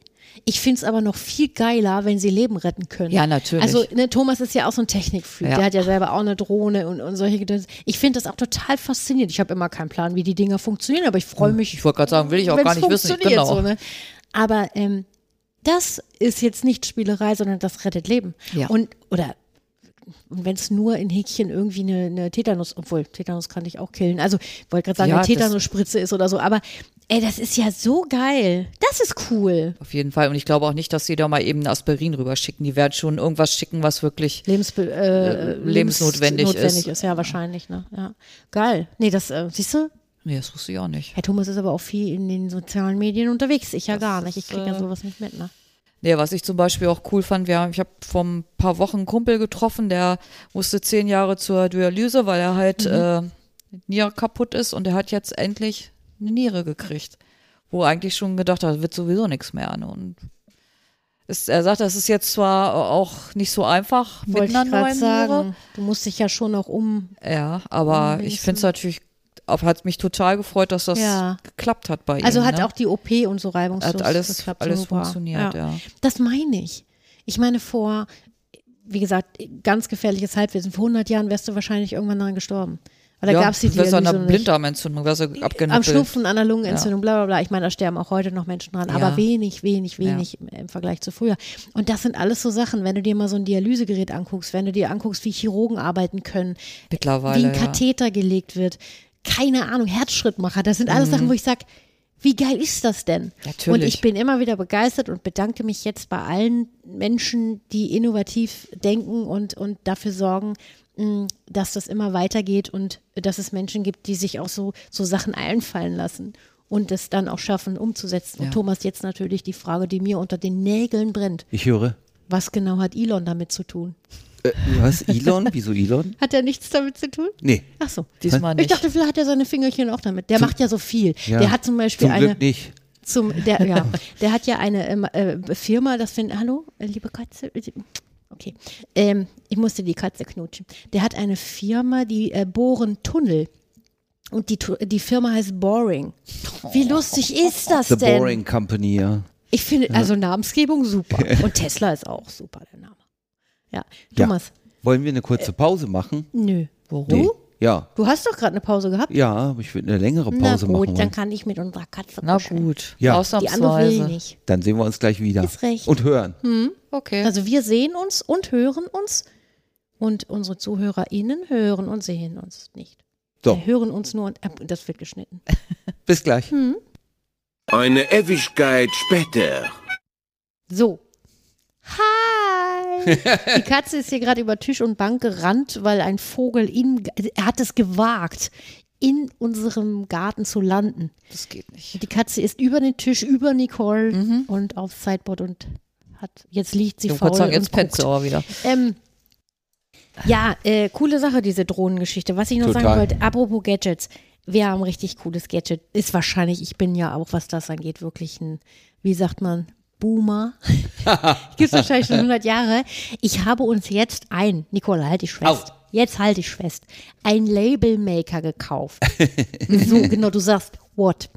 [SPEAKER 2] Ich finde es aber noch viel geiler, wenn sie Leben retten können.
[SPEAKER 4] Ja, natürlich.
[SPEAKER 2] Also ne, Thomas ist ja auch so ein Technikfreak.
[SPEAKER 4] Ja.
[SPEAKER 2] Der hat ja selber auch eine Drohne und, und solche Gedöns. Ich finde das auch total faszinierend. Ich habe immer keinen Plan, wie die Dinger funktionieren, aber ich freue mich.
[SPEAKER 4] Ich wollte gerade sagen, will ich auch gar nicht wissen.
[SPEAKER 2] funktioniert,
[SPEAKER 4] Genau.
[SPEAKER 2] So, ne? Aber ähm, das ist jetzt nicht Spielerei, sondern das rettet Leben.
[SPEAKER 4] Ja.
[SPEAKER 2] Und oder und wenn es nur in Häkchen irgendwie eine, eine Tetanus, obwohl Tetanus kann ich auch killen. Also ich wollte gerade sagen,
[SPEAKER 4] Ja,
[SPEAKER 2] eine Tetanusspritze ist oder so. Aber ey, das ist ja so geil. Das ist cool.
[SPEAKER 4] Auf jeden Fall. Und ich glaube auch nicht, dass sie da mal eben ein Aspirin rüberschicken. Die werden schon irgendwas schicken, was wirklich.
[SPEAKER 2] Lebensbe äh,
[SPEAKER 4] lebensnotwendig
[SPEAKER 2] lebensnotwendig
[SPEAKER 4] ist.
[SPEAKER 2] ist. Ja, wahrscheinlich. Ne? Ja. Geil. Nee, das, äh, siehst du,
[SPEAKER 4] Nee, das wusste ich auch nicht.
[SPEAKER 2] Herr Thomas ist aber auch viel in den sozialen Medien unterwegs. Ich ja gar nicht. Ich kriege ja
[SPEAKER 4] äh,
[SPEAKER 2] sowas nicht mit. Ne?
[SPEAKER 4] Nee, was ich zum Beispiel auch cool fand, wir haben, ich habe vor ein paar Wochen einen Kumpel getroffen, der musste zehn Jahre zur Dialyse, weil er halt äh, Niere kaputt ist und er hat jetzt endlich eine Niere gekriegt. Wo er eigentlich schon gedacht hat, wird sowieso nichts mehr. Ne? Und es, er sagt, das ist jetzt zwar auch nicht so einfach mit
[SPEAKER 2] Wollte ich
[SPEAKER 4] einer neuen Niere.
[SPEAKER 2] sagen. Du musst dich ja schon noch um.
[SPEAKER 4] Ja, aber
[SPEAKER 2] Mhm,
[SPEAKER 4] ich finde es natürlich, hat mich total gefreut, dass das
[SPEAKER 2] Ja.
[SPEAKER 4] geklappt hat bei ihm.
[SPEAKER 2] Also hat
[SPEAKER 4] ne?
[SPEAKER 2] auch die OP und so reibungslos
[SPEAKER 4] hat alles,
[SPEAKER 2] geklappt.
[SPEAKER 4] alles
[SPEAKER 2] super.
[SPEAKER 4] funktioniert, ja.
[SPEAKER 2] Das meine ich. Ich meine, vor, wie gesagt, ganz gefährliches Halbwissen. Vor 100 Jahren wärst du wahrscheinlich irgendwann daran gestorben. Weil da
[SPEAKER 4] ja,
[SPEAKER 2] gab es die
[SPEAKER 4] wirst an
[SPEAKER 2] Dialyse
[SPEAKER 4] einer. Blinddarmentzündung, wirst du
[SPEAKER 2] Am. Schnupfen, an der Lungenentzündung, bla bla bla. Ich meine, da sterben auch heute noch Menschen dran, aber
[SPEAKER 4] Ja.
[SPEAKER 2] wenig, wenig, wenig im, im Vergleich zu früher. Und das sind alles so Sachen, wenn du dir mal so ein Dialysegerät anguckst, wenn du dir anguckst, wie Chirurgen arbeiten können,
[SPEAKER 4] Mittlerweile.
[SPEAKER 2] wie ein
[SPEAKER 4] ja.
[SPEAKER 2] Katheter gelegt wird, keine Ahnung, Herzschrittmacher, das sind alles Sachen, wo ich sage, wie geil ist das denn?
[SPEAKER 4] Mhm. Natürlich.
[SPEAKER 2] Und ich bin immer wieder begeistert und bedanke mich jetzt bei allen Menschen, die innovativ denken und, und dafür sorgen, dass das immer weitergeht und dass es Menschen gibt, die sich auch so, so Sachen einfallen lassen und es dann auch schaffen, umzusetzen.
[SPEAKER 4] Ja.
[SPEAKER 2] Und Thomas, jetzt natürlich die Frage, die mir unter den Nägeln brennt.
[SPEAKER 3] Ich höre.
[SPEAKER 2] Was genau hat Elon damit zu tun?
[SPEAKER 3] Äh, was? Elon? Wieso Elon?
[SPEAKER 2] Hat er nichts damit zu tun?
[SPEAKER 3] Nee,
[SPEAKER 2] Ach so.
[SPEAKER 4] Diesmal
[SPEAKER 2] Ich
[SPEAKER 4] nicht.
[SPEAKER 2] dachte, vielleicht hat er seine Fingerchen auch damit. Der macht ja so viel.
[SPEAKER 3] Ja.
[SPEAKER 2] Der hat zum Beispiel
[SPEAKER 3] zum
[SPEAKER 2] eine.
[SPEAKER 3] Glück nicht.
[SPEAKER 2] Zum, der, ja, der hat ja eine ähm, äh, Firma, das finde hallo, äh, liebe Katze. Okay. Ähm, ich musste die Katze knutschen. Der hat eine Firma, die äh, bohren Tunnel. Und die, die Firma heißt Boring. Wie lustig ist das
[SPEAKER 3] The
[SPEAKER 2] denn?
[SPEAKER 3] Boring Company, ja.
[SPEAKER 2] Ich finde, also Namensgebung super. Und Tesla ist auch super, der Name. Ja.
[SPEAKER 3] Ja.
[SPEAKER 2] Thomas,
[SPEAKER 3] Wollen wir eine kurze Pause machen?
[SPEAKER 2] nö.
[SPEAKER 4] Warum?
[SPEAKER 2] Du?
[SPEAKER 3] Ja.
[SPEAKER 2] Du hast doch gerade eine Pause gehabt.
[SPEAKER 3] Ja, aber ich würde eine längere
[SPEAKER 2] Na
[SPEAKER 3] Pause
[SPEAKER 2] gut,
[SPEAKER 3] machen
[SPEAKER 2] dann
[SPEAKER 3] wollen.
[SPEAKER 2] kann ich mit unserer Katze
[SPEAKER 4] Na
[SPEAKER 2] kuscheln.
[SPEAKER 4] gut.
[SPEAKER 3] Ja.
[SPEAKER 2] Die andere will
[SPEAKER 4] Ausnahmsweise.
[SPEAKER 2] nicht.
[SPEAKER 3] Dann sehen wir uns gleich wieder.
[SPEAKER 2] Ist recht.
[SPEAKER 3] Und hören.
[SPEAKER 4] Okay.
[SPEAKER 2] Also wir sehen uns und hören uns und unsere ZuhörerInnen hören und sehen uns nicht.
[SPEAKER 3] So,
[SPEAKER 2] Wir hören uns nur und äh, das wird geschnitten.
[SPEAKER 3] bis gleich.
[SPEAKER 2] Hm.
[SPEAKER 5] Eine Ewigkeit später.
[SPEAKER 2] So. Hi! Die Katze ist hier gerade über Tisch und Bank gerannt, weil ein Vogel in, er hat es gewagt, in unserem Garten zu landen.
[SPEAKER 4] das geht nicht.
[SPEAKER 2] Die Katze ist über den Tisch, über Nicole
[SPEAKER 4] Mhm.
[SPEAKER 2] und aufs Sideboard und hat, jetzt liegt sie
[SPEAKER 4] Ich
[SPEAKER 2] faul
[SPEAKER 4] sagen, jetzt pennt sie aber wieder.
[SPEAKER 2] Ähm, ja, äh, coole Sache, diese Drohnengeschichte. Was ich noch sagen
[SPEAKER 3] Total.
[SPEAKER 2] wollte, apropos Gadgets. Wir haben ein richtig cooles Gadget. Ist wahrscheinlich, ich bin ja auch, was das angeht, wirklich ein, wie sagt man, Boomer. Gibt es wahrscheinlich schon 100 Jahre. Ich habe uns jetzt ein, Nicole, halt dich fest. Jetzt halt dich fest. Ein Labelmaker gekauft. so, genau, du sagst, what?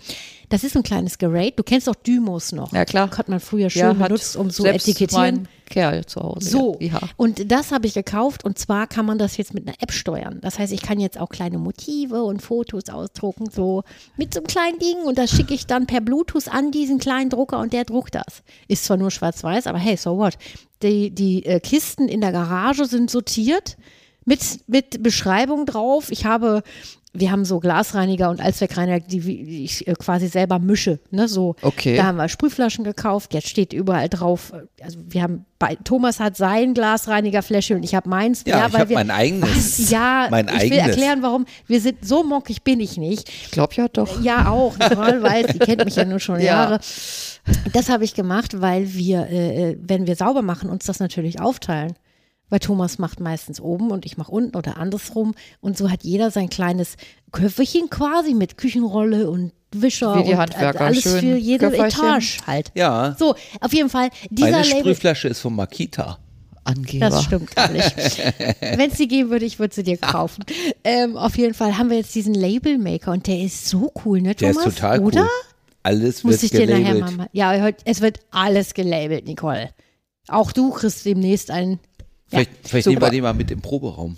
[SPEAKER 2] Das ist ein kleines Gerät. Du kennst doch Dymos noch.
[SPEAKER 4] Ja, klar.
[SPEAKER 2] Hat man früher schön
[SPEAKER 4] Ja,
[SPEAKER 2] benutzt, um so etikettieren.
[SPEAKER 4] mein Kerl zu Hause.
[SPEAKER 2] So,
[SPEAKER 4] Ja.
[SPEAKER 2] und das habe ich gekauft und zwar kann man das jetzt mit einer App steuern. Das heißt, ich kann jetzt auch kleine Motive und Fotos ausdrucken, so mit so einem kleinen Ding und das schicke ich dann per Bluetooth an diesen kleinen Drucker und der druckt das. Ist zwar nur schwarz-weiß, aber hey, so what? Die, die äh, Kisten in der Garage sind sortiert mit, mit Beschreibung drauf. Ich habe wir haben so Glasreiniger und Allzweckreiniger, die die ich äh, quasi selber mische. Ne? So,
[SPEAKER 4] Okay.
[SPEAKER 2] Da haben wir Sprühflaschen gekauft. Jetzt steht überall drauf. äh, Also wir haben bei Thomas hat sein Glasreinigerfläschchen und ich habe meins.
[SPEAKER 3] Ja, ich
[SPEAKER 2] weil
[SPEAKER 3] hab
[SPEAKER 2] wir,
[SPEAKER 3] mein eigenes.
[SPEAKER 2] Was? Ja,
[SPEAKER 3] Mein
[SPEAKER 2] ich will
[SPEAKER 3] eigenes.
[SPEAKER 2] erklären, warum. Wir sind so mockig bin ich nicht.
[SPEAKER 4] Ich glaube ja doch.
[SPEAKER 2] Ja, auch. Nicole weiß, die kennt mich ja nur schon
[SPEAKER 4] Ja.
[SPEAKER 2] Jahre. Das habe ich gemacht, weil wir, äh, äh, wenn wir sauber machen, uns das natürlich aufteilen. Weil Thomas macht meistens oben und ich mache unten oder andersrum. Und so hat jeder sein kleines Köfferchen quasi mit Küchenrolle und Wischer
[SPEAKER 4] Wie die
[SPEAKER 2] und
[SPEAKER 4] Handwerker,
[SPEAKER 2] alles
[SPEAKER 4] schön
[SPEAKER 2] für jede
[SPEAKER 4] Köfferchen.
[SPEAKER 2] Etage halt.
[SPEAKER 3] Ja.
[SPEAKER 2] So, auf jeden Fall, dieser
[SPEAKER 3] Meine
[SPEAKER 2] Label.
[SPEAKER 3] Sprühflasche ist von Makita.
[SPEAKER 4] Angeber.
[SPEAKER 2] Das stimmt gar nicht. Wenn es sie geben würde, ich würde sie dir kaufen. Ähm, auf jeden Fall haben wir jetzt diesen Labelmaker und der ist so cool, ne,
[SPEAKER 3] Der
[SPEAKER 2] Thomas?
[SPEAKER 3] ist total cool.
[SPEAKER 2] Oder?
[SPEAKER 3] Alles
[SPEAKER 2] Muss
[SPEAKER 3] wird
[SPEAKER 2] ich dir nachher
[SPEAKER 3] gelabelt.
[SPEAKER 2] mal. Ja, es wird alles gelabelt, Nicole. Auch du kriegst demnächst einen.
[SPEAKER 3] Vielleicht, vielleicht nehmen wir den mal mit im Proberaum.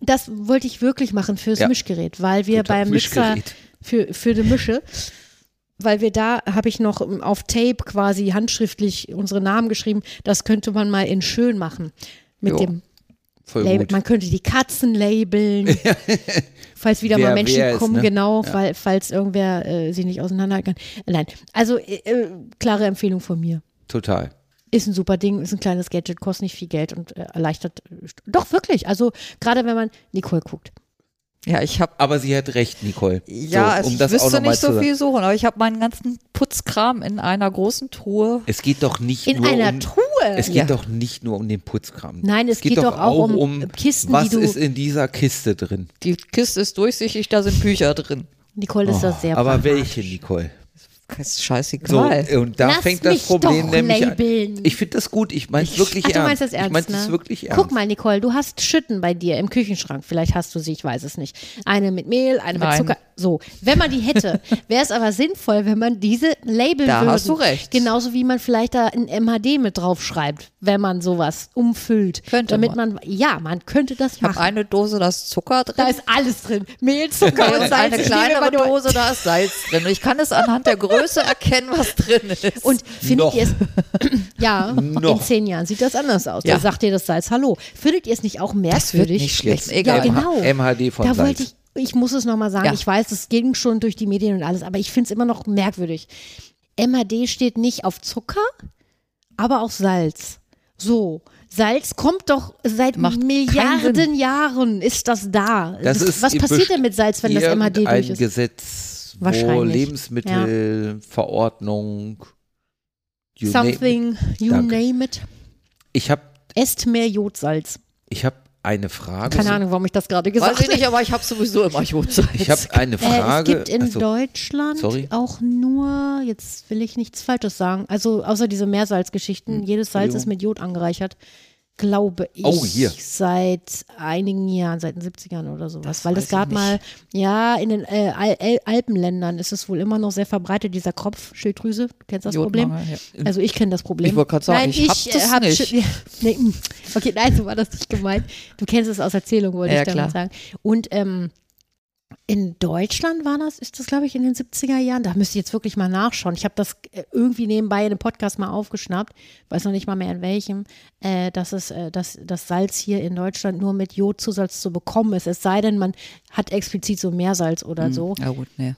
[SPEAKER 2] Das wollte ich wirklich machen fürs
[SPEAKER 3] Ja.
[SPEAKER 2] Mischgerät, weil wir
[SPEAKER 3] Total
[SPEAKER 2] beim Mixer
[SPEAKER 3] Mischgerät.
[SPEAKER 2] für, für die Mische, weil wir da habe ich noch auf Tape quasi handschriftlich unsere Namen geschrieben. Das könnte man mal in schön machen. Mit
[SPEAKER 4] Jo.
[SPEAKER 2] dem
[SPEAKER 3] gut.
[SPEAKER 2] Man könnte die Katzen labeln. falls wieder
[SPEAKER 3] Wer
[SPEAKER 2] mal Menschen
[SPEAKER 3] ist,
[SPEAKER 2] kommen,
[SPEAKER 3] ne?
[SPEAKER 2] genau, weil, falls irgendwer äh, sie nicht auseinanderhalten kann. Nein, also äh, äh, klare Empfehlung von mir.
[SPEAKER 3] Total.
[SPEAKER 2] Ist ein super Ding, ist ein kleines Gadget, kostet nicht viel Geld und äh, erleichtert. äh, Doch, wirklich. Also, gerade wenn man Nicole guckt.
[SPEAKER 4] Ja, ich habe
[SPEAKER 3] Aber sie hat recht, Nicole.
[SPEAKER 4] ja,
[SPEAKER 3] so, um
[SPEAKER 4] ich
[SPEAKER 3] das auch
[SPEAKER 4] wüsste
[SPEAKER 3] noch mal
[SPEAKER 4] nicht so viel suchen, aber ich habe meinen ganzen Putzkram in einer großen Truhe.
[SPEAKER 3] Es geht doch nicht
[SPEAKER 2] In
[SPEAKER 3] nur
[SPEAKER 2] einer
[SPEAKER 3] um,
[SPEAKER 2] Truhe.
[SPEAKER 3] Es geht
[SPEAKER 4] Ja.
[SPEAKER 3] doch nicht nur um den Putzkram.
[SPEAKER 2] Nein, es geht doch auch um Kisten, die
[SPEAKER 3] was
[SPEAKER 2] du-
[SPEAKER 3] ist in dieser Kiste drin.
[SPEAKER 4] Die Kiste ist durchsichtig, da sind Bücher drin.
[SPEAKER 2] Nicole ist das sehr
[SPEAKER 3] Oh, Aber welche, Nicole?
[SPEAKER 4] Ist
[SPEAKER 3] So,
[SPEAKER 4] scheißegal.
[SPEAKER 3] und da
[SPEAKER 2] Lass
[SPEAKER 3] fängt das Problem nämlich
[SPEAKER 2] labeln.
[SPEAKER 3] an. Ich finde das gut, ich meine es wirklich
[SPEAKER 2] Ach, du
[SPEAKER 3] ernst.
[SPEAKER 2] meinst das ernst,
[SPEAKER 3] ich meine
[SPEAKER 2] ne?
[SPEAKER 3] es wirklich ernst.
[SPEAKER 2] Guck mal, Nicole, du hast Schütten bei dir im Küchenschrank. Vielleicht hast du sie, ich weiß es nicht. Eine mit Mehl, eine mit
[SPEAKER 4] Nein.
[SPEAKER 2] Zucker. So, wenn man die hätte, wäre es aber sinnvoll, wenn man diese labeln
[SPEAKER 4] Da
[SPEAKER 2] würde.
[SPEAKER 4] hast du recht.
[SPEAKER 2] Genauso wie man vielleicht da ein MHD mit drauf schreibt, wenn man sowas umfüllt.
[SPEAKER 4] Könnte
[SPEAKER 2] damit man. Ja, man könnte das
[SPEAKER 4] Ich habe
[SPEAKER 2] machen.
[SPEAKER 4] eine Dose, da ist Zucker drin.
[SPEAKER 2] Da ist alles drin. Mehl, Zucker und
[SPEAKER 4] und
[SPEAKER 2] Salz.
[SPEAKER 4] eine
[SPEAKER 2] Ich
[SPEAKER 4] kleinere Dose, da ist Salz drin. Und ich kann es anhand der Größe erkennen, was drin ist.
[SPEAKER 2] Und findet ihr es, ja, in
[SPEAKER 3] Noch.
[SPEAKER 2] zehn Jahren sieht das anders aus.
[SPEAKER 4] Ja.
[SPEAKER 2] Da sagt ihr das Salz Hallo. Findet ihr es nicht auch
[SPEAKER 4] das wird
[SPEAKER 2] merkwürdig?
[SPEAKER 4] nicht schlecht. Egal.
[SPEAKER 2] Ja, genau.
[SPEAKER 3] MHD von
[SPEAKER 2] da
[SPEAKER 3] Salz.
[SPEAKER 2] Ich, muss es nochmal sagen,
[SPEAKER 4] Ja.
[SPEAKER 2] ich weiß, es ging schon durch die Medien und alles, aber ich finde es immer noch merkwürdig. MHD steht nicht auf Zucker, aber auf Salz. So, Salz kommt doch seit
[SPEAKER 4] Macht
[SPEAKER 2] Milliarden Jahren, ist das da.
[SPEAKER 3] Das ist
[SPEAKER 2] Was passiert denn mit Salz, wenn das MHD durch
[SPEAKER 3] ein
[SPEAKER 2] ist?
[SPEAKER 3] Gesetz, wo
[SPEAKER 2] Wahrscheinlich.
[SPEAKER 3] Lebensmittelverordnung you name-
[SPEAKER 2] Something, you
[SPEAKER 3] Danke.
[SPEAKER 2] name it.
[SPEAKER 3] Ich habe
[SPEAKER 2] Esst mehr Jodsalz.
[SPEAKER 3] ich hab eine Frage.
[SPEAKER 2] Keine Ahnung, warum ich das gerade gesagt
[SPEAKER 4] Weiß ich
[SPEAKER 2] habe.
[SPEAKER 4] nicht, aber ich habe sowieso immer Jodsalz.
[SPEAKER 3] Ich habe eine
[SPEAKER 2] Äh,
[SPEAKER 3] Frage.
[SPEAKER 2] es gibt in
[SPEAKER 3] Achso,
[SPEAKER 2] Deutschland
[SPEAKER 3] sorry.
[SPEAKER 2] auch nur, jetzt will ich nichts Falsches sagen, also außer diese Meersalzgeschichten, jedes Salz ist mit Jod angereichert, glaube ich,
[SPEAKER 3] Hm, Oh,
[SPEAKER 2] seit einigen Jahren, seit den 70ern oder sowas.
[SPEAKER 4] Das
[SPEAKER 2] Weil es gab
[SPEAKER 4] ich
[SPEAKER 2] mal, ja, in den äh, Al Al Alpenländern ist es wohl immer noch sehr verbreitet, dieser Kropfschilddrüse. Du kennst das Problem?
[SPEAKER 4] Ja.
[SPEAKER 2] Also ich kenne das Problem.
[SPEAKER 4] Ich wollte gerade sagen,
[SPEAKER 2] nein,
[SPEAKER 4] ich hab
[SPEAKER 2] äh,
[SPEAKER 4] das
[SPEAKER 2] hab
[SPEAKER 4] nicht.
[SPEAKER 2] Schi- nee, mm. okay, nein, so war das nicht gemeint. Du kennst es aus Erzählung, wollte
[SPEAKER 4] Ja,
[SPEAKER 2] ich damit
[SPEAKER 4] klar.
[SPEAKER 2] sagen. Und ähm, in Deutschland war das, ist das glaube ich in den 70er Jahren, da müsste ich jetzt wirklich mal nachschauen. Ich habe das äh, irgendwie nebenbei in einem Podcast mal aufgeschnappt, weiß noch nicht mal mehr in welchem, äh, dass es, äh, dass das Salz hier in Deutschland nur mit Jodzusatz zu bekommen ist. Es sei denn, man hat explizit so Meersalz oder so.
[SPEAKER 4] Ja gut, nee.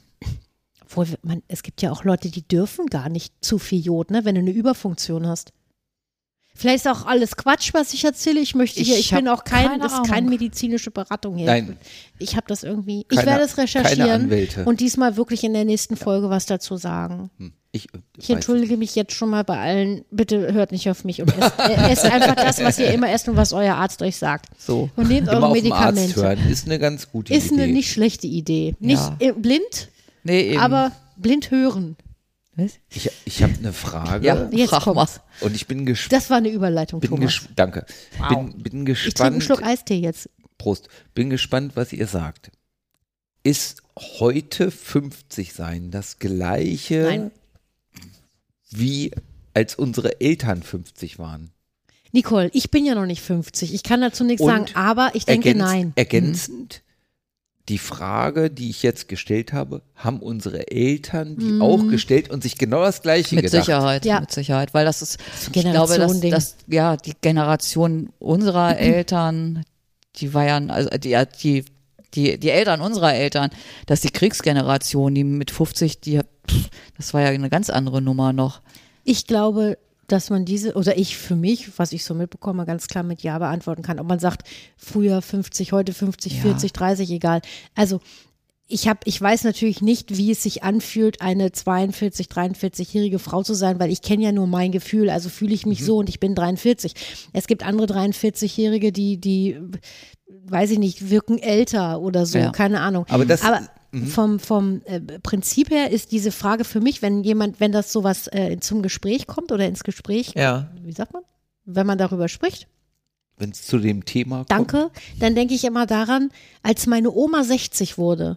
[SPEAKER 2] Obwohl, man, es gibt ja auch Leute, die dürfen gar nicht zu viel Jod, ne, wenn du eine Überfunktion hast. Vielleicht ist auch alles Quatsch, was ich erzähle. Ich möchte hier,
[SPEAKER 4] Ich
[SPEAKER 2] ich bin auch kein,
[SPEAKER 4] keine
[SPEAKER 2] das ist keine medizinische Beratung hier.
[SPEAKER 3] Nein.
[SPEAKER 2] Ich habe das irgendwie, ich
[SPEAKER 3] Keine-
[SPEAKER 2] werde es recherchieren und diesmal wirklich in der nächsten Folge was dazu sagen.
[SPEAKER 3] Hm, Ich, äh,
[SPEAKER 2] Ich entschuldige mich jetzt schon mal bei allen. Bitte hört nicht auf mich und esst, äh, esst einfach das, was ihr immer esst und was euer Arzt euch sagt.
[SPEAKER 4] So.
[SPEAKER 2] Und nehmt
[SPEAKER 3] Immer
[SPEAKER 2] eure
[SPEAKER 3] den Arzt
[SPEAKER 2] Medikamente.
[SPEAKER 3] hören, ist eine ganz gute
[SPEAKER 2] Ist
[SPEAKER 3] Idee.
[SPEAKER 2] eine nicht schlechte Idee. Nicht
[SPEAKER 4] Ja.
[SPEAKER 2] äh, blind,
[SPEAKER 4] Nee, eben.
[SPEAKER 2] aber blind hören.
[SPEAKER 4] Was?
[SPEAKER 3] Ich, ich habe eine Frage
[SPEAKER 4] Ja,
[SPEAKER 2] Jetzt
[SPEAKER 4] frag mal.
[SPEAKER 3] und ich bin, ges
[SPEAKER 2] Das war eine Überleitung,
[SPEAKER 3] bin
[SPEAKER 2] Thomas.
[SPEAKER 3] danke. Bin, bin
[SPEAKER 2] Ich trinke einen
[SPEAKER 3] gespannt.
[SPEAKER 2] Schluck Eistee jetzt.
[SPEAKER 3] Prost. Bin gespannt, was ihr sagt. Ist heute 50 sein das gleiche
[SPEAKER 2] Nein.
[SPEAKER 3] wie als unsere Eltern 50 waren?
[SPEAKER 2] Nicole, ich bin ja noch nicht 50. Ich kann dazu nichts
[SPEAKER 3] Und
[SPEAKER 2] sagen, aber ich denke
[SPEAKER 3] Ergänz-
[SPEAKER 2] nein.
[SPEAKER 3] Ergänzend die Frage, die ich jetzt gestellt habe, haben unsere Eltern die
[SPEAKER 2] Mhm.
[SPEAKER 3] auch gestellt und sich genau das Gleiche
[SPEAKER 4] Mit
[SPEAKER 3] gedacht.
[SPEAKER 4] Sicherheit,
[SPEAKER 2] Ja.
[SPEAKER 4] mit Sicherheit, weil das ist,
[SPEAKER 2] ein
[SPEAKER 4] ich glaube, dass, dass ja die Generation unserer Eltern, die war ja, also die, die, die, die Eltern unserer Eltern, dass die Kriegsgeneration, die mit 50, die, pff, das war ja eine ganz andere Nummer noch.
[SPEAKER 2] Ich glaube, dass man diese, oder ich für mich, was ich so mitbekomme, ganz klar mit Ja beantworten kann. Ob man sagt, früher 50, heute 50,
[SPEAKER 4] Ja.
[SPEAKER 2] 40, 30, egal. Also ich habe, ich weiß natürlich nicht, wie es sich anfühlt, eine 42, 43-jährige Frau zu sein, weil ich kenne ja nur mein Gefühl. Also fühle ich
[SPEAKER 3] Mhm.
[SPEAKER 2] mich so und ich bin 43. Es gibt andere 43-Jährige, die, die, weiß ich nicht, wirken älter oder so,
[SPEAKER 4] Ja.
[SPEAKER 2] keine Ahnung.
[SPEAKER 3] Aber das-
[SPEAKER 2] Aber vom, vom äh, Prinzip her ist diese Frage für mich, wenn jemand, wenn das sowas äh, zum Gespräch kommt oder ins Gespräch,
[SPEAKER 6] Ja.
[SPEAKER 2] wie sagt man? Wenn man darüber spricht,
[SPEAKER 3] Wenn es zu dem Thema kommt.
[SPEAKER 2] danke, dann denke ich immer daran, als meine Oma 60 wurde,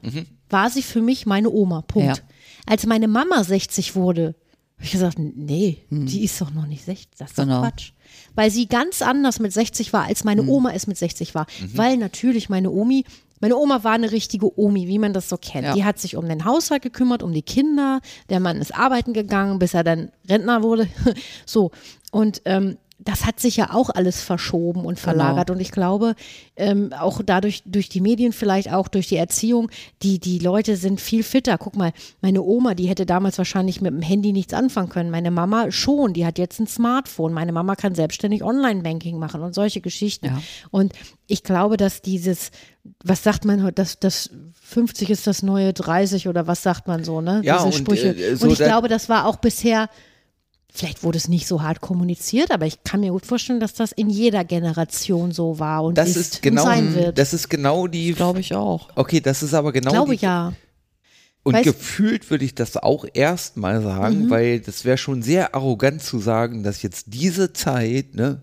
[SPEAKER 2] war sie für mich meine Oma. Punkt.
[SPEAKER 4] Ja.
[SPEAKER 2] Als meine Mama 60 wurde, habe ich gesagt, nee, die ist doch noch nicht 60. Das ist doch
[SPEAKER 4] Genau.
[SPEAKER 2] Quatsch. Weil sie ganz anders mit 60 war, als meine Oma es mit 60 war. Weil natürlich meine Omi, meine Oma war eine richtige Omi, wie man das so kennt.
[SPEAKER 4] Ja.
[SPEAKER 2] Die hat sich um den Haushalt gekümmert, um die Kinder. Der Mann ist arbeiten gegangen, bis er dann Rentner wurde. so. Und ähm, das hat sich ja auch alles verschoben und verlagert. Und ich glaube, ähm, auch dadurch, durch die Medien vielleicht auch, durch die Erziehung, die, die Leute sind viel fitter. Guck mal, meine Oma, die hätte damals wahrscheinlich mit dem Handy nichts anfangen können. Meine Mama schon, die hat jetzt ein Smartphone. Meine Mama kann selbstständig Online-Banking machen und solche Geschichten.
[SPEAKER 4] Ja.
[SPEAKER 2] Und ich glaube, dass dieses, was sagt man heute, dass das 50 ist das neue 30 oder was sagt man so, ne?
[SPEAKER 3] Ja,
[SPEAKER 2] Diese
[SPEAKER 3] und,
[SPEAKER 2] Sprüche.
[SPEAKER 3] äh, so
[SPEAKER 2] und ich glaube, das war auch bisher Vielleicht wurde es nicht so hart kommuniziert, aber ich kann mir gut vorstellen, dass das in jeder Generation so war und
[SPEAKER 3] Das
[SPEAKER 2] ist,
[SPEAKER 3] genau,
[SPEAKER 2] und sein wird.
[SPEAKER 3] das ist genau die.
[SPEAKER 4] Glaube ich auch.
[SPEAKER 3] Okay, das ist aber genau
[SPEAKER 2] glaube
[SPEAKER 3] die.
[SPEAKER 2] ja.
[SPEAKER 3] Und
[SPEAKER 2] Weißt-
[SPEAKER 3] gefühlt würde ich das auch erstmal sagen,
[SPEAKER 2] Mhm.
[SPEAKER 3] weil das wäre schon sehr arrogant zu sagen, dass jetzt diese Zeit ne,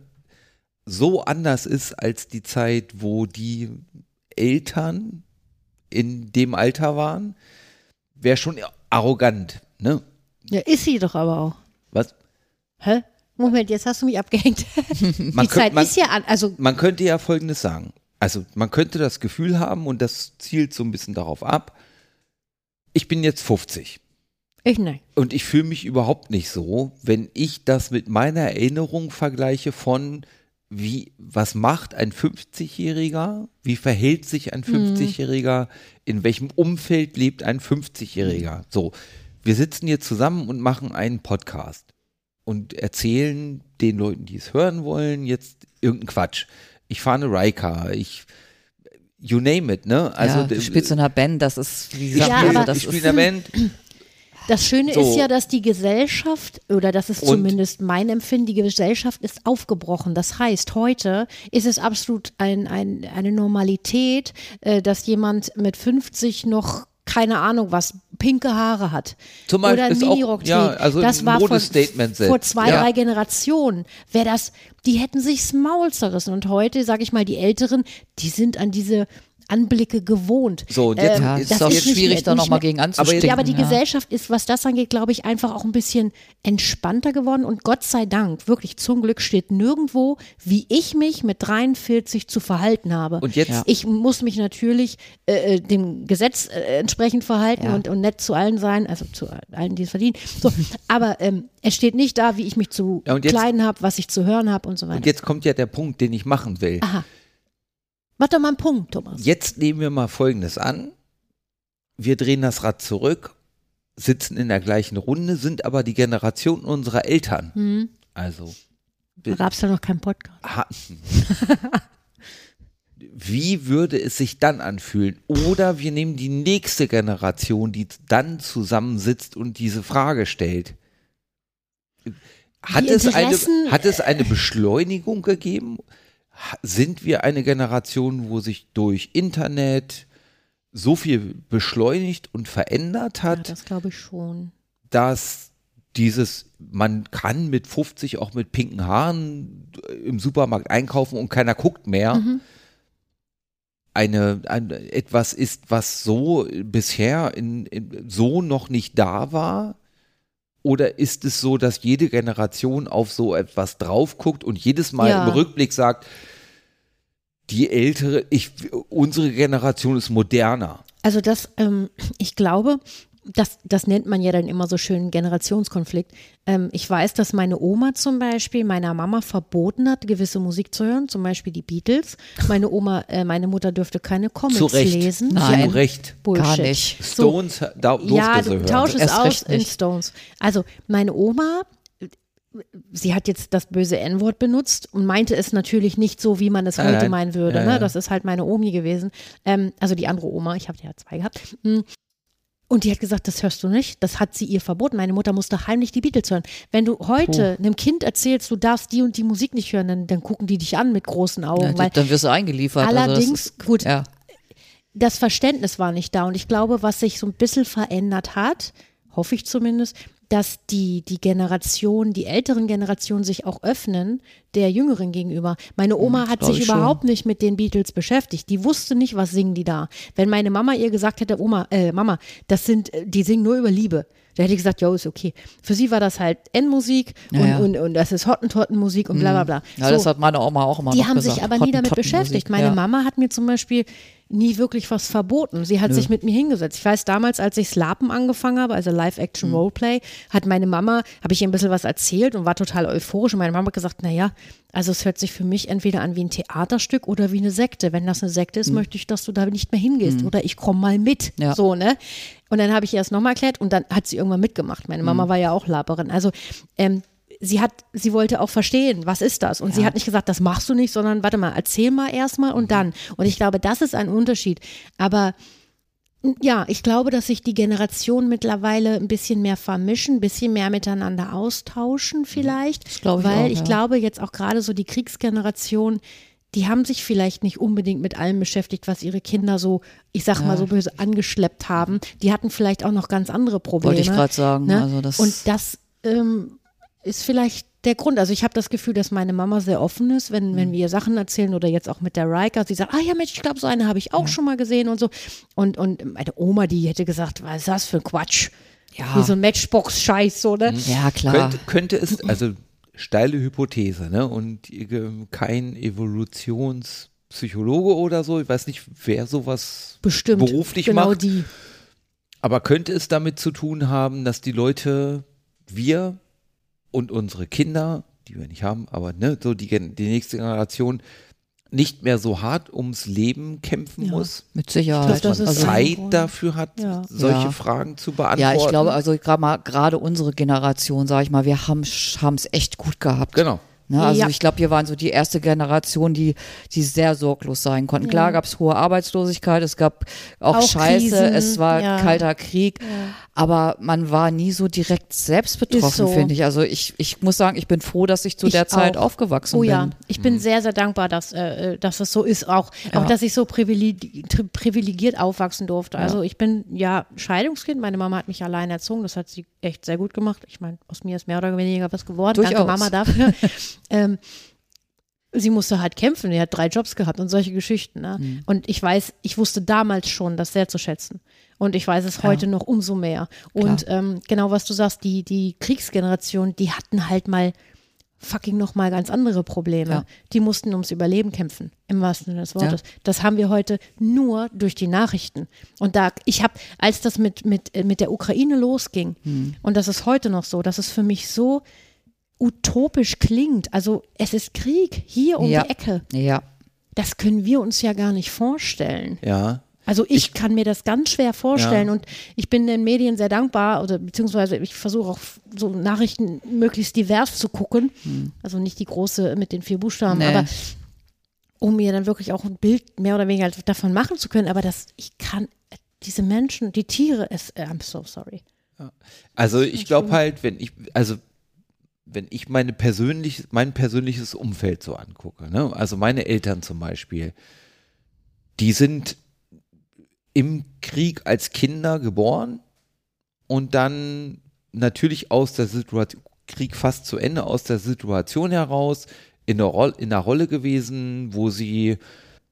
[SPEAKER 3] so anders ist als die Zeit, wo die Eltern in dem Alter waren. Wäre schon arrogant. Ne?
[SPEAKER 2] Ja, ist sie doch aber auch.
[SPEAKER 3] Was?
[SPEAKER 2] Hä? Moment, jetzt hast du mich abgehängt.
[SPEAKER 3] Man
[SPEAKER 2] die Zeit
[SPEAKER 3] könnt- man-
[SPEAKER 2] ist ja an, also
[SPEAKER 3] Man könnte ja Folgendes sagen. Also man könnte das Gefühl haben, und das zielt so ein bisschen darauf ab, ich bin jetzt 50.
[SPEAKER 2] ich nein.
[SPEAKER 3] Und ich fühle mich überhaupt nicht so, wenn ich das mit meiner Erinnerung vergleiche von wie, was macht ein 50-Jähriger? Wie verhält sich ein 50-Jähriger? In welchem Umfeld lebt ein 50-Jähriger? So, wir sitzen hier zusammen und machen einen Podcast und erzählen den Leuten, die es hören wollen, jetzt irgendeinen Quatsch. Ich fahre eine Rycar, ich, you name it, ne? Also,
[SPEAKER 4] ja, du spielst in einer Band, das ist, wie gesagt,
[SPEAKER 2] Ja,
[SPEAKER 4] das
[SPEAKER 3] ich spiele
[SPEAKER 4] ist,
[SPEAKER 3] in der Band,
[SPEAKER 2] Das Schöne
[SPEAKER 3] So.
[SPEAKER 2] ist ja, dass die Gesellschaft, oder das ist
[SPEAKER 3] Und-
[SPEAKER 2] zumindest mein Empfinden, die Gesellschaft ist aufgebrochen. Das heißt, heute ist es absolut ein, ein, eine Normalität, äh, dass jemand mit 50 noch keine Ahnung was, pinke Haare hat.
[SPEAKER 3] Zum Beispiel
[SPEAKER 2] Oder ein Minirock trägt.
[SPEAKER 3] ja, also
[SPEAKER 2] das war vor, vor zwei,
[SPEAKER 3] Ja.
[SPEAKER 2] drei Generationen. Wäre das, die hätten sich's Maul zerrissen. Und heute, sage ich mal, die Älteren, die sind an diese Anblicke gewohnt.
[SPEAKER 3] So, und jetzt-
[SPEAKER 4] ja,
[SPEAKER 3] jetzt-
[SPEAKER 4] es
[SPEAKER 2] das
[SPEAKER 4] ist auch
[SPEAKER 2] ist
[SPEAKER 4] schwierig,
[SPEAKER 2] mehr-
[SPEAKER 4] da nochmal gegen anzustinken.
[SPEAKER 2] Ja, aber die
[SPEAKER 4] ja.
[SPEAKER 2] Gesellschaft ist, was das angeht, glaube ich, einfach auch ein bisschen entspannter geworden. Und Gott sei Dank, wirklich zum Glück steht nirgendwo, wie ich mich mit 43 zu verhalten habe.
[SPEAKER 3] Und jetzt- Ja.
[SPEAKER 2] Ich muss mich natürlich äh, äh, dem Gesetz äh, entsprechend verhalten
[SPEAKER 4] Ja.
[SPEAKER 2] und, und nett zu allen sein, also zu allen, die es verdienen. So, aber ähm, es steht nicht da, wie ich mich zu
[SPEAKER 3] Ja,
[SPEAKER 2] kleiden habe, was ich zu hören habe und so weiter.
[SPEAKER 3] Und jetzt kommt ja der Punkt, den ich machen will.
[SPEAKER 2] Aha. Mach doch mal einen Punkt, Thomas.
[SPEAKER 3] Jetzt nehmen wir mal Folgendes an. Wir drehen das Rad zurück, sitzen in der gleichen Runde, sind aber die Generation unserer Eltern.
[SPEAKER 2] Hm.
[SPEAKER 3] Also,
[SPEAKER 2] Da gab es ja noch keinen Podcast.
[SPEAKER 3] wie würde es sich dann anfühlen? Oder wir nehmen die nächste Generation, die dann zusammensitzt und diese Frage stellt. Hat es, eine, hat es eine Beschleunigung gegeben? Sind wir eine Generation, wo sich durch Internet so viel beschleunigt und verändert
[SPEAKER 2] Ja,
[SPEAKER 3] hat,
[SPEAKER 2] das glaube ich schon.
[SPEAKER 3] dass dieses, man kann mit 50 auch mit pinken Haaren im Supermarkt einkaufen und keiner guckt mehr. Eine, ein, etwas ist, was so bisher in, in, so noch nicht da war? Oder ist es so, dass jede Generation auf so etwas drauf guckt und jedes Mal
[SPEAKER 2] Ja.
[SPEAKER 3] im Rückblick sagt, die ältere, ich, unsere Generation ist moderner.
[SPEAKER 2] Also das, ähm, ich glaube, das, das nennt man ja dann immer so schön Generationskonflikt. Ähm, ich weiß, dass meine Oma zum Beispiel meiner Mama verboten hat, gewisse Musik zu hören, zum Beispiel die Beatles. Meine Oma, äh, meine Mutter dürfte keine Comics
[SPEAKER 3] Zu Recht.
[SPEAKER 2] lesen.
[SPEAKER 4] Nein.
[SPEAKER 3] Zu Recht.
[SPEAKER 2] Bullshit.
[SPEAKER 4] Gar nicht.
[SPEAKER 2] So,
[SPEAKER 3] Stones da durfte
[SPEAKER 2] ja,
[SPEAKER 3] sie
[SPEAKER 2] du
[SPEAKER 3] hören.
[SPEAKER 2] tausch es aus in. Stones. Also meine Oma, sie hat jetzt das böse N-Wort benutzt und meinte es natürlich nicht so, wie man es
[SPEAKER 3] Nein,
[SPEAKER 2] heute
[SPEAKER 3] nein.
[SPEAKER 2] meinen würde.
[SPEAKER 3] Ja,
[SPEAKER 2] ne? Das ist halt meine Omi gewesen. Ähm, also die andere Oma, ich habe ja zwei gehabt. Und die hat gesagt, das hörst du nicht. Das hat sie ihr verboten. Meine Mutter musste heimlich die Beatles hören. Wenn du heute einem Kind erzählst, du darfst die und die Musik nicht hören, dann, dann gucken die dich an mit großen Augen.
[SPEAKER 4] Ja,
[SPEAKER 2] weil
[SPEAKER 4] dann wirst du eingeliefert. also das
[SPEAKER 2] allerdings, gut,
[SPEAKER 4] ja.
[SPEAKER 2] das Verständnis war nicht da. Und ich glaube, was sich so ein bisschen verändert hat, hoffe ich zumindest, dass die, die Generation, die älteren Generationen sich auch öffnen der Jüngeren gegenüber. Meine Oma hat sich
[SPEAKER 4] ich schon.
[SPEAKER 2] überhaupt nicht mit den Beatles beschäftigt. Die wusste nicht, was singen die da. Wenn meine Mama ihr gesagt hätte, Oma, äh, Mama, das sind, äh, die singen nur über Liebe. Da hätte ich gesagt, jo, ist okay. Für sie war das halt Endmusik
[SPEAKER 4] Ja,
[SPEAKER 2] und,
[SPEAKER 4] ja.
[SPEAKER 2] und, und das ist Hottentottenmusik und bla bla bla.
[SPEAKER 4] Ja,
[SPEAKER 2] So.
[SPEAKER 4] das hat meine Oma auch immer
[SPEAKER 2] Die haben
[SPEAKER 4] gesagt.
[SPEAKER 2] sich aber nie damit beschäftigt. Meine
[SPEAKER 4] ja.
[SPEAKER 2] Mama hat mir zum Beispiel nie wirklich was verboten. Sie hat sich mit mir hingesetzt. Ich weiß damals, als ich Slapen angefangen habe, also
[SPEAKER 4] Mhm.
[SPEAKER 2] Live-Action-Roleplay, hat meine Mama, habe ich ihr ein bisschen was erzählt und war total euphorisch. Und meine Mama hat gesagt, naja, also es hört sich für mich entweder an wie ein Theaterstück oder wie eine Sekte. Wenn das eine Sekte ist, möchte ich, dass du da nicht mehr hingehst oder ich komme mal mit.
[SPEAKER 4] Mhm. Ja.
[SPEAKER 2] So, ne? Und dann habe ich ihr das nochmal erklärt und dann hat sie irgendwann mitgemacht. Meine
[SPEAKER 4] Mhm.
[SPEAKER 2] Mama war ja auch Laberin. Also ähm, sie hat, sie wollte auch verstehen, was ist das? Und sie hat nicht gesagt, das machst du nicht, sondern warte mal, erzähl mal erstmal
[SPEAKER 4] Mhm.
[SPEAKER 2] und dann. Und ich glaube, das ist ein Unterschied. Aber ja, ich glaube, dass sich die Generationen mittlerweile ein bisschen mehr vermischen, ein bisschen mehr miteinander austauschen vielleicht.
[SPEAKER 4] Das glaube ich
[SPEAKER 2] weil
[SPEAKER 4] auch,
[SPEAKER 2] ich
[SPEAKER 4] ja.
[SPEAKER 2] glaube jetzt auch gerade so die Kriegsgeneration, die haben sich vielleicht nicht unbedingt mit allem beschäftigt, was ihre Kinder so, ich sag mal so böse, angeschleppt haben. Die hatten vielleicht auch noch ganz andere Probleme.
[SPEAKER 4] Wollte ich gerade sagen.
[SPEAKER 2] Ne?
[SPEAKER 4] Also das,
[SPEAKER 2] Und das ähm, ist vielleicht der Grund. Also ich habe das Gefühl, dass meine Mama sehr offen ist, wenn,
[SPEAKER 4] Mhm.
[SPEAKER 2] wenn wir ihr Sachen erzählen oder jetzt auch mit der Riker. Sie sagt, ah ja Mensch, ich glaube, so eine habe ich auch schon mal gesehen und so. Und, und meine Oma, die hätte gesagt, was ist das für ein Quatsch?
[SPEAKER 4] Ja.
[SPEAKER 2] Wie so ein Matchbox-Scheiß, so, ne?
[SPEAKER 4] ja, klar.
[SPEAKER 3] Könnte, könnte es, also steile Hypothese, ne? Und äh, kein Evolutionspsychologe oder so, ich weiß nicht, wer sowas
[SPEAKER 2] Bestimmt.
[SPEAKER 3] beruflich
[SPEAKER 2] genau
[SPEAKER 3] macht.
[SPEAKER 2] die.
[SPEAKER 3] Aber könnte es damit zu tun haben, dass die Leute, wir und unsere Kinder, die wir nicht haben, aber ne, so die, die nächste Generation nicht mehr so hart ums Leben kämpfen
[SPEAKER 2] Ja.
[SPEAKER 3] muss,
[SPEAKER 4] Mit Sicherheit.
[SPEAKER 2] Ich glaub, das ist
[SPEAKER 4] also,
[SPEAKER 2] ein
[SPEAKER 3] Zeit dafür hat,
[SPEAKER 2] Ja.
[SPEAKER 3] solche
[SPEAKER 4] Ja.
[SPEAKER 3] Fragen zu beantworten.
[SPEAKER 4] ja, ich glaube, also gerade unsere Generation, sage ich mal, wir haben es echt gut gehabt.
[SPEAKER 3] Genau.
[SPEAKER 4] Ne, also
[SPEAKER 2] Ja.
[SPEAKER 4] ich glaube, wir waren so die erste Generation, die, die sehr sorglos sein konnten. Klar gab es hohe Arbeitslosigkeit, es gab auch,
[SPEAKER 2] Auch
[SPEAKER 4] Scheiße,
[SPEAKER 2] Krisen,
[SPEAKER 4] es war
[SPEAKER 2] ja.
[SPEAKER 4] kalter Krieg, aber man war nie so direkt selbst betroffen,
[SPEAKER 2] so.
[SPEAKER 4] finde ich. Also ich, ich muss sagen, ich bin froh, dass ich zu
[SPEAKER 2] Ich
[SPEAKER 4] der Zeit
[SPEAKER 2] auch.
[SPEAKER 4] aufgewachsen
[SPEAKER 2] Oh
[SPEAKER 4] bin.
[SPEAKER 2] ja, ich bin sehr, sehr dankbar, dass, äh, äh, dass es so ist. Auch,
[SPEAKER 4] Ja.
[SPEAKER 2] auch dass ich so privilegi tri- privilegiert aufwachsen durfte. Also ich bin ja Scheidungskind. Meine Mama hat mich allein erzogen. Das hat sie echt sehr gut gemacht. Ich meine, aus mir ist mehr oder weniger was geworden. Danke
[SPEAKER 4] Durchaus.
[SPEAKER 2] Mama dafür. ähm, sie musste halt kämpfen. Die hat drei Jobs gehabt und solche Geschichten. Ne?
[SPEAKER 4] Mhm.
[SPEAKER 2] Und ich weiß, ich wusste damals schon, das sehr zu schätzen. Und ich weiß es heute noch umso mehr. Und ähm, genau was du sagst, die, die Kriegsgeneration, die hatten halt mal fucking noch mal ganz andere Probleme.
[SPEAKER 4] Ja.
[SPEAKER 2] Die mussten ums Überleben kämpfen, im wahrsten Sinne des Wortes. Das haben wir heute nur durch die Nachrichten. Und da, ich habe, als das mit, mit, äh, mit der Ukraine losging, und das ist heute noch so, dass es für mich so utopisch klingt. Also es ist Krieg hier um
[SPEAKER 4] Ja.
[SPEAKER 2] die Ecke.
[SPEAKER 4] Ja.
[SPEAKER 2] Das können wir uns ja gar nicht vorstellen.
[SPEAKER 3] Ja.
[SPEAKER 2] Also ich, kann mir das ganz schwer vorstellen
[SPEAKER 3] Ja.
[SPEAKER 2] und ich bin den Medien sehr dankbar oder beziehungsweise ich versuche auch so Nachrichten möglichst divers zu gucken. Also nicht die große mit den vier Buchstaben,
[SPEAKER 4] Nee.
[SPEAKER 2] aber um mir dann wirklich auch ein Bild mehr oder weniger davon machen zu können. Aber das, ich kann diese Menschen, die Tiere, es, äh, I'm so sorry.
[SPEAKER 3] Also ich glaube halt, wenn ich, also wenn ich meine persönlich, mein persönliches Umfeld so angucke, ne? also meine Eltern zum Beispiel, die sind im Krieg als Kinder geboren und dann natürlich aus der Situation, Krieg fast zu Ende, aus der Situation heraus in der, Roll, in der Rolle gewesen, wo sie,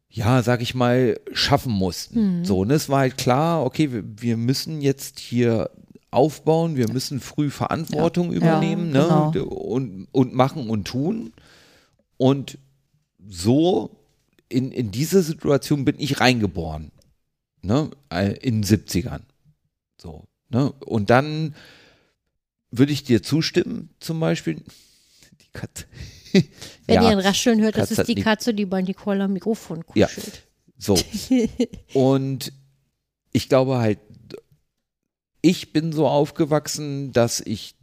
[SPEAKER 3] ja, sag ich mal, schaffen mussten. So, und es war halt klar, okay, wir, wir müssen jetzt hier aufbauen, wir müssen früh Verantwortung übernehmen
[SPEAKER 4] genau.
[SPEAKER 3] ne, und, und machen und tun. Und so in, in diese Situation bin ich reingeboren. Ne, äh, in den 70ern. So, ne? Und dann würde ich dir zustimmen, zum Beispiel. Die Katze.
[SPEAKER 2] Wenn
[SPEAKER 3] Ja,
[SPEAKER 2] ihr ein Rascheln hört, das
[SPEAKER 3] Katze
[SPEAKER 2] ist
[SPEAKER 3] hat
[SPEAKER 2] die Katze, die bei Nicole am Mikrofon
[SPEAKER 3] Ja.
[SPEAKER 2] kuschelt.
[SPEAKER 3] So. Und ich glaube halt, ich bin so aufgewachsen, dass ich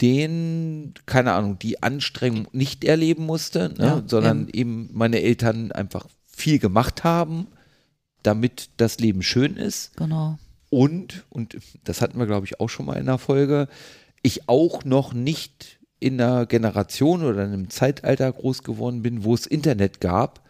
[SPEAKER 3] den, keine Ahnung, die Anstrengung nicht erleben musste, ne,
[SPEAKER 4] Ja,
[SPEAKER 3] sondern eben meine Eltern einfach viel gemacht haben, damit das Leben schön ist.
[SPEAKER 4] Genau.
[SPEAKER 3] Und, und das hatten wir, glaube ich, auch schon mal in der Folge, ich auch noch nicht in einer Generation oder in einem Zeitalter groß geworden bin, wo es Internet gab,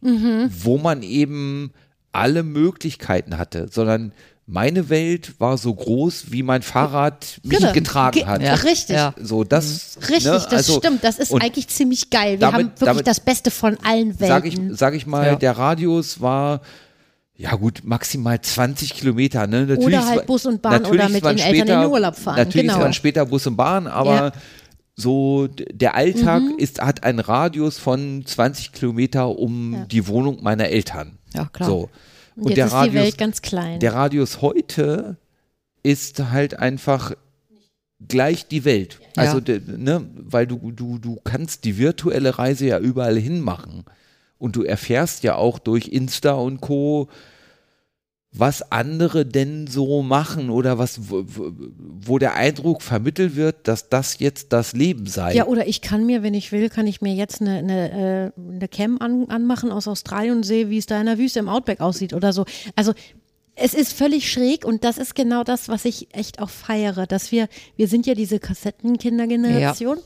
[SPEAKER 3] wo man eben alle Möglichkeiten hatte, sondern meine Welt war so groß, wie mein Fahrrad mich
[SPEAKER 2] Genau.
[SPEAKER 3] getragen
[SPEAKER 2] Ge-
[SPEAKER 3] hat.
[SPEAKER 4] Ja.
[SPEAKER 2] Richtig.
[SPEAKER 4] Ja.
[SPEAKER 3] So, das,
[SPEAKER 2] Richtig,
[SPEAKER 3] ne,
[SPEAKER 2] das
[SPEAKER 3] also,
[SPEAKER 2] stimmt. Das ist eigentlich ziemlich geil. Wir
[SPEAKER 3] damit-
[SPEAKER 2] haben wirklich
[SPEAKER 3] damit-
[SPEAKER 2] das Beste von allen Welten.
[SPEAKER 3] sag ich, sag ich mal,
[SPEAKER 4] Ja.
[SPEAKER 3] der Radius war ja gut, maximal 20 Kilometer. Ne? Natürlich
[SPEAKER 2] Oder halt
[SPEAKER 3] war-
[SPEAKER 2] Bus und Bahn oder mit den Eltern in den Urlaub fahren,
[SPEAKER 3] Natürlich
[SPEAKER 2] genau.
[SPEAKER 3] waren später Bus und Bahn, aber
[SPEAKER 2] Ja.
[SPEAKER 3] so der Alltag
[SPEAKER 2] Mhm.
[SPEAKER 3] ist, hat einen Radius von 20 Kilometer um
[SPEAKER 2] Ja.
[SPEAKER 3] die Wohnung meiner Eltern.
[SPEAKER 4] Ja, klar.
[SPEAKER 3] So.
[SPEAKER 2] Und jetzt
[SPEAKER 3] der Radius, der Radius heute ist halt einfach gleich die Welt.
[SPEAKER 4] Ja.
[SPEAKER 3] Also, ne, weil du, du, du kannst die virtuelle Reise ja überall hinmachen. Und du erfährst ja auch durch Insta und Co., was andere denn so machen oder was, wo, der Eindruck vermittelt wird, dass das jetzt das Leben sei.
[SPEAKER 2] ja, oder ich kann mir, wenn ich will, kann ich mir jetzt eine, eine, äh, eine Cam an, anmachen aus Australien und sehe, wie es da in der Wüste im Outback aussieht oder so. Also es ist völlig schräg und das ist genau das, was ich echt auch feiere, dass wir, wir sind ja diese Kassettenkindergeneration.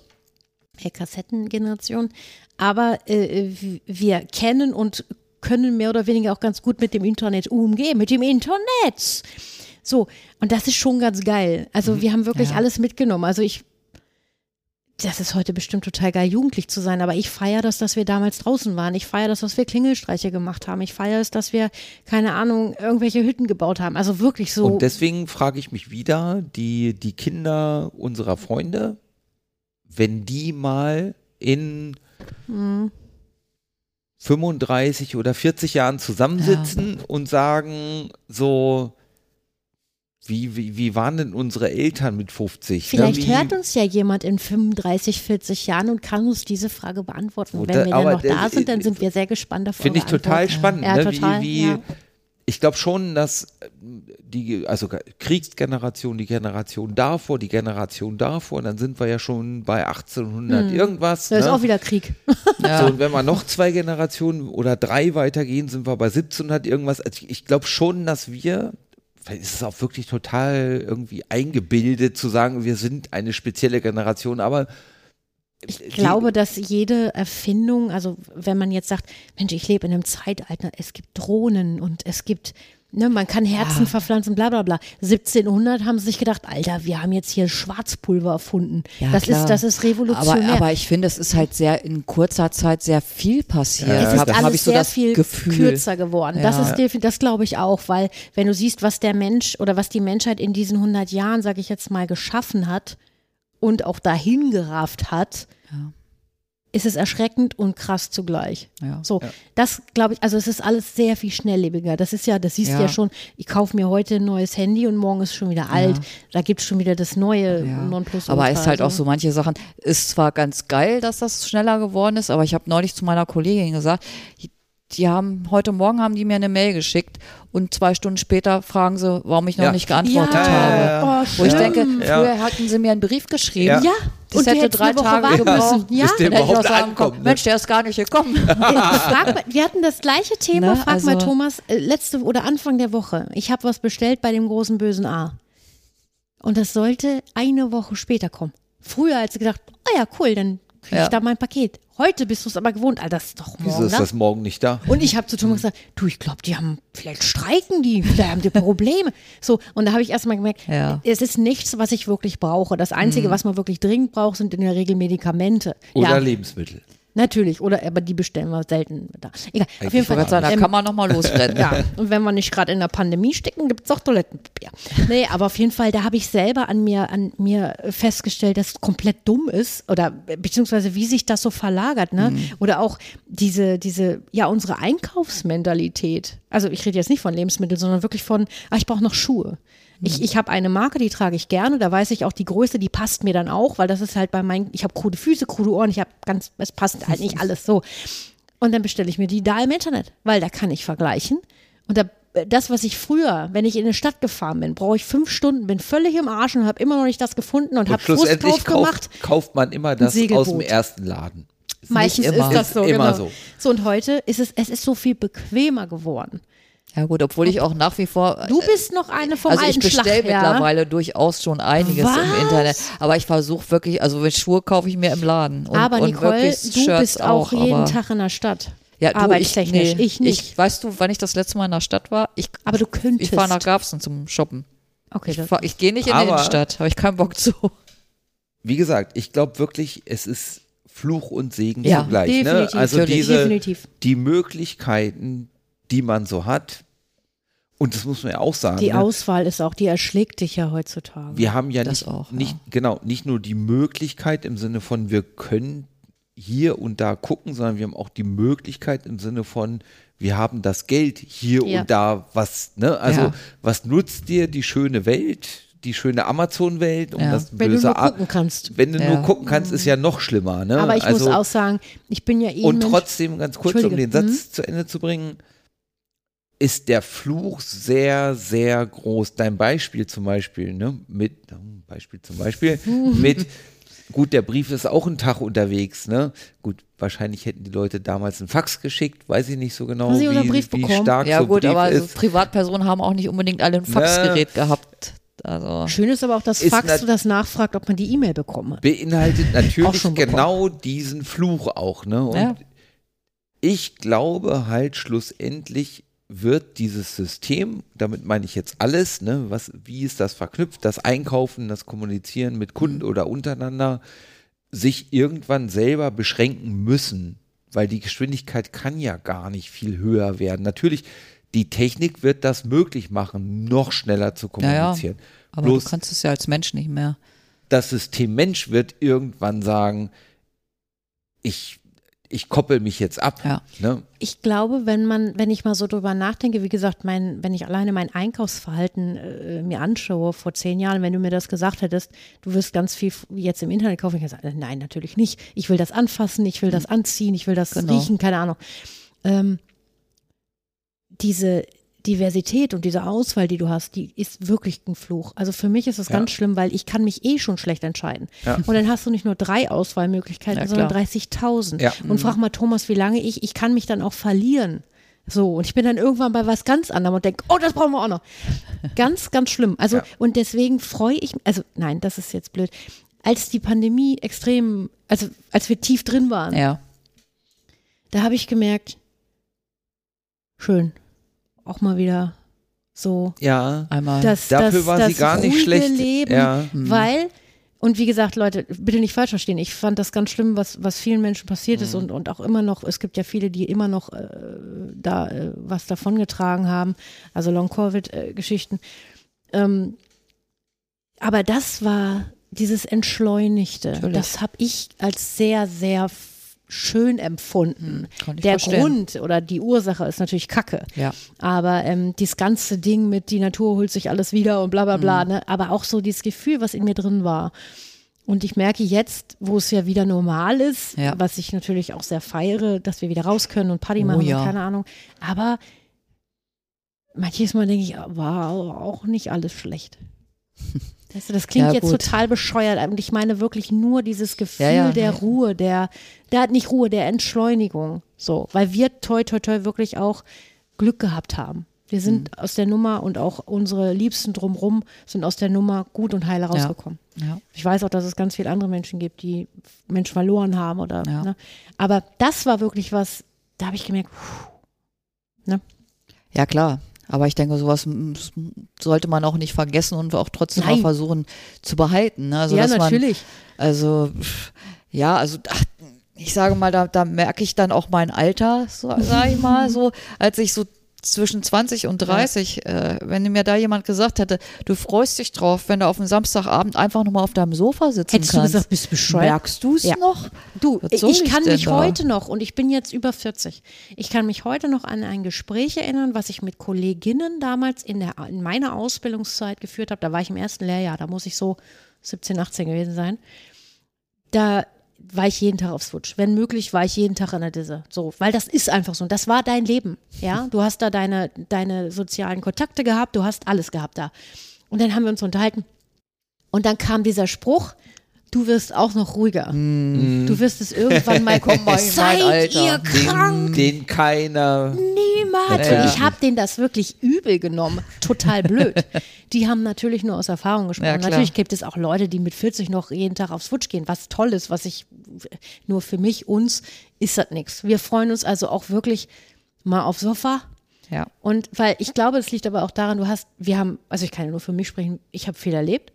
[SPEAKER 2] Äh, Kassettengeneration, aber äh, wir kennen und können mehr oder weniger auch ganz gut mit dem Internet umgehen, mit dem Internet. So, und das ist schon ganz geil. Also wir haben wirklich
[SPEAKER 4] Ja.
[SPEAKER 2] alles mitgenommen. Also ich, das ist heute bestimmt total geil, jugendlich zu sein, aber ich feiere das, dass wir damals draußen waren. Ich feiere das, dass wir Klingelstreiche gemacht haben. Ich feiere es, dass wir, keine Ahnung, irgendwelche Hütten gebaut haben. Also wirklich so.
[SPEAKER 3] Und deswegen frage ich mich wieder, die, die Kinder unserer Freunde, wenn die mal in
[SPEAKER 2] Mhm.
[SPEAKER 3] 35 oder 40 Jahren zusammensitzen und sagen so, wie, wie, wie waren denn unsere Eltern mit 50? ne?
[SPEAKER 2] Vielleicht
[SPEAKER 3] wie,
[SPEAKER 2] hört uns ja jemand in 35, 40 Jahren und kann uns diese Frage beantworten.
[SPEAKER 3] Wo
[SPEAKER 2] Wenn
[SPEAKER 3] da-
[SPEAKER 2] wir dann noch da sind, dann sind wir sehr gespannt auf
[SPEAKER 3] Finde ich total
[SPEAKER 2] Antworten.
[SPEAKER 3] spannend.
[SPEAKER 2] Ja,
[SPEAKER 3] ne?
[SPEAKER 2] total.
[SPEAKER 3] Wie, wie,
[SPEAKER 2] ja.
[SPEAKER 3] Ich glaube schon, dass äh, die, also Kriegsgeneration, die Generation davor, die Generation davor, dann sind wir ja schon bei 1800 irgendwas.
[SPEAKER 2] Da Hm. ist
[SPEAKER 3] ne?
[SPEAKER 2] auch wieder Krieg.
[SPEAKER 4] Ja.
[SPEAKER 3] So, und wenn wir noch zwei Generationen oder drei weitergehen, sind wir bei 1700 irgendwas. Also ich, ich glaube schon, dass wir, vielleicht ist es auch wirklich total irgendwie eingebildet zu sagen, wir sind eine spezielle Generation, aber
[SPEAKER 2] Ich glaube, dass jede Erfindung, also wenn man jetzt sagt, Mensch, ich lebe in einem Zeitalter, es gibt Drohnen und es gibt, ne, man kann Herzen verpflanzen, bla bla bla. 1700 haben sie sich gedacht, Alter, wir haben jetzt hier Schwarzpulver erfunden.
[SPEAKER 4] Ja,
[SPEAKER 2] das
[SPEAKER 4] klar.
[SPEAKER 2] ist, das ist revolutionär.
[SPEAKER 4] Aber, aber ich finde, es ist halt sehr in kurzer Zeit sehr viel passiert.
[SPEAKER 3] Ja,
[SPEAKER 2] es ist
[SPEAKER 3] das
[SPEAKER 4] hab
[SPEAKER 2] alles
[SPEAKER 4] ich so
[SPEAKER 2] sehr
[SPEAKER 4] das
[SPEAKER 2] viel
[SPEAKER 4] Gefühl.
[SPEAKER 2] kürzer geworden. Das
[SPEAKER 4] Ja.
[SPEAKER 2] ist definitiv, das glaube ich auch, weil wenn du siehst, was der Mensch oder was die Menschheit in diesen 100 Jahren, sage ich jetzt mal, geschaffen hat und auch dahin gerafft hat,
[SPEAKER 4] Ja.
[SPEAKER 2] ist es erschreckend und krass zugleich.
[SPEAKER 4] Ja.
[SPEAKER 2] So, das glaube ich, also es ist alles sehr viel schnelllebiger. Das ist ja, das siehst du
[SPEAKER 4] Ja.
[SPEAKER 2] ja schon, ich kaufe mir heute ein neues Handy und morgen ist es schon wieder alt. Da gibt es schon wieder das neue
[SPEAKER 4] Ja.
[SPEAKER 2] Nonplusultra.
[SPEAKER 4] Aber ist halt auch
[SPEAKER 2] Also,
[SPEAKER 4] so manche Sachen, ist zwar ganz geil, dass das schneller geworden ist, aber ich habe neulich zu meiner Kollegin gesagt, die haben, heute Morgen haben die mir eine Mail geschickt und zwei Stunden später fragen sie, warum ich noch
[SPEAKER 3] Ja.
[SPEAKER 4] nicht geantwortet
[SPEAKER 2] Ja.
[SPEAKER 4] habe.
[SPEAKER 3] Ja,
[SPEAKER 2] Oh,
[SPEAKER 4] Wo ich denke,
[SPEAKER 3] Ja.
[SPEAKER 4] früher hatten sie mir einen Brief geschrieben.
[SPEAKER 3] Ja.
[SPEAKER 2] Ja,
[SPEAKER 4] Das
[SPEAKER 2] und
[SPEAKER 4] hätte drei Tage
[SPEAKER 2] warten
[SPEAKER 4] gebraucht,
[SPEAKER 2] müssen. Ja,
[SPEAKER 3] bis der
[SPEAKER 4] Dann hätte ich auch
[SPEAKER 3] überhaupt
[SPEAKER 4] sagen
[SPEAKER 3] ankommt,
[SPEAKER 4] können,
[SPEAKER 3] ne?
[SPEAKER 4] Mensch, der ist gar nicht gekommen.
[SPEAKER 2] Frag mal, wir hatten das gleiche Thema,
[SPEAKER 4] Ne,
[SPEAKER 2] frag mal
[SPEAKER 4] also-
[SPEAKER 2] Thomas, äh, letzte oder Anfang der Woche. Ich habe was bestellt bei dem großen bösen A. Und das sollte eine Woche später kommen. Früher als gedacht, oh ja, cool, dann kriege
[SPEAKER 4] Ja.
[SPEAKER 2] ich da mein Paket. Heute bist du es aber gewohnt, Alter, das ist doch
[SPEAKER 3] Wieso
[SPEAKER 2] morgen
[SPEAKER 3] ist
[SPEAKER 2] da.
[SPEAKER 3] das morgen nicht da?
[SPEAKER 2] Und ich habe zu Thomas gesagt, du, ich glaube, die haben, vielleicht streiken die, vielleicht haben die Probleme. So, und da habe ich erstmal gemerkt,
[SPEAKER 4] Ja.
[SPEAKER 2] es ist nichts, was ich wirklich brauche. Das Einzige, was man wirklich dringend braucht, sind in der Regel Medikamente.
[SPEAKER 3] Oder
[SPEAKER 2] ja,
[SPEAKER 3] Lebensmittel.
[SPEAKER 2] Natürlich, oder aber die bestellen wir selten da. Egal, auf
[SPEAKER 3] Eigentlich
[SPEAKER 2] jeden Fall.
[SPEAKER 4] sagen, da
[SPEAKER 2] ähm,
[SPEAKER 4] kann man nochmal losrennen.
[SPEAKER 2] ja, und wenn wir nicht gerade in der Pandemie stecken, gibt es auch Toilettenpapier. Nee, aber auf jeden Fall, da habe ich selber an mir, an mir festgestellt, dass es komplett dumm ist oder beziehungsweise wie sich das so verlagert, ne? Oder auch diese, diese, ja, unsere Einkaufsmentalität. Also ich rede jetzt nicht von Lebensmitteln, sondern wirklich von, ah, ich brauche noch Schuhe. Ich, ich habe eine Marke, die trage ich gerne, da weiß ich auch die Größe, die passt mir dann auch, weil das ist halt bei meinen, ich habe krude Füße, krude Ohren, ich habe ganz, es passt halt nicht alles so. Und dann bestelle ich mir die da im Internet, weil da kann ich vergleichen. Und da, das, was ich früher, wenn ich in eine Stadt gefahren bin, brauche ich fünf Stunden, bin völlig im Arsch und habe immer noch nicht das gefunden und,
[SPEAKER 3] Und
[SPEAKER 2] habe Frust
[SPEAKER 3] schlussendlich
[SPEAKER 2] drauf gemacht.
[SPEAKER 3] kauft, kauft man immer das
[SPEAKER 2] Segelboot.
[SPEAKER 3] aus dem ersten Laden.
[SPEAKER 2] Meistens
[SPEAKER 4] immer.
[SPEAKER 2] ist das so.
[SPEAKER 3] Ist immer
[SPEAKER 2] genau.
[SPEAKER 3] so.
[SPEAKER 2] so. und heute ist es, es ist so viel bequemer geworden.
[SPEAKER 4] Ja gut, obwohl ich auch nach wie vor
[SPEAKER 2] Du bist noch eine vom
[SPEAKER 4] also ich
[SPEAKER 2] alten
[SPEAKER 4] bestelle
[SPEAKER 2] Schlag, ja?
[SPEAKER 4] mittlerweile durchaus schon einiges
[SPEAKER 2] Was?
[SPEAKER 4] im Internet. Aber ich versuche wirklich, also wenn Schuhe kaufe ich mir im Laden. Und,
[SPEAKER 2] aber
[SPEAKER 4] und
[SPEAKER 2] Nicole,
[SPEAKER 4] wirklich
[SPEAKER 2] du
[SPEAKER 4] Shirts
[SPEAKER 2] bist auch, jeden
[SPEAKER 4] aber,
[SPEAKER 2] Tag in der Stadt.
[SPEAKER 4] ja, du,
[SPEAKER 2] arbeitstechnisch.
[SPEAKER 4] Ich, nee,
[SPEAKER 2] Ich nicht.
[SPEAKER 4] Ich, weißt du, wann ich das letzte Mal in der Stadt war? Ich,
[SPEAKER 2] Aber du könntest.
[SPEAKER 4] ich fahre nach Garbsen zum Shoppen.
[SPEAKER 2] Okay,
[SPEAKER 4] Ich, fahr- ich gehe nicht in die
[SPEAKER 3] Aber-
[SPEAKER 4] Innenstadt, habe ich keinen Bock zu.
[SPEAKER 3] Wie gesagt, ich glaube wirklich, es ist Fluch und Segen
[SPEAKER 4] Ja,
[SPEAKER 3] zugleich. Ne?
[SPEAKER 2] definitiv,
[SPEAKER 3] Also diese,
[SPEAKER 2] definitiv.
[SPEAKER 3] die Möglichkeiten, die man so hat, und das muss man ja auch sagen.
[SPEAKER 2] Die
[SPEAKER 3] ne?
[SPEAKER 2] Auswahl ist auch, die erschlägt dich ja heutzutage.
[SPEAKER 3] wir haben ja
[SPEAKER 4] Das
[SPEAKER 3] nicht,
[SPEAKER 4] auch, ja.
[SPEAKER 3] nicht genau, nicht nur die Möglichkeit im Sinne von, wir können hier und da gucken, sondern wir haben auch die Möglichkeit im Sinne von, wir haben das Geld hier
[SPEAKER 2] Ja.
[SPEAKER 3] und da, was, ne, also
[SPEAKER 4] Ja.
[SPEAKER 3] was nutzt dir die schöne Welt, die schöne Amazon-Welt, um
[SPEAKER 4] Ja.
[SPEAKER 3] das
[SPEAKER 2] Wenn du
[SPEAKER 3] böse
[SPEAKER 2] nur gucken kannst.
[SPEAKER 3] Wenn du nur gucken kannst, ist ja noch schlimmer, ne?
[SPEAKER 2] Aber ich
[SPEAKER 3] also,
[SPEAKER 2] muss auch sagen, ich bin ja eh
[SPEAKER 3] und trotzdem, ganz kurz, um den
[SPEAKER 2] mhm.
[SPEAKER 3] Satz zu Ende zu bringen, ist der Fluch sehr, sehr groß. Dein Beispiel zum Beispiel, ne, mit, Beispiel zum Beispiel, mit, gut, der Brief ist auch einen Tag unterwegs, ne, gut, wahrscheinlich hätten die Leute damals einen Fax geschickt, weiß ich nicht so genau, wie,
[SPEAKER 2] Brief
[SPEAKER 3] wie
[SPEAKER 2] bekommen?
[SPEAKER 3] stark
[SPEAKER 4] Ja
[SPEAKER 3] so
[SPEAKER 4] gut,
[SPEAKER 3] Brief
[SPEAKER 4] aber
[SPEAKER 3] ist.
[SPEAKER 4] Privatpersonen haben auch nicht unbedingt alle ein Faxgerät gehabt. Also
[SPEAKER 2] Schön ist aber auch das
[SPEAKER 3] Ist
[SPEAKER 2] Fax, das nachfragt, ob man die E-Mail bekommen hat.
[SPEAKER 3] beinhaltet natürlich genau diesen Fluch auch, ne? Und
[SPEAKER 4] Ja.
[SPEAKER 3] ich glaube halt schlussendlich wird dieses System, damit meine ich jetzt alles, ne, was, wie ist das verknüpft, das Einkaufen, das Kommunizieren mit Kunden
[SPEAKER 2] Mhm.
[SPEAKER 3] oder untereinander, sich irgendwann selber beschränken müssen, weil die Geschwindigkeit kann ja gar nicht viel höher werden. Natürlich, die Technik wird das möglich machen, noch schneller zu
[SPEAKER 4] ja, ja.
[SPEAKER 3] kommunizieren.
[SPEAKER 4] Aber
[SPEAKER 3] Bloß
[SPEAKER 4] du kannst es ja als Mensch nicht mehr.
[SPEAKER 3] das System Mensch wird irgendwann sagen, ich, ich koppel mich jetzt ab.
[SPEAKER 4] Ja.
[SPEAKER 3] Ne?
[SPEAKER 2] Ich glaube, wenn man, wenn ich mal so drüber nachdenke, wie gesagt, mein, wenn ich alleine mein Einkaufsverhalten äh, mir anschaue vor zehn Jahren, wenn du mir das gesagt hättest, du wirst ganz viel jetzt im Internet kaufen, ich hätte gesagt, nein, natürlich nicht. Ich will das anfassen, ich will das anziehen, ich will das
[SPEAKER 4] Genau.
[SPEAKER 2] riechen, keine Ahnung. Ähm, diese Diversität und diese Auswahl, die du hast, die ist wirklich ein Fluch. Also für mich ist es
[SPEAKER 3] Ja.
[SPEAKER 2] ganz schlimm, weil ich kann mich eh schon schlecht entscheiden.
[SPEAKER 3] Ja.
[SPEAKER 2] Und dann hast du nicht nur drei Auswahlmöglichkeiten,
[SPEAKER 4] Ja,
[SPEAKER 2] sondern
[SPEAKER 4] klar.
[SPEAKER 2] 30.000.
[SPEAKER 3] Ja.
[SPEAKER 2] Und frag mal Thomas, wie lange ich, ich kann mich dann auch verlieren. So, und ich bin dann irgendwann bei was ganz anderem und denke, oh, das brauchen wir auch noch. Ganz, ganz schlimm. Also,
[SPEAKER 3] Ja.
[SPEAKER 2] und deswegen freue ich mich, also nein, das ist jetzt blöd. Als die Pandemie extrem, also als wir tief drin waren,
[SPEAKER 4] Ja.
[SPEAKER 2] da habe ich gemerkt, schön, auch mal wieder so
[SPEAKER 3] Ja,
[SPEAKER 4] Einmal.
[SPEAKER 2] das,
[SPEAKER 3] dafür
[SPEAKER 2] das,
[SPEAKER 3] war
[SPEAKER 2] das
[SPEAKER 3] sie gar nicht schlecht.
[SPEAKER 2] Leben,
[SPEAKER 3] Ja.
[SPEAKER 2] weil und wie gesagt, Leute, bitte nicht falsch verstehen. Ich fand das ganz schlimm, was, was vielen Menschen passiert ist und, und auch immer noch, es gibt ja viele, die immer noch äh, da äh, was davongetragen haben, also Long-Covid-Geschichten. Ähm, aber das war dieses Entschleunigte.
[SPEAKER 4] Natürlich.
[SPEAKER 2] Das habe ich als sehr, sehr schön empfunden.
[SPEAKER 4] ich
[SPEAKER 2] Der
[SPEAKER 4] verstehen.
[SPEAKER 2] Grund oder die Ursache ist natürlich Kacke.
[SPEAKER 4] Ja.
[SPEAKER 2] Aber ähm, dieses ganze Ding mit die Natur holt sich alles wieder und bla bla bla,
[SPEAKER 4] Mhm.
[SPEAKER 2] ne? aber auch so dieses Gefühl, was in mir drin war. Und ich merke jetzt, wo es ja wieder normal ist,
[SPEAKER 4] Ja.
[SPEAKER 2] was ich natürlich auch sehr feiere, dass wir wieder raus können und Party
[SPEAKER 4] Oh
[SPEAKER 2] machen
[SPEAKER 4] ja.
[SPEAKER 2] und keine Ahnung. Aber manches Mal denke ich, war auch nicht alles schlecht. Weißt du, das klingt
[SPEAKER 4] Ja,
[SPEAKER 2] jetzt
[SPEAKER 4] gut.
[SPEAKER 2] total bescheuert. Und ich meine wirklich nur dieses Gefühl
[SPEAKER 4] Ja, ja.
[SPEAKER 2] der Ruhe, der, der hat nicht Ruhe, der Entschleunigung. So, weil wir toi toi toi wirklich auch Glück gehabt haben. Wir sind aus der Nummer und auch unsere Liebsten drumrum sind aus der Nummer gut und heile rausgekommen.
[SPEAKER 4] Ja.
[SPEAKER 2] Ich weiß auch, dass es ganz viele andere Menschen gibt, die Menschen verloren haben oder.
[SPEAKER 4] Ja.
[SPEAKER 2] Ne? Aber das war wirklich was, da habe ich gemerkt, puh, ne?
[SPEAKER 4] Ja, klar. Aber ich denke, sowas sollte man auch nicht vergessen und auch trotzdem
[SPEAKER 2] Nein.
[SPEAKER 4] mal versuchen zu behalten. Ne? Also,
[SPEAKER 2] ja,
[SPEAKER 4] dass man,
[SPEAKER 2] natürlich.
[SPEAKER 4] Also, ja, also ach, ich sage mal, da, da merke ich dann auch mein Alter, so, sage ich mal, so, als ich so zwischen 20 und 30, äh, wenn mir da jemand gesagt hätte, du freust dich drauf, wenn du auf dem Samstagabend einfach nur mal auf deinem Sofa sitzen
[SPEAKER 2] Hättest du
[SPEAKER 4] kannst.
[SPEAKER 2] gesagt, bist du bescheuert?
[SPEAKER 4] Merkst du es
[SPEAKER 2] Ja.
[SPEAKER 4] noch?
[SPEAKER 2] Du,
[SPEAKER 4] soll
[SPEAKER 2] ich kann mich
[SPEAKER 4] da?
[SPEAKER 2] heute noch, und ich bin jetzt über 40, ich kann mich heute noch an ein Gespräch erinnern, was ich mit Kolleginnen damals in, der, in meiner Ausbildungszeit geführt habe. Da war ich im ersten Lehrjahr, da muss ich so 17, 18 gewesen sein. Da war ich jeden Tag auf Switch. Wenn möglich, war ich jeden Tag in der Disse. So, weil das ist einfach so. Und das war dein Leben. Ja, du hast da deine, deine sozialen Kontakte gehabt, du hast alles gehabt da. Und dann haben wir uns unterhalten. Und dann kam dieser Spruch, du wirst auch noch ruhiger. Du wirst es irgendwann mal
[SPEAKER 4] Komm mal in mein
[SPEAKER 2] Seid
[SPEAKER 4] Alter.
[SPEAKER 2] ihr krank?
[SPEAKER 3] Den, den keiner.
[SPEAKER 2] Niemand.
[SPEAKER 3] Ja.
[SPEAKER 2] Und ich habe denen das wirklich übel genommen. Total blöd. Die haben natürlich nur aus Erfahrung gesprochen.
[SPEAKER 4] Ja,
[SPEAKER 2] natürlich gibt es auch Leute, die mit 40 noch jeden Tag auf Switch gehen, was toll ist, was ich nur für mich, uns ist das nichts. Wir freuen uns also auch wirklich mal auf Sofa.
[SPEAKER 4] Ja.
[SPEAKER 2] Und weil ich glaube, es liegt aber auch daran, du hast, wir haben, also ich kann ja nur für mich sprechen, ich habe viel erlebt.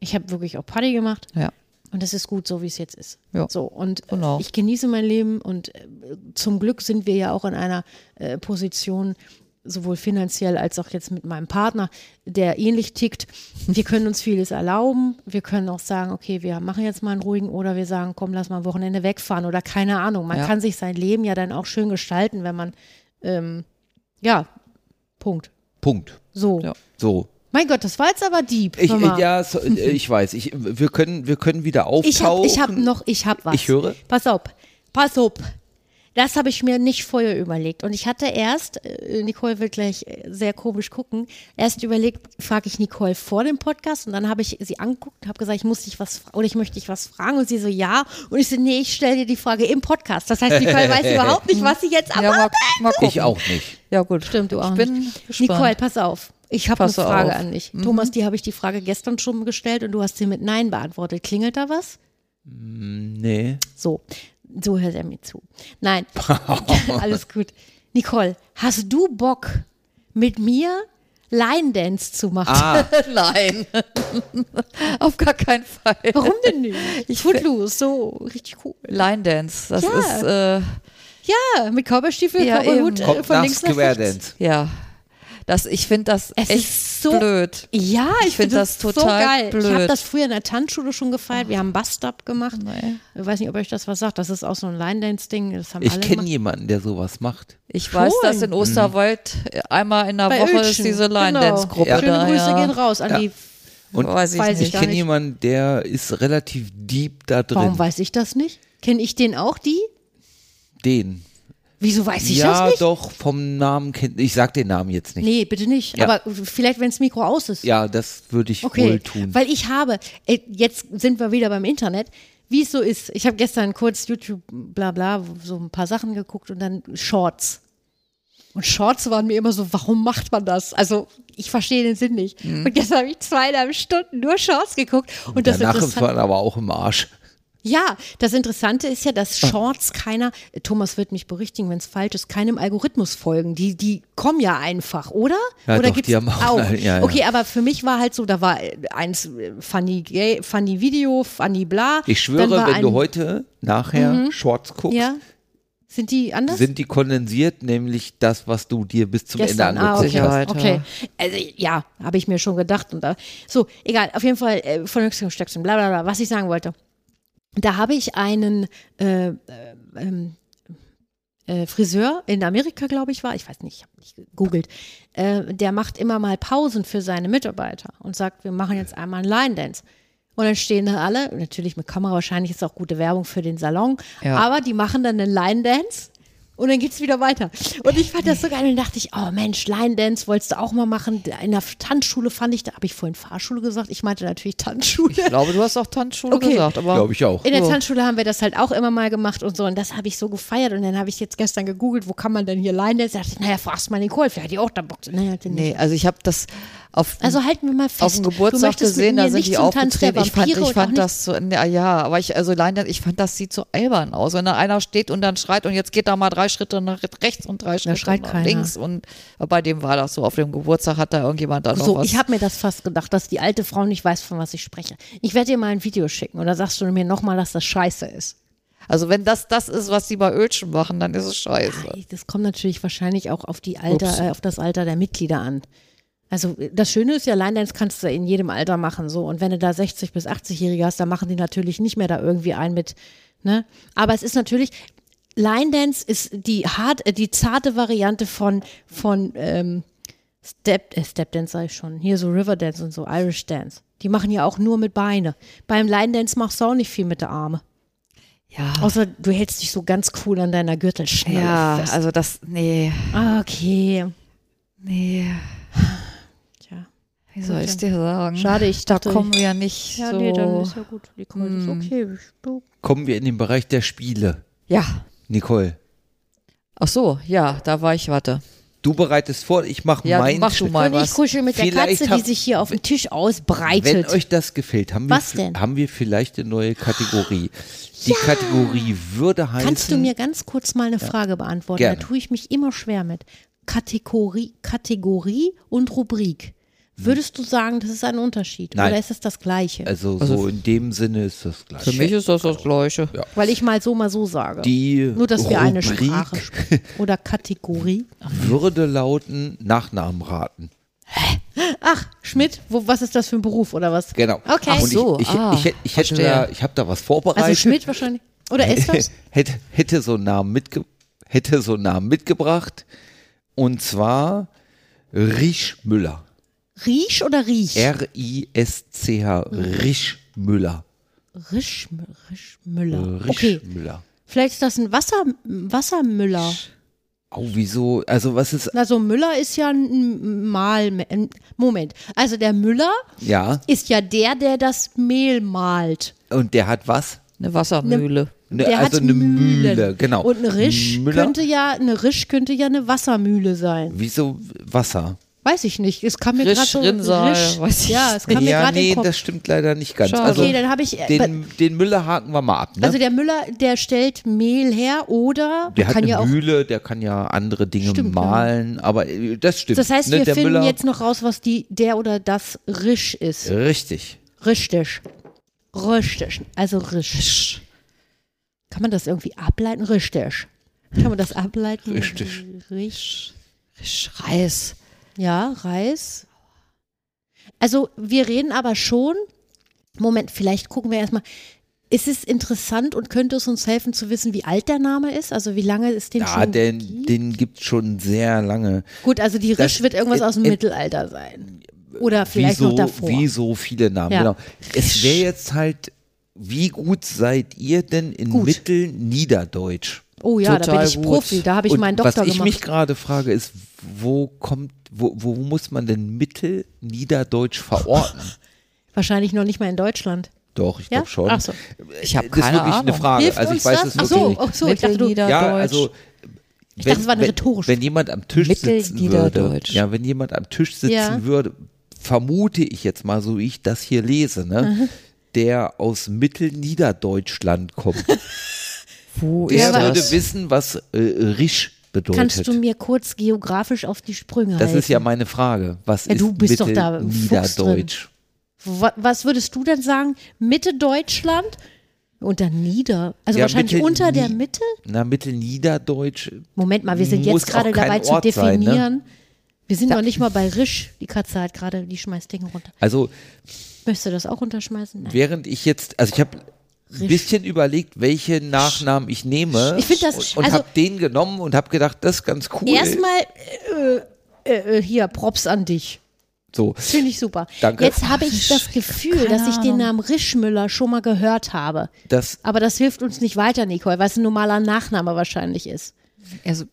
[SPEAKER 2] Ich habe wirklich auch Party gemacht.
[SPEAKER 4] Ja.
[SPEAKER 2] Und das ist gut, so wie es jetzt ist.
[SPEAKER 4] Ja,
[SPEAKER 2] So, und äh,
[SPEAKER 4] genau.
[SPEAKER 2] ich genieße mein Leben und äh, zum Glück sind wir ja auch in einer äh, Position, sowohl finanziell als auch jetzt mit meinem Partner, der ähnlich tickt. Wir können uns vieles erlauben. Wir können auch sagen, okay, wir machen jetzt mal einen ruhigen oder wir sagen, komm, lass mal ein Wochenende wegfahren oder keine Ahnung. Man
[SPEAKER 4] Ja.
[SPEAKER 2] kann sich sein Leben ja dann auch schön gestalten, wenn man, ähm, ja, Punkt.
[SPEAKER 3] Punkt.
[SPEAKER 2] So.
[SPEAKER 4] Ja.
[SPEAKER 3] So.
[SPEAKER 2] Mein Gott, das war jetzt aber deep.
[SPEAKER 3] Ich, ja, so, äh, ich weiß. Ich, wir, können, wir können wieder
[SPEAKER 2] Ich habe
[SPEAKER 3] auftauchen.
[SPEAKER 2] ich hab noch, ich habe was.
[SPEAKER 3] Ich höre.
[SPEAKER 2] Pass auf, pass auf. Das habe ich mir nicht vorher überlegt. Und ich hatte erst, äh, Nicole wird gleich äh, sehr komisch gucken, erst überlegt, frage ich Nicole vor dem Podcast und dann habe ich sie angeguckt, habe gesagt, ich muss dich was oder ich möchte dich was fragen und sie so, ja. Und ich so, nee, ich stelle dir die Frage im Podcast. Das heißt, Nicole weiß überhaupt nicht, was sie jetzt
[SPEAKER 4] Ja, mal,
[SPEAKER 2] erwartet.
[SPEAKER 4] mal.
[SPEAKER 3] Ich auch nicht.
[SPEAKER 4] Ja, gut.
[SPEAKER 2] Stimmt, du auch
[SPEAKER 4] ich bin
[SPEAKER 2] nicht.
[SPEAKER 4] gespannt.
[SPEAKER 2] Nicole, pass auf. Ich habe eine Frage
[SPEAKER 4] auf.
[SPEAKER 2] an dich. Thomas, die habe ich die Frage gestern schon gestellt und du hast sie mit Nein beantwortet. Klingelt da was?
[SPEAKER 3] Nee.
[SPEAKER 2] So, so hört er mir zu. Nein, alles gut. Nicole, hast du Bock, mit mir Line Dance zu machen?
[SPEAKER 3] Ah,
[SPEAKER 4] Nein. Auf gar keinen Fall.
[SPEAKER 2] Warum denn nicht?
[SPEAKER 4] Ich
[SPEAKER 2] Footloose, so richtig cool.
[SPEAKER 4] Line Dance, das
[SPEAKER 2] Ja.
[SPEAKER 4] ist, äh,
[SPEAKER 2] Ja, mit Cowboystiefel,
[SPEAKER 4] Ja,
[SPEAKER 2] Cowboyhut äh, von links nach rechts.
[SPEAKER 4] Ja. Das, ich finde das
[SPEAKER 2] Es
[SPEAKER 4] echt
[SPEAKER 2] ist so
[SPEAKER 4] blöd.
[SPEAKER 2] Ja, ich,
[SPEAKER 4] Ich find
[SPEAKER 2] finde
[SPEAKER 4] das
[SPEAKER 2] das,
[SPEAKER 4] total
[SPEAKER 2] so geil. Ich habe
[SPEAKER 4] blöd.
[SPEAKER 2] das früher in der Tanzschule schon gefeiert. Wir haben Bust-Up gemacht.
[SPEAKER 4] Nee.
[SPEAKER 2] Ich weiß nicht, ob euch das was sagt. Das ist auch so ein Line-Dance-Ding. Das haben
[SPEAKER 3] ich
[SPEAKER 2] alle
[SPEAKER 3] kenne jemanden, der sowas macht.
[SPEAKER 4] Ich weiß,
[SPEAKER 2] Cool.
[SPEAKER 4] dass in Osterwald einmal in der
[SPEAKER 2] Bei
[SPEAKER 4] Woche
[SPEAKER 2] Oelchen.
[SPEAKER 4] ist diese Line
[SPEAKER 2] Genau.
[SPEAKER 4] Dance Gruppe
[SPEAKER 3] Ja.
[SPEAKER 2] Schöne
[SPEAKER 4] da.
[SPEAKER 2] Grüße
[SPEAKER 4] ja.
[SPEAKER 2] gehen raus an
[SPEAKER 3] Ja.
[SPEAKER 2] die.
[SPEAKER 3] Und
[SPEAKER 4] weiß ich
[SPEAKER 2] weiß
[SPEAKER 4] nicht.
[SPEAKER 3] ich
[SPEAKER 2] gar
[SPEAKER 3] kenne jemanden, der ist relativ deep da drin.
[SPEAKER 2] Warum weiß ich das nicht? Kenne ich den auch, die?
[SPEAKER 3] Den.
[SPEAKER 2] Wieso weiß ich
[SPEAKER 3] ja,
[SPEAKER 2] das nicht?
[SPEAKER 3] doch, vom Namen kennt. Ich sag den Namen jetzt nicht.
[SPEAKER 2] Nee, bitte nicht.
[SPEAKER 3] Ja.
[SPEAKER 2] Aber vielleicht, wenn das Mikro aus ist.
[SPEAKER 3] Ja, das würde ich
[SPEAKER 2] okay.
[SPEAKER 3] wohl tun.
[SPEAKER 2] Weil ich habe, äh, jetzt sind wir wieder beim Internet, wie es so ist. Ich habe gestern kurz YouTube, bla bla, so ein paar Sachen geguckt und dann Shorts. Und Shorts waren mir immer so, warum macht man das? Also, ich verstehe den Sinn nicht. Und gestern habe ich zweieinhalb Stunden nur Shorts geguckt. Und, das
[SPEAKER 3] Danach ist man aber auch im Arsch.
[SPEAKER 2] Ja, das Interessante ist ja, dass Shorts keiner, Thomas wird mich berichtigen, wenn es falsch ist, keinem Algorithmus folgen. Die, die kommen ja einfach, oder?
[SPEAKER 3] Ja,
[SPEAKER 2] oder
[SPEAKER 3] doch,
[SPEAKER 2] gibt's
[SPEAKER 3] die haben auch eine- ja, ja.
[SPEAKER 2] Okay, aber für mich war halt so, da war äh, eins äh, funny, gay, funny Video, funny bla.
[SPEAKER 3] Ich schwöre, wenn
[SPEAKER 2] ein,
[SPEAKER 3] du heute nachher Shorts guckst,
[SPEAKER 2] Ja. Sind die anders?
[SPEAKER 3] sind die kondensiert, nämlich das, was du dir bis zum
[SPEAKER 2] Gestern,
[SPEAKER 3] Ende
[SPEAKER 2] ah,
[SPEAKER 3] angeguckt
[SPEAKER 2] okay.
[SPEAKER 3] hast.
[SPEAKER 4] Sicherheit,
[SPEAKER 2] okay. Also ja, habe ich mir schon gedacht. Und da, so, egal, auf jeden Fall äh, von höchsten Stöckchen, bla bla bla, was ich sagen wollte. Da habe ich einen äh, äh, ähm, äh, Friseur in Amerika, glaube ich, war, ich weiß nicht, ich habe nicht gegoogelt, äh, der macht immer mal Pausen für seine Mitarbeiter und sagt, wir machen jetzt einmal einen Line Dance. Und dann stehen da alle, natürlich mit Kamera, wahrscheinlich ist auch gute Werbung für den Salon,
[SPEAKER 4] Ja.
[SPEAKER 2] aber die machen dann einen Line Dance Und dann geht's wieder weiter. Und ich fand das so geil. Und dann dachte ich, oh Mensch, Line Dance wolltest du auch mal machen. In der Tanzschule fand ich, da habe ich vorhin Fahrschule gesagt. Ich meinte natürlich Tanzschule.
[SPEAKER 4] Ich glaube, du hast auch Tanzschule
[SPEAKER 2] Okay.
[SPEAKER 4] gesagt, aber
[SPEAKER 3] Glaube ich auch.
[SPEAKER 2] In der. Tanzschule haben wir das halt auch immer mal gemacht und so. Und das habe ich so gefeiert. Und dann habe ich jetzt gestern gegoogelt, wo kann man denn hier Line Dance? Da dachte ich, naja, fragst mal Nicole, vielleicht hat die auch da Bock. Naja,
[SPEAKER 4] nee, also ich habe das auf
[SPEAKER 2] Also halten wir mal fest.
[SPEAKER 4] auf dem Geburtstag gesehen, da sind die aufgetreten. Ich fand, ich fand das so, ja, ja, aber ich, also allein, ich fand, das sieht so albern aus, wenn da einer steht und dann schreit und jetzt geht da mal drei Schritte nach rechts und drei Schritte nach
[SPEAKER 2] keiner.
[SPEAKER 4] links und bei dem war das so, auf dem Geburtstag hat da irgendjemand da noch
[SPEAKER 2] So,
[SPEAKER 4] was.
[SPEAKER 2] ich habe mir das fast gedacht, dass die alte Frau nicht weiß, von was ich spreche. Ich werde dir mal ein Video schicken und da sagst du mir nochmal, dass das scheiße ist.
[SPEAKER 4] also wenn das das ist, was die bei Ölchen machen, dann ist es scheiße.
[SPEAKER 2] Ei, Das kommt natürlich wahrscheinlich auch auf, die Alter, äh, auf das Alter der Mitglieder an. Also das Schöne ist ja, Line Dance kannst du in jedem Alter machen. so Und wenn du da 60- bis 80-Jährige hast, dann machen die natürlich nicht mehr da irgendwie ein mit. Ne? Aber es ist natürlich, Line Dance ist die hart, äh, die zarte Variante von, von ähm, Step, äh, Step Dance sag ich schon. Hier so River Dance und so, Irish Dance. Die machen ja auch nur mit Beine. Beim Line Dance machst du auch nicht viel mit der Arme.
[SPEAKER 4] Ja.
[SPEAKER 2] Außer du hältst dich so ganz cool an deiner Gürtelschnalle
[SPEAKER 4] Ja,
[SPEAKER 2] fest.
[SPEAKER 4] also das, nee,
[SPEAKER 2] Ah, Okay.
[SPEAKER 4] nee. Wie soll ich dir sagen?
[SPEAKER 2] Schade, ich
[SPEAKER 4] Da
[SPEAKER 2] dachte.
[SPEAKER 4] kommen wir ja nicht
[SPEAKER 2] ja,
[SPEAKER 4] so.
[SPEAKER 2] nee, dann ist ja gut. Nicole,
[SPEAKER 4] Hm.
[SPEAKER 2] ist okay. Ich, du.
[SPEAKER 3] Kommen wir in den Bereich der Spiele.
[SPEAKER 4] ja.
[SPEAKER 3] Nicole,
[SPEAKER 4] Ach so, ja, da war ich, warte.
[SPEAKER 3] du bereitest vor, ich mache
[SPEAKER 4] Ja,
[SPEAKER 3] meinen
[SPEAKER 4] mach du mal
[SPEAKER 2] Und ich
[SPEAKER 4] was.
[SPEAKER 2] kuschel mit der
[SPEAKER 3] Vielleicht
[SPEAKER 2] Katze,
[SPEAKER 3] hab-
[SPEAKER 2] die sich hier auf dem Tisch
[SPEAKER 3] Wenn
[SPEAKER 2] ausbreitet.
[SPEAKER 3] euch das gefällt, haben wir,
[SPEAKER 2] Was denn?
[SPEAKER 3] haben wir vielleicht eine neue Kategorie. Die Kategorie würde heißen.
[SPEAKER 2] Kannst du mir ganz kurz mal eine Frage beantworten?
[SPEAKER 3] Gerne.
[SPEAKER 2] Da tue ich mich immer schwer mit. Kategorie, Kategorie und Rubrik. Würdest du sagen, das ist ein Unterschied?
[SPEAKER 3] Nein.
[SPEAKER 2] Oder ist es das Gleiche?
[SPEAKER 3] Also,
[SPEAKER 4] Also
[SPEAKER 3] so in dem Sinne ist das gleich.
[SPEAKER 4] Für mich ist das das Gleiche.
[SPEAKER 2] Weil ich mal so, mal so sage.
[SPEAKER 3] Die
[SPEAKER 2] Nur, dass wir eine
[SPEAKER 3] Rubrik
[SPEAKER 2] Sprache sprechen. Oder Kategorie.
[SPEAKER 3] würde lauten Nachnamen raten.
[SPEAKER 2] Ach, Schmidt, wo, was ist das für ein Beruf oder was?
[SPEAKER 3] Genau.
[SPEAKER 2] Okay.
[SPEAKER 4] Ach so,
[SPEAKER 3] ich, ich,
[SPEAKER 4] ah,
[SPEAKER 3] ich, ich, ich hätte da, ich habe da was vorbereitet.
[SPEAKER 2] Also Schmidt wahrscheinlich. Oder ist das?
[SPEAKER 3] hätte, hätte so einen Namen mitge hätte so einen Namen mitgebracht. Und zwar Rischmüller.
[SPEAKER 2] Riech oder Riech?
[SPEAKER 3] R-I-S-C-H. Rischmüller.
[SPEAKER 2] Risch, Rischmüller.
[SPEAKER 3] Äh,
[SPEAKER 2] Okay,
[SPEAKER 3] Rischmüller.
[SPEAKER 2] vielleicht ist das ein Wasser, Wassermüller.
[SPEAKER 3] Oh, wieso? Also, was ist.
[SPEAKER 2] Also Müller ist ja ein Mal. ein- Moment. Also der Müller
[SPEAKER 3] Ja,
[SPEAKER 2] ist ja der, der das Mehl malt.
[SPEAKER 3] und der hat was?
[SPEAKER 4] Eine Wassermühle.
[SPEAKER 3] Ne,
[SPEAKER 2] der
[SPEAKER 3] also
[SPEAKER 2] hat
[SPEAKER 3] eine
[SPEAKER 2] Mühlen.
[SPEAKER 3] Mühle, genau.
[SPEAKER 2] Und ein Risch
[SPEAKER 3] Müller?
[SPEAKER 2] könnte ja, eine Risch könnte ja eine Wassermühle sein.
[SPEAKER 3] Wieso Wasser?
[SPEAKER 2] Weiß ich nicht. Es kam mir
[SPEAKER 4] Risch,
[SPEAKER 2] gerade so.
[SPEAKER 4] Rinnsal,
[SPEAKER 2] Risch,
[SPEAKER 4] weiß ich
[SPEAKER 2] ja, es kam mir
[SPEAKER 3] ja,
[SPEAKER 2] gerade in
[SPEAKER 3] nee,
[SPEAKER 2] den Kopf.
[SPEAKER 3] das stimmt leider nicht ganz.
[SPEAKER 4] Schade.
[SPEAKER 3] Also,
[SPEAKER 2] okay, dann habe ich. äh,
[SPEAKER 3] den, den Müller haken wir mal ab. Ne?
[SPEAKER 2] also der Müller, der stellt Mehl her oder
[SPEAKER 3] der hat
[SPEAKER 2] kann
[SPEAKER 3] eine
[SPEAKER 2] ja auch.
[SPEAKER 3] Mühle, der kann ja andere Dinge
[SPEAKER 2] Stimmt, genau.
[SPEAKER 3] malen, aber äh, das stimmt.
[SPEAKER 2] Das heißt,
[SPEAKER 3] ne?
[SPEAKER 2] wir
[SPEAKER 3] der
[SPEAKER 2] finden
[SPEAKER 3] Müller,
[SPEAKER 2] jetzt noch raus, was die, der oder das Risch ist.
[SPEAKER 3] Richtig.
[SPEAKER 2] Richtig. Richtig. Also Risch. Kann man das irgendwie ableiten? Richtig. Kann man das ableiten?
[SPEAKER 3] Richtig.
[SPEAKER 2] Risch.
[SPEAKER 4] Reis.
[SPEAKER 2] Ja, Reis. Also wir reden aber schon, Moment, vielleicht gucken wir erstmal, ist es interessant und könnte es uns helfen zu wissen, wie alt der Name ist? Also wie lange es den
[SPEAKER 3] Ja,
[SPEAKER 2] schon
[SPEAKER 3] den,
[SPEAKER 2] gibt?
[SPEAKER 3] den gibt schon sehr lange.
[SPEAKER 2] Gut, also die
[SPEAKER 3] das-
[SPEAKER 2] Risch wird irgendwas
[SPEAKER 3] äh,
[SPEAKER 2] aus dem
[SPEAKER 3] äh,
[SPEAKER 2] Mittelalter sein. Oder
[SPEAKER 3] Wie
[SPEAKER 2] vielleicht
[SPEAKER 3] so,
[SPEAKER 2] noch davor.
[SPEAKER 3] wie so viele Namen,
[SPEAKER 2] Ja.
[SPEAKER 3] genau. Es wäre jetzt halt, wie gut seid ihr denn in. Mittelniederdeutsch?
[SPEAKER 2] Oh ja, da bin ich
[SPEAKER 4] gut.
[SPEAKER 2] Profi, da habe ich
[SPEAKER 3] Und
[SPEAKER 2] meinen
[SPEAKER 3] was
[SPEAKER 2] Doktor
[SPEAKER 3] ich mich
[SPEAKER 2] gemacht.
[SPEAKER 3] gerade frage, ist, wo kommt, wo, wo muss man denn Mittelniederdeutsch verorten?
[SPEAKER 2] Wahrscheinlich noch nicht mal in Deutschland.
[SPEAKER 3] Doch, ich
[SPEAKER 2] Ja?
[SPEAKER 3] glaube schon.
[SPEAKER 2] Ach so.
[SPEAKER 4] Ich habe
[SPEAKER 3] das ist
[SPEAKER 4] keine
[SPEAKER 3] wirklich eine
[SPEAKER 4] Ahnung.
[SPEAKER 3] Frage.
[SPEAKER 2] Hilft
[SPEAKER 3] also ich weiß
[SPEAKER 2] das?
[SPEAKER 3] es
[SPEAKER 2] Ach
[SPEAKER 3] wirklich
[SPEAKER 2] so,
[SPEAKER 3] nicht.
[SPEAKER 2] ach so, ich dachte, du.
[SPEAKER 3] Ja, also
[SPEAKER 2] Ich dachte, es war eine rhetorische
[SPEAKER 3] wenn jemand am Tisch sitzen würde,
[SPEAKER 4] Mittelniederdeutsch.
[SPEAKER 3] ja, wenn jemand am Tisch sitzen
[SPEAKER 2] Ja.
[SPEAKER 3] würde, vermute ich jetzt mal, so wie ich das hier lese, ne,
[SPEAKER 2] Mhm.
[SPEAKER 3] der aus Mittelniederdeutschland kommt,
[SPEAKER 4] Wo
[SPEAKER 3] der würde
[SPEAKER 4] das?
[SPEAKER 3] wissen, was äh, Risch bedeutet.
[SPEAKER 2] kannst du mir kurz geografisch auf die Sprünge
[SPEAKER 3] das
[SPEAKER 2] helfen?
[SPEAKER 3] ist ja meine Frage. Was
[SPEAKER 2] Ja,
[SPEAKER 3] ist
[SPEAKER 2] du bist doch da? Wa- Was würdest du denn sagen? Mitte Deutschland? Unter Nieder? Also
[SPEAKER 3] Ja,
[SPEAKER 2] wahrscheinlich
[SPEAKER 3] Mitte-
[SPEAKER 2] unter der Mitte?
[SPEAKER 3] Na, Mittelniederdeutsch.
[SPEAKER 2] Moment mal, wir sind jetzt gerade dabei zu
[SPEAKER 3] Ort sein, ne?
[SPEAKER 2] definieren. Wir sind noch nicht mal bei Risch. Die Katze hat gerade, die schmeißt Dinge runter.
[SPEAKER 3] Also
[SPEAKER 2] Möchtest du das auch runterschmeißen? Nein.
[SPEAKER 3] während ich jetzt, also ich habe ein bisschen überlegt, welche Nachnamen ich nehme
[SPEAKER 2] Ich find das-
[SPEAKER 3] und, und
[SPEAKER 2] also-
[SPEAKER 3] habe den genommen und habe gedacht, das ist ganz cool.
[SPEAKER 2] Erstmal äh, äh, äh, hier, Props an dich.
[SPEAKER 3] so.
[SPEAKER 2] Finde ich super.
[SPEAKER 3] Danke.
[SPEAKER 2] Jetzt habe ich das Gefühl,
[SPEAKER 4] keine
[SPEAKER 2] dass ich den. Namen Rischmüller schon mal gehört habe.
[SPEAKER 3] Das,
[SPEAKER 2] Aber das hilft uns nicht weiter, Nicole, weil es ein normaler Nachname wahrscheinlich ist.
[SPEAKER 4] Also,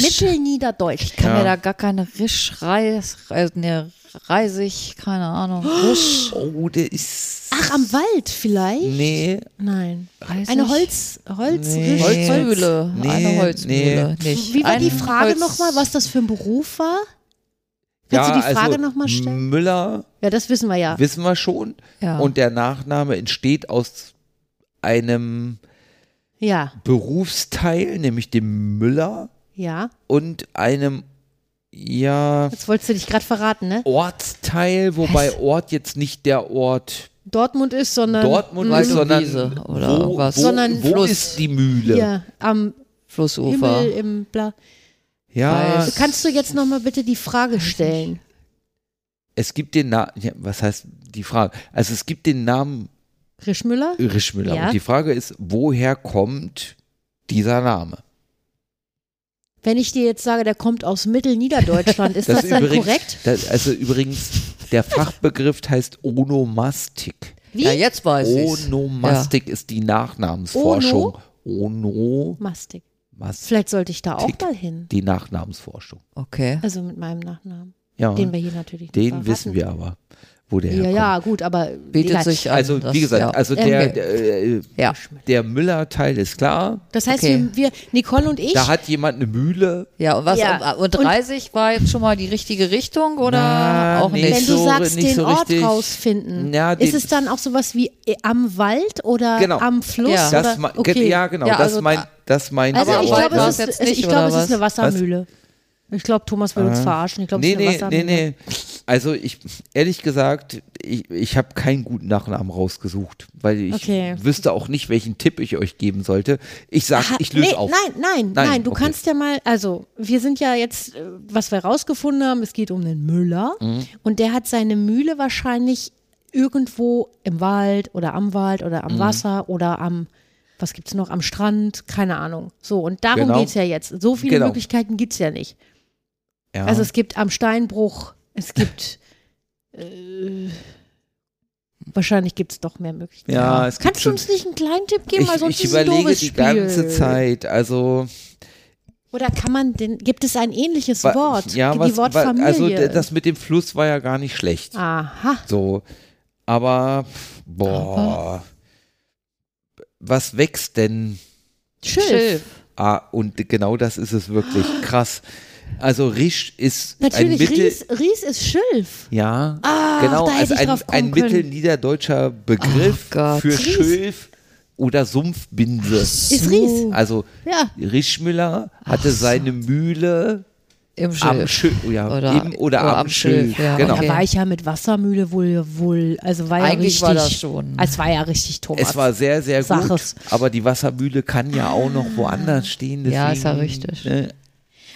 [SPEAKER 2] Mittelniederdeutsch.
[SPEAKER 4] ich kann mir da gar keine Risch, Reis, Reis, ne, Reisig, keine Ahnung.
[SPEAKER 3] Oh, der ist.
[SPEAKER 2] Ach, am Wald vielleicht?
[SPEAKER 3] Nee,
[SPEAKER 2] Nein.
[SPEAKER 4] Reisig.
[SPEAKER 2] Eine Holz, Holz,
[SPEAKER 3] Nee.
[SPEAKER 4] Holzmühle.
[SPEAKER 3] Nee,
[SPEAKER 4] eine Holzmühle.
[SPEAKER 3] nee.
[SPEAKER 4] Nicht.
[SPEAKER 2] Wie war die
[SPEAKER 4] Ein
[SPEAKER 2] Frage
[SPEAKER 4] Holz-
[SPEAKER 2] nochmal, was das für ein Beruf war? Kannst du die Frage
[SPEAKER 3] also,
[SPEAKER 2] nochmal stellen?
[SPEAKER 3] Müller
[SPEAKER 2] Ja, das wissen wir ja.
[SPEAKER 3] wissen wir schon.
[SPEAKER 4] Ja.
[SPEAKER 3] Und der Nachname entsteht aus einem
[SPEAKER 2] Ja,
[SPEAKER 3] Berufsteil, nämlich dem Müller
[SPEAKER 2] ja.
[SPEAKER 3] und einem, ja,
[SPEAKER 2] Jetzt wolltest du dich gerade verraten, ne?
[SPEAKER 3] Ortsteil, wobei Ort jetzt nicht der Ort
[SPEAKER 2] Dortmund ist, sondern
[SPEAKER 3] Dortmund ist, sondern
[SPEAKER 4] Wiese oder
[SPEAKER 3] wo,
[SPEAKER 4] irgendwas.
[SPEAKER 3] wo,
[SPEAKER 2] Sondern
[SPEAKER 3] wo
[SPEAKER 2] Fluss.
[SPEAKER 3] ist die Mühle?
[SPEAKER 2] hier am
[SPEAKER 4] Flussufer.
[SPEAKER 2] Himmel im Bla.
[SPEAKER 3] Ja,
[SPEAKER 4] Weiß.
[SPEAKER 2] Kannst du jetzt nochmal bitte die Frage stellen?
[SPEAKER 3] es gibt den Namen, ja, was heißt die Frage? Also es gibt den Namen
[SPEAKER 2] Rischmüller?
[SPEAKER 3] Rischmüller
[SPEAKER 2] Ja.
[SPEAKER 3] und die Frage ist, woher kommt dieser Name?
[SPEAKER 2] Wenn ich dir jetzt sage, der kommt aus Mittelniederdeutschland, ist das, dann
[SPEAKER 3] übrigens,
[SPEAKER 2] korrekt?
[SPEAKER 3] Das, also übrigens, der Fachbegriff heißt Onomastik.
[SPEAKER 2] Wie?
[SPEAKER 4] Ja, jetzt weiß ich's.
[SPEAKER 3] Onomastik ist die Nachnamensforschung. Ono
[SPEAKER 2] Mastik.
[SPEAKER 3] Mastik,
[SPEAKER 2] Vielleicht sollte ich da auch mal hin.
[SPEAKER 3] die Nachnamensforschung.
[SPEAKER 4] Okay.
[SPEAKER 2] Also mit meinem Nachnamen.
[SPEAKER 3] Ja,
[SPEAKER 2] Den wir hier natürlich nicht
[SPEAKER 3] den
[SPEAKER 2] verraten.
[SPEAKER 3] wissen wir aber, wo der
[SPEAKER 2] Ja,
[SPEAKER 3] herkommt.
[SPEAKER 2] ja, gut, aber
[SPEAKER 4] Bietet sich an.
[SPEAKER 3] Also
[SPEAKER 4] das,
[SPEAKER 3] wie gesagt,
[SPEAKER 4] ja.
[SPEAKER 3] also
[SPEAKER 2] Ähm,
[SPEAKER 3] der, der, äh,
[SPEAKER 4] Ja.
[SPEAKER 3] der Müller-Teil ist klar.
[SPEAKER 2] Das heißt,
[SPEAKER 4] Okay.
[SPEAKER 2] wir, wir, Nicole und ich,
[SPEAKER 3] Da hat jemand eine Mühle.
[SPEAKER 4] Ja, und was?
[SPEAKER 2] Ja.
[SPEAKER 4] Und 30 war jetzt schon mal die richtige Richtung oder
[SPEAKER 3] Na,
[SPEAKER 4] auch
[SPEAKER 3] nicht
[SPEAKER 4] nicht?
[SPEAKER 2] wenn du
[SPEAKER 3] so-
[SPEAKER 2] sagst,
[SPEAKER 3] nicht
[SPEAKER 2] den
[SPEAKER 3] so
[SPEAKER 2] Ort
[SPEAKER 3] richtig.
[SPEAKER 2] rausfinden,
[SPEAKER 3] Ja, den-
[SPEAKER 2] ist es dann auch sowas wie äh, am Wald oder
[SPEAKER 3] Genau.
[SPEAKER 2] am Fluss?
[SPEAKER 4] Ja.
[SPEAKER 3] Das
[SPEAKER 2] oder? okay.
[SPEAKER 3] Ja, genau,
[SPEAKER 4] Ja,
[SPEAKER 3] das
[SPEAKER 4] also-
[SPEAKER 3] mein, das mein
[SPEAKER 2] Also ich glaube, es ist,
[SPEAKER 4] nicht,
[SPEAKER 2] ich glaube,
[SPEAKER 4] oder
[SPEAKER 2] es ist
[SPEAKER 4] was?
[SPEAKER 2] eine Wassermühle. Ich glaube, Thomas will uns verarschen. Ich glaube,
[SPEAKER 3] Nee,
[SPEAKER 2] es ist eine
[SPEAKER 3] nee, nee,
[SPEAKER 2] Wassermühle.
[SPEAKER 3] nee. Also ich, ehrlich gesagt, ich, ich habe keinen guten Nachnamen rausgesucht, weil ich
[SPEAKER 2] Okay.
[SPEAKER 3] wüsste auch nicht, welchen Tipp ich euch geben sollte. Ich sag,
[SPEAKER 2] Ha-
[SPEAKER 3] ich löse
[SPEAKER 2] nee,
[SPEAKER 3] auf.
[SPEAKER 2] Nein, nein,
[SPEAKER 3] Nein,
[SPEAKER 2] nein, du
[SPEAKER 3] okay.
[SPEAKER 2] kannst ja mal, also wir sind ja jetzt, äh, was wir rausgefunden haben, es geht um den Müller
[SPEAKER 3] Mhm.
[SPEAKER 2] und der hat seine Mühle wahrscheinlich irgendwo im Wald oder am Wald oder
[SPEAKER 3] Mhm.
[SPEAKER 2] am Wasser oder am, was gibt's noch, am Strand, keine Ahnung. So, und darum
[SPEAKER 3] Genau.
[SPEAKER 2] geht's ja jetzt. So viele
[SPEAKER 3] Genau.
[SPEAKER 2] Möglichkeiten gibt's ja nicht.
[SPEAKER 3] Ja.
[SPEAKER 2] Also es gibt am Steinbruch, es gibt äh, wahrscheinlich gibt es doch mehr Möglichkeiten.
[SPEAKER 3] Ja, es
[SPEAKER 2] Kannst du uns nicht einen kleinen Tipp geben?
[SPEAKER 3] ich, ich überlege die ganze Zeit. Also
[SPEAKER 2] Oder kann man denn, gibt es ein ähnliches
[SPEAKER 3] wa-
[SPEAKER 2] Wort?
[SPEAKER 3] Ja,
[SPEAKER 2] die
[SPEAKER 3] was, wa-
[SPEAKER 2] Wortfamilie.
[SPEAKER 3] also d- das mit dem Fluss war ja gar nicht schlecht.
[SPEAKER 2] Aha.
[SPEAKER 3] So, aber boah, was wächst denn?
[SPEAKER 2] Schilf.
[SPEAKER 3] Ah, und genau das ist es wirklich krass. Also Risch ist ein
[SPEAKER 2] Natürlich,
[SPEAKER 3] Mittel,
[SPEAKER 2] Ries, Ries ist Schilf.
[SPEAKER 3] ja,
[SPEAKER 2] Ah,
[SPEAKER 3] genau,
[SPEAKER 2] da hätte
[SPEAKER 3] also
[SPEAKER 2] ich
[SPEAKER 3] ein,
[SPEAKER 2] drauf kommen
[SPEAKER 3] ein
[SPEAKER 2] können.
[SPEAKER 3] mittelniederdeutscher Begriff
[SPEAKER 4] Ach Gott.
[SPEAKER 3] für
[SPEAKER 2] Ries.
[SPEAKER 3] Schilf oder Sumpfbinse.
[SPEAKER 2] Ist Ries.
[SPEAKER 3] Also
[SPEAKER 2] Ja.
[SPEAKER 3] Rischmüller hatte seine Mühle
[SPEAKER 4] Im
[SPEAKER 3] am
[SPEAKER 4] Schilf.
[SPEAKER 3] Schilf, ja,
[SPEAKER 4] Oder-
[SPEAKER 3] im oder,
[SPEAKER 4] oder
[SPEAKER 3] am,
[SPEAKER 4] am
[SPEAKER 3] Schilf.
[SPEAKER 4] Schilf, ja,
[SPEAKER 3] genau.
[SPEAKER 2] Da war ich ja mit Wassermühle wohl, wohl, also war ja
[SPEAKER 4] Eigentlich
[SPEAKER 2] richtig.
[SPEAKER 4] war das schon.
[SPEAKER 2] Es war ja richtig Thomas.
[SPEAKER 3] Es war sehr, sehr
[SPEAKER 2] Sag
[SPEAKER 3] gut,
[SPEAKER 2] es.
[SPEAKER 3] aber die Wassermühle kann ja auch noch woanders stehen. Deswegen,
[SPEAKER 4] Ja, ist ja richtig.
[SPEAKER 3] Ne?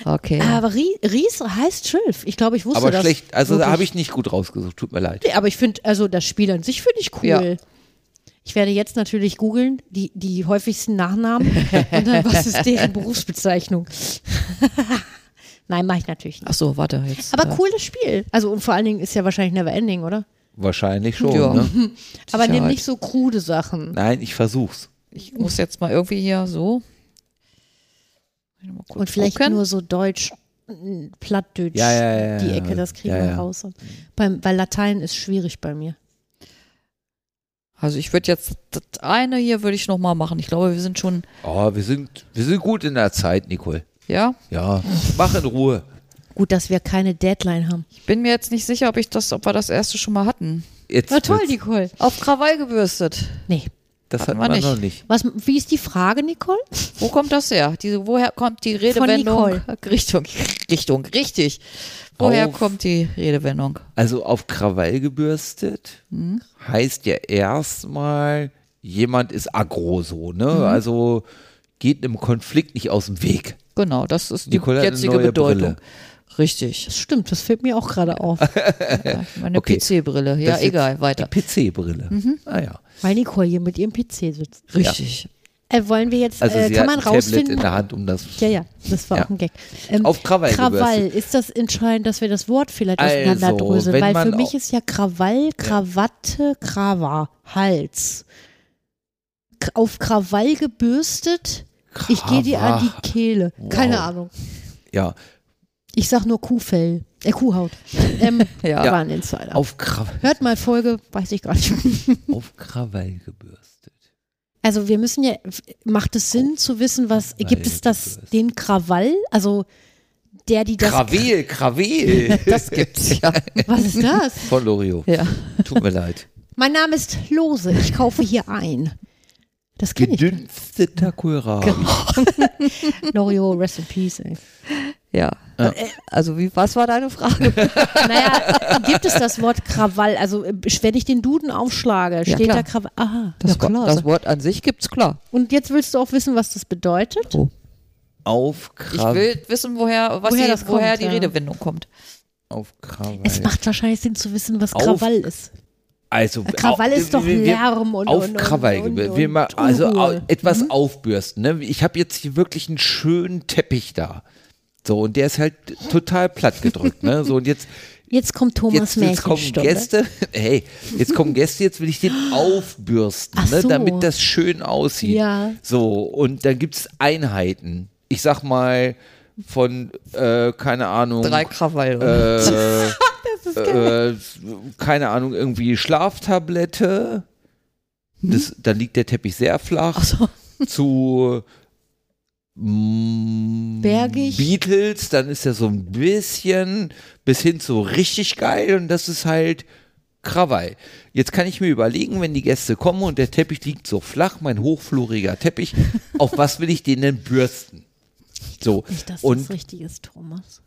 [SPEAKER 4] Okay.
[SPEAKER 2] aber Ries, heißt Schilf. Ich glaube, ich wusste
[SPEAKER 3] Aber
[SPEAKER 2] das.
[SPEAKER 3] schlecht, also da habe ich nicht gut rausgesucht, tut mir leid.
[SPEAKER 2] Nee, aber ich finde, also das Spiel an sich finde ich cool.
[SPEAKER 4] Ja.
[SPEAKER 2] Ich werde jetzt natürlich googeln, die, die häufigsten Nachnamen und dann, was ist deren Berufsbezeichnung. Nein, mache ich natürlich nicht.
[SPEAKER 4] Ach so, warte jetzt.
[SPEAKER 2] Aber
[SPEAKER 4] äh,
[SPEAKER 2] cooles Spiel. Also und vor allen Dingen ist ja wahrscheinlich never ending, oder?
[SPEAKER 3] Wahrscheinlich schon.
[SPEAKER 4] Ja.
[SPEAKER 3] Ne?
[SPEAKER 2] Aber nimm nicht so krude Sachen.
[SPEAKER 3] Nein, ich versuch's.
[SPEAKER 4] Ich muss jetzt mal irgendwie hier so. Ich noch mal kurz
[SPEAKER 2] Und vielleicht
[SPEAKER 4] gucken.
[SPEAKER 2] nur so Deutsch, Plattdeutsch,
[SPEAKER 3] Ja, ja, ja,
[SPEAKER 2] die. Ecke, das kriegen
[SPEAKER 3] Ja,
[SPEAKER 2] wir raus. Und beim, weil Latein ist schwierig bei mir.
[SPEAKER 4] Also ich würde jetzt das eine hier würde ich noch mal machen. Ich glaube, wir sind schon,
[SPEAKER 3] Oh, wir sind, wir sind gut in der Zeit, Nicole.
[SPEAKER 4] ja.
[SPEAKER 3] Ja, mach in Ruhe.
[SPEAKER 2] Gut, dass wir keine Deadline haben.
[SPEAKER 4] Ich bin mir jetzt nicht sicher, ob ich das, ob wir das erste schon mal hatten.
[SPEAKER 3] Jetzt
[SPEAKER 2] Na toll, Nicole.
[SPEAKER 4] Auf Krawall gebürstet.
[SPEAKER 2] Nee.
[SPEAKER 3] Das
[SPEAKER 4] hatten
[SPEAKER 3] hatten
[SPEAKER 4] wir nicht.
[SPEAKER 3] noch nicht.
[SPEAKER 2] Was, wie ist die Frage, Nicole?
[SPEAKER 4] Wo kommt das her? Diese, woher kommt die Redewendung? Richtung, Richtung, richtig. Woher
[SPEAKER 3] Auf-
[SPEAKER 4] kommt die Redewendung?
[SPEAKER 3] Also auf Krawall gebürstet
[SPEAKER 2] Hm?
[SPEAKER 3] heißt ja erstmal, jemand ist aggro so, ne?
[SPEAKER 2] Mhm.
[SPEAKER 3] Also geht einem Konflikt nicht aus dem Weg.
[SPEAKER 4] Genau, das ist die
[SPEAKER 3] Nicole
[SPEAKER 4] jetzige Bedeutung.
[SPEAKER 3] Brille.
[SPEAKER 4] Richtig.
[SPEAKER 2] Das stimmt, das fällt mir auch gerade auf.
[SPEAKER 4] Ja, Meine
[SPEAKER 3] Okay.
[SPEAKER 4] PC-Brille. Ja, egal, weiter.
[SPEAKER 3] Die PC-Brille.
[SPEAKER 2] Mhm.
[SPEAKER 3] Ah ja.
[SPEAKER 2] Weil Nicole hier mit ihrem PC sitzt.
[SPEAKER 4] Richtig.
[SPEAKER 2] Äh, wollen wir jetzt,
[SPEAKER 3] Also
[SPEAKER 2] äh,
[SPEAKER 3] sie
[SPEAKER 2] kann man
[SPEAKER 3] ein Tablet
[SPEAKER 2] rausfinden?
[SPEAKER 3] in der Hand, um das.
[SPEAKER 2] Ja, ja, das war
[SPEAKER 3] Ja.
[SPEAKER 2] auch ein Gag. Ähm,
[SPEAKER 3] Auf Krawall
[SPEAKER 2] Krawall,
[SPEAKER 3] gebürstet.
[SPEAKER 2] ist das entscheidend, dass wir das Wort vielleicht
[SPEAKER 3] Also,
[SPEAKER 2] auseinanderdröseln? Weil für mich ist ja Krawall, Krawatte, Krava, Hals. K auf Krawall gebürstet Ich gehe dir an die Kehle. Keine Ahnung.
[SPEAKER 3] Ja,
[SPEAKER 2] Ich sag nur Kuhfell. Äh, Kuhhaut. Ähm,
[SPEAKER 4] Ja.
[SPEAKER 2] War ein Insider.
[SPEAKER 3] auf, Kra
[SPEAKER 2] Hört mal Folge, weiß ich gar nicht.
[SPEAKER 3] auf Krawall gebürstet.
[SPEAKER 2] Also wir müssen ja, macht es Sinn zu wissen, was, gibt es das, den Krawall? Also der, die das,
[SPEAKER 3] Krawel, Krawel.
[SPEAKER 4] Das gibt's ja.
[SPEAKER 2] was ist das?
[SPEAKER 3] Von Lorio.
[SPEAKER 4] ja.
[SPEAKER 3] Tut mir leid.
[SPEAKER 2] Mein Name ist Lose, ich kaufe hier ein. Das kenne ich.
[SPEAKER 3] Gedünsteter Kohlrabi.
[SPEAKER 2] Loriot, rest in peace. Ey.
[SPEAKER 4] Ja. Also wie, was war deine Frage?
[SPEAKER 2] Naja, gibt es das Wort Krawall? Also äh, wenn ich den Duden aufschlage,
[SPEAKER 4] Ja,
[SPEAKER 2] steht
[SPEAKER 4] klar.
[SPEAKER 2] da Krawall. Aha.
[SPEAKER 4] Das,
[SPEAKER 2] ja, klar.
[SPEAKER 4] das Wort an sich gibt's klar.
[SPEAKER 2] Und jetzt willst du auch wissen, was das bedeutet?
[SPEAKER 4] Oh.
[SPEAKER 3] Auf
[SPEAKER 4] Ich
[SPEAKER 3] Krawall.
[SPEAKER 4] will wissen, woher, was
[SPEAKER 2] Woher
[SPEAKER 4] die, woher
[SPEAKER 2] kommt,
[SPEAKER 4] die
[SPEAKER 2] ja.
[SPEAKER 4] Redewendung kommt.
[SPEAKER 3] Auf Krawall.
[SPEAKER 2] Es macht wahrscheinlich Sinn zu wissen, was
[SPEAKER 3] Auf-
[SPEAKER 2] Krawall ist.
[SPEAKER 3] Also,
[SPEAKER 2] Krawall
[SPEAKER 3] au-
[SPEAKER 2] ist doch
[SPEAKER 3] wir- wir-
[SPEAKER 2] Lärm und-
[SPEAKER 3] auf
[SPEAKER 2] und-
[SPEAKER 3] Krawall.
[SPEAKER 2] und-
[SPEAKER 3] wir
[SPEAKER 2] und
[SPEAKER 3] mal, also etwas aufbürsten. Ne? Ich habe jetzt hier wirklich einen schönen Teppich da. So, und der ist halt total platt gedrückt. ne? So, und jetzt,
[SPEAKER 2] Jetzt kommt Thomas
[SPEAKER 3] jetzt, jetzt kommen. Gäste. Hey, jetzt kommen Gäste, jetzt will ich den aufbürsten, ne?
[SPEAKER 2] so.
[SPEAKER 3] damit das schön aussieht.
[SPEAKER 2] Ja.
[SPEAKER 3] So, und dann gibt es Einheiten. Ich sag mal, von, äh, keine Ahnung.
[SPEAKER 4] Drei Krawall.
[SPEAKER 3] äh, äh, keine Ahnung, irgendwie Schlaftablette. Das, dann liegt der Teppich sehr flach.
[SPEAKER 4] so.
[SPEAKER 3] Zu
[SPEAKER 2] Bergig.
[SPEAKER 3] Beatles, dann ist er so ein bisschen bis hin zu richtig geil und das ist halt Krawall. Jetzt kann ich mir überlegen, wenn die Gäste kommen und der Teppich liegt so flach, mein hochfloriger Teppich, auf was will ich den denn bürsten? So.
[SPEAKER 2] Nicht, dass
[SPEAKER 3] und
[SPEAKER 2] das richtig ist, Thomas.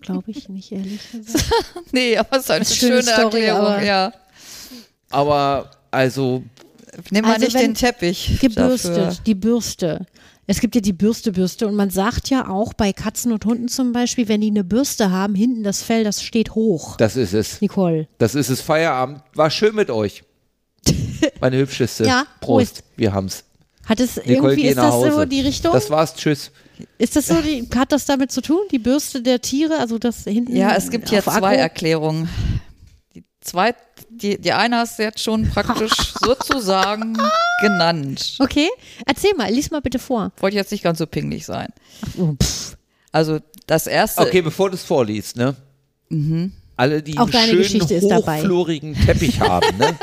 [SPEAKER 2] Glaube ich nicht, ehrlich gesagt.
[SPEAKER 4] Nee, aber es ist eine
[SPEAKER 2] Ist eine
[SPEAKER 4] schöne,
[SPEAKER 2] schöne Story,
[SPEAKER 4] Erklärung,
[SPEAKER 2] aber-
[SPEAKER 4] ja.
[SPEAKER 3] aber also
[SPEAKER 4] Nimm mal
[SPEAKER 2] Also
[SPEAKER 4] nicht den Teppich.
[SPEAKER 2] Gebürstet,
[SPEAKER 4] dafür.
[SPEAKER 2] die Bürste. Es gibt ja die Bürste, Bürste und man sagt ja auch bei Katzen und Hunden zum Beispiel, wenn die eine Bürste haben, hinten das Fell, das steht hoch.
[SPEAKER 3] das ist es.
[SPEAKER 2] Nicole.
[SPEAKER 3] Das ist es, Feierabend. War schön mit euch. Meine hübscheste.
[SPEAKER 2] Ja,
[SPEAKER 3] Prost.
[SPEAKER 2] Prost.
[SPEAKER 3] Wir haben's.
[SPEAKER 2] Hat es
[SPEAKER 3] Nicole,
[SPEAKER 2] irgendwie,
[SPEAKER 3] geh
[SPEAKER 2] ist
[SPEAKER 3] nach
[SPEAKER 2] das
[SPEAKER 3] Hause.
[SPEAKER 2] so die Richtung?
[SPEAKER 3] Das war's. Tschüss.
[SPEAKER 2] ist das so, die, hat das damit zu tun? Die Bürste der Tiere, also das hinten
[SPEAKER 4] Ja, es gibt hier
[SPEAKER 2] auf
[SPEAKER 4] zwei
[SPEAKER 2] Akku?
[SPEAKER 4] Erklärungen. Die, zwei, die, die eine hast du jetzt schon praktisch sozusagen genannt.
[SPEAKER 2] Okay, erzähl mal, lies mal bitte vor.
[SPEAKER 4] Wollte jetzt nicht ganz so pingelig sein.
[SPEAKER 2] Oh.
[SPEAKER 4] Also das erste,
[SPEAKER 3] Okay, bevor du es vorliest, ne? Alle, die
[SPEAKER 2] Mhm. Auch
[SPEAKER 3] einen
[SPEAKER 2] deine
[SPEAKER 3] schönen,
[SPEAKER 2] Geschichte ist dabei.
[SPEAKER 3] hochflorigen Teppich haben, ne?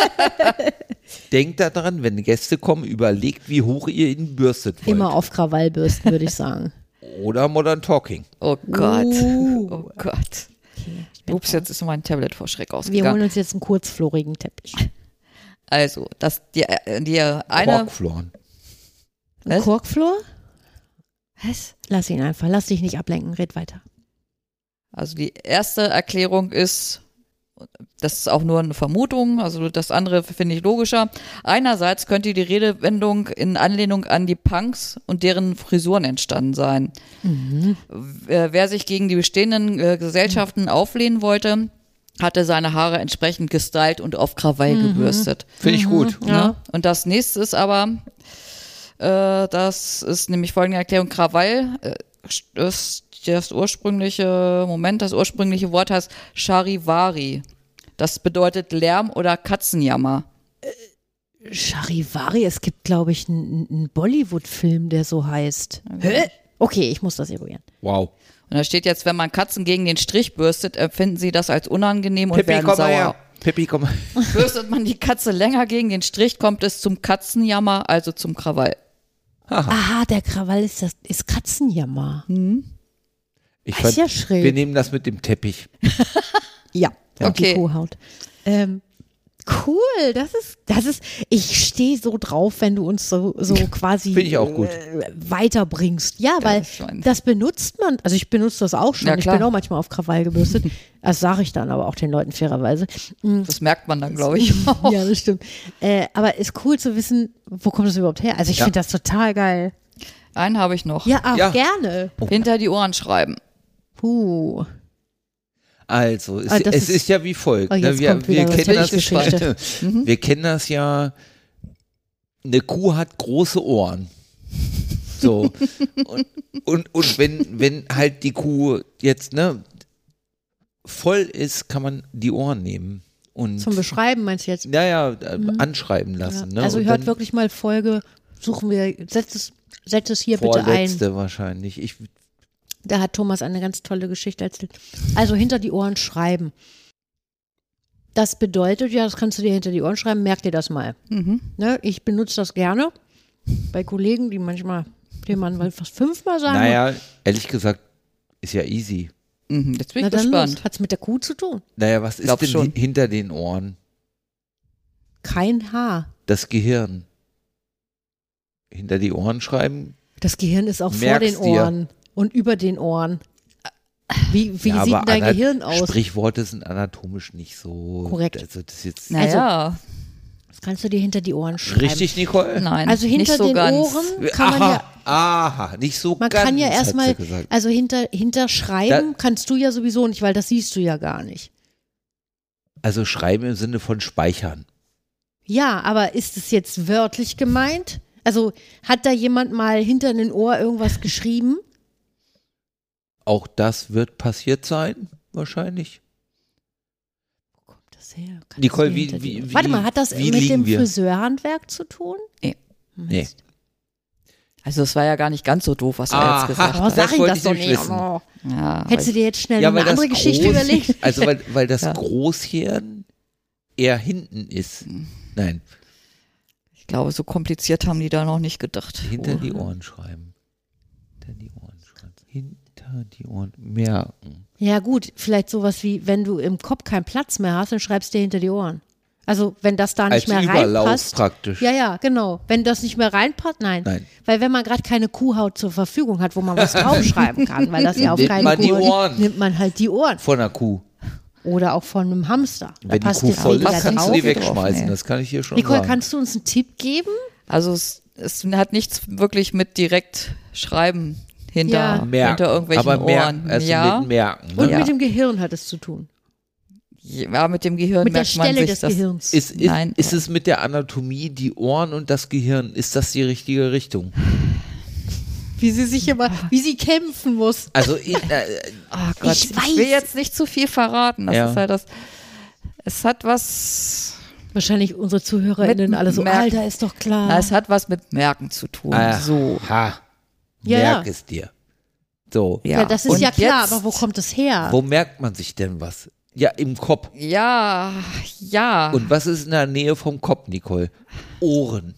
[SPEAKER 3] Denkt daran, wenn Gäste kommen, überlegt, wie hoch ihr ihn bürstet wollt.
[SPEAKER 2] Immer auf Krawallbürsten, würde ich sagen.
[SPEAKER 3] Oder Modern Talking.
[SPEAKER 4] oh Gott,
[SPEAKER 2] Uh.
[SPEAKER 4] oh Gott.
[SPEAKER 2] Bin
[SPEAKER 4] Ups, jetzt ist mein Tablet vor Schreck
[SPEAKER 2] Wir holen
[SPEAKER 4] ausgegangen.
[SPEAKER 2] uns jetzt einen kurzflorigen Teppich.
[SPEAKER 4] Also, das, die, äh, die eine,
[SPEAKER 3] Korkfloren.
[SPEAKER 2] Ein? Korkflor?
[SPEAKER 4] was?
[SPEAKER 2] Lass ihn einfach, lass dich nicht ablenken, red weiter.
[SPEAKER 4] Also die erste Erklärung ist, das ist auch nur eine Vermutung, also das andere finde ich logischer. Einerseits könnte die Redewendung in Anlehnung an die Punks und deren Frisuren entstanden sein. Wer wer sich gegen die bestehenden äh, Gesellschaften auflehnen wollte, hatte seine Haare entsprechend gestylt und auf Krawall gebürstet.
[SPEAKER 3] Finde ich gut.
[SPEAKER 4] Ne? Und das nächste ist aber, äh, das ist nämlich folgende Erklärung, Krawall äh, ist das ursprüngliche, Moment, das ursprüngliche Wort heißt Charivari. Das bedeutet Lärm oder Katzenjammer.
[SPEAKER 2] Charivari, es gibt, glaube ich, einen, einen Bollywood-Film, der so heißt. Hä? Okay, ich muss das eruieren.
[SPEAKER 3] Wow.
[SPEAKER 4] Und da steht jetzt, wenn man Katzen gegen den Strich bürstet, empfinden sie das als unangenehm und
[SPEAKER 3] Pippi,
[SPEAKER 4] werden
[SPEAKER 3] komm
[SPEAKER 4] sauer.
[SPEAKER 3] her. Pippi, komm mal.
[SPEAKER 4] Bürstet man die Katze länger gegen den Strich, kommt es zum Katzenjammer, also zum Krawall.
[SPEAKER 2] Aha, der Krawall ist das ist Katzenjammer.
[SPEAKER 3] Ich
[SPEAKER 2] Ist ja schräg.
[SPEAKER 3] wir nehmen das mit dem Teppich.
[SPEAKER 2] Ja, und
[SPEAKER 4] Okay.
[SPEAKER 2] die Kuhhaut. Ähm, cool, das ist, das ist, ich stehe so drauf, wenn du uns so, so quasi
[SPEAKER 3] ich auch gut.
[SPEAKER 2] Äh, weiterbringst. Ja, weil
[SPEAKER 4] ist schon-
[SPEAKER 2] das benutzt man, also ich benutze das auch schon,
[SPEAKER 4] Ja,
[SPEAKER 2] ich bin auch manchmal auf Krawall gebürstet. Das sage ich dann aber auch den Leuten fairerweise.
[SPEAKER 4] Das merkt man dann, glaube ich. auch.
[SPEAKER 2] Ja, das stimmt. Äh, aber ist cool zu wissen, wo kommt das überhaupt her? Also ich
[SPEAKER 3] Ja.
[SPEAKER 2] finde das total geil.
[SPEAKER 4] Einen habe ich noch.
[SPEAKER 2] Ja, auch
[SPEAKER 3] Ja.
[SPEAKER 2] gerne.
[SPEAKER 4] Hinter die Ohren schreiben.
[SPEAKER 2] Puh.
[SPEAKER 3] Also, es,
[SPEAKER 2] Ah,
[SPEAKER 3] es
[SPEAKER 2] ist-
[SPEAKER 3] ist, ja wie folgt.
[SPEAKER 2] Oh,
[SPEAKER 3] ne? wir, wir, kennen das,
[SPEAKER 2] gespannt.
[SPEAKER 3] wir kennen das ja. Eine Kuh hat große Ohren. So. und, und, und wenn, wenn halt die Kuh jetzt ne, voll ist, kann man die Ohren nehmen. Und
[SPEAKER 2] Zum Beschreiben meinst du jetzt?
[SPEAKER 3] ja, ja, äh, anschreiben lassen.
[SPEAKER 2] Ja.
[SPEAKER 3] Ne?
[SPEAKER 2] Also
[SPEAKER 3] und
[SPEAKER 2] hört wirklich mal Folge suchen wir, setz es, setz es hier bitte ein.
[SPEAKER 3] Vorletzte wahrscheinlich. Ich,
[SPEAKER 2] Da hat Thomas eine ganz tolle Geschichte erzählt. Also hinter die Ohren schreiben. Das bedeutet, ja, das kannst du dir hinter die Ohren schreiben, merk dir das mal.
[SPEAKER 4] Mhm.
[SPEAKER 2] Ne? Ich benutze das gerne bei Kollegen, die manchmal, dem man mal fast fünfmal sagen.
[SPEAKER 3] naja, ehrlich gesagt, ist ja easy.
[SPEAKER 4] Mhm. Jetzt bin
[SPEAKER 2] Na
[SPEAKER 4] ich
[SPEAKER 2] dann
[SPEAKER 4] gespannt.
[SPEAKER 2] los. Hat's mit der Kuh zu tun?
[SPEAKER 3] Naja, was ist
[SPEAKER 4] Glaub
[SPEAKER 3] denn
[SPEAKER 4] schon.
[SPEAKER 3] hi- hinter den Ohren?
[SPEAKER 2] Kein Haar.
[SPEAKER 3] Das Gehirn. Hinter die Ohren schreiben?
[SPEAKER 2] Das Gehirn ist auch vor den
[SPEAKER 3] dir.
[SPEAKER 2] Und über den Ohren. Wie, wie
[SPEAKER 3] Ja,
[SPEAKER 2] sieht dein Gehirn aus?
[SPEAKER 3] Sprichworte sind anatomisch nicht so.
[SPEAKER 2] Korrekt.
[SPEAKER 3] Also das ist jetzt
[SPEAKER 4] Naja,
[SPEAKER 2] Das kannst du dir hinter die Ohren schreiben.
[SPEAKER 3] richtig, Nicole?
[SPEAKER 4] nein.
[SPEAKER 2] Also hinter
[SPEAKER 4] nicht so
[SPEAKER 2] den
[SPEAKER 4] ganz.
[SPEAKER 2] Ohren kann man
[SPEAKER 3] aha,
[SPEAKER 2] ja,
[SPEAKER 3] aha, nicht so
[SPEAKER 2] man
[SPEAKER 3] ganz,
[SPEAKER 2] kann ja erstmal, also hinter, hinter schreiben kannst du ja sowieso nicht, weil das siehst du ja gar nicht.
[SPEAKER 3] Also schreiben im Sinne von speichern.
[SPEAKER 2] Ja, aber ist es jetzt wörtlich gemeint? Also hat da jemand mal hinter den Ohr irgendwas geschrieben?
[SPEAKER 3] Auch das wird passiert sein, wahrscheinlich.
[SPEAKER 2] Wo kommt das her? Kannst
[SPEAKER 3] Nicole,
[SPEAKER 2] du
[SPEAKER 3] wie- wie- wie-
[SPEAKER 2] Warte mal, hat das mit dem
[SPEAKER 3] wir?
[SPEAKER 2] Friseurhandwerk zu tun?
[SPEAKER 4] Nee.
[SPEAKER 3] Nee.
[SPEAKER 4] Also es war ja gar nicht ganz so doof, was er
[SPEAKER 3] Aha.
[SPEAKER 4] jetzt gesagt
[SPEAKER 2] Oh,
[SPEAKER 4] hat.
[SPEAKER 3] Das
[SPEAKER 2] sag
[SPEAKER 3] wollte
[SPEAKER 2] das
[SPEAKER 3] ich
[SPEAKER 2] doch nicht.
[SPEAKER 3] wissen.
[SPEAKER 2] Oh.
[SPEAKER 4] Ja,
[SPEAKER 2] Hättest du dir jetzt schnell
[SPEAKER 3] weil
[SPEAKER 2] eine andere
[SPEAKER 3] das
[SPEAKER 2] Geschichte
[SPEAKER 3] Groß-
[SPEAKER 2] überlegt?
[SPEAKER 3] Also weil, weil das
[SPEAKER 4] Ja.
[SPEAKER 3] Großhirn eher hinten ist. Nein,
[SPEAKER 4] ich glaube, so kompliziert haben die da noch nicht gedacht.
[SPEAKER 3] hinter die Ohren schreiben. Hinter die Ohren schreiben. Die Ohren merken.
[SPEAKER 2] Ja gut, vielleicht sowas wie, wenn du im Kopf keinen Platz mehr hast, dann schreibst du dir hinter die Ohren. Also wenn das da
[SPEAKER 3] Als
[SPEAKER 2] nicht mehr
[SPEAKER 3] Überlauf
[SPEAKER 2] reinpasst.
[SPEAKER 3] praktisch.
[SPEAKER 2] Ja, ja, genau. Wenn das nicht mehr reinpasst, nein.
[SPEAKER 3] Nein.
[SPEAKER 2] Weil wenn man gerade keine Kuhhaut zur Verfügung hat, wo man was draufschreiben kann, weil das ja auf
[SPEAKER 3] Nimmt
[SPEAKER 2] keine
[SPEAKER 3] man die
[SPEAKER 2] Kuh
[SPEAKER 3] Ohren.
[SPEAKER 2] nimmt man halt die Ohren.
[SPEAKER 3] Von einer Kuh.
[SPEAKER 2] Oder auch von einem Hamster. Da
[SPEAKER 3] Wenn die
[SPEAKER 2] passt
[SPEAKER 3] Kuh voll ist, kannst du
[SPEAKER 2] drauf.
[SPEAKER 3] die
[SPEAKER 4] drauf,
[SPEAKER 3] wegschmeißen.
[SPEAKER 4] nee.
[SPEAKER 3] Das kann ich hier schon
[SPEAKER 2] Nicole,
[SPEAKER 3] sagen.
[SPEAKER 2] kannst du uns einen Tipp geben?
[SPEAKER 4] Also es, es hat nichts wirklich mit direkt Schreiben hinter,
[SPEAKER 2] Ja.
[SPEAKER 3] merken.
[SPEAKER 4] hinter irgendwelchen
[SPEAKER 3] aber
[SPEAKER 4] Ohren.
[SPEAKER 3] merken, also
[SPEAKER 4] ja,
[SPEAKER 3] mit merken.
[SPEAKER 2] Und
[SPEAKER 3] Ne?
[SPEAKER 4] Ja.
[SPEAKER 2] mit dem Gehirn hat es zu tun.
[SPEAKER 4] ja, mit dem Gehirn
[SPEAKER 2] Mit der
[SPEAKER 4] merkt man
[SPEAKER 2] Stelle
[SPEAKER 4] sich
[SPEAKER 2] des
[SPEAKER 4] das.
[SPEAKER 2] Gehirns.
[SPEAKER 3] Ist, ist,
[SPEAKER 4] Nein.
[SPEAKER 3] ist es mit der Anatomie, die Ohren und das Gehirn, ist das die richtige Richtung?
[SPEAKER 2] wie sie sich immer, wie sie kämpfen muss.
[SPEAKER 3] Also in, äh,
[SPEAKER 4] Ah Gott,
[SPEAKER 2] Ich
[SPEAKER 4] ich, will jetzt nicht zu viel verraten. Das
[SPEAKER 3] Ja.
[SPEAKER 4] ist halt das. Es hat was.
[SPEAKER 2] Wahrscheinlich unsere ZuhörerInnen alle so,
[SPEAKER 4] Merken.
[SPEAKER 2] Alter, ist doch klar.
[SPEAKER 4] Na, es hat was mit Merken zu tun. so.
[SPEAKER 2] Ja,
[SPEAKER 3] merk
[SPEAKER 2] ja.
[SPEAKER 3] es dir. So,
[SPEAKER 4] Ja,
[SPEAKER 2] ja, das ist
[SPEAKER 4] Und
[SPEAKER 2] ja klar,
[SPEAKER 4] jetzt-
[SPEAKER 2] aber wo kommt es her?
[SPEAKER 3] wo merkt man sich denn was? Ja, im Kopf.
[SPEAKER 4] Ja, ja,
[SPEAKER 3] Und was ist in der Nähe vom Kopf, Nicole? Ohren.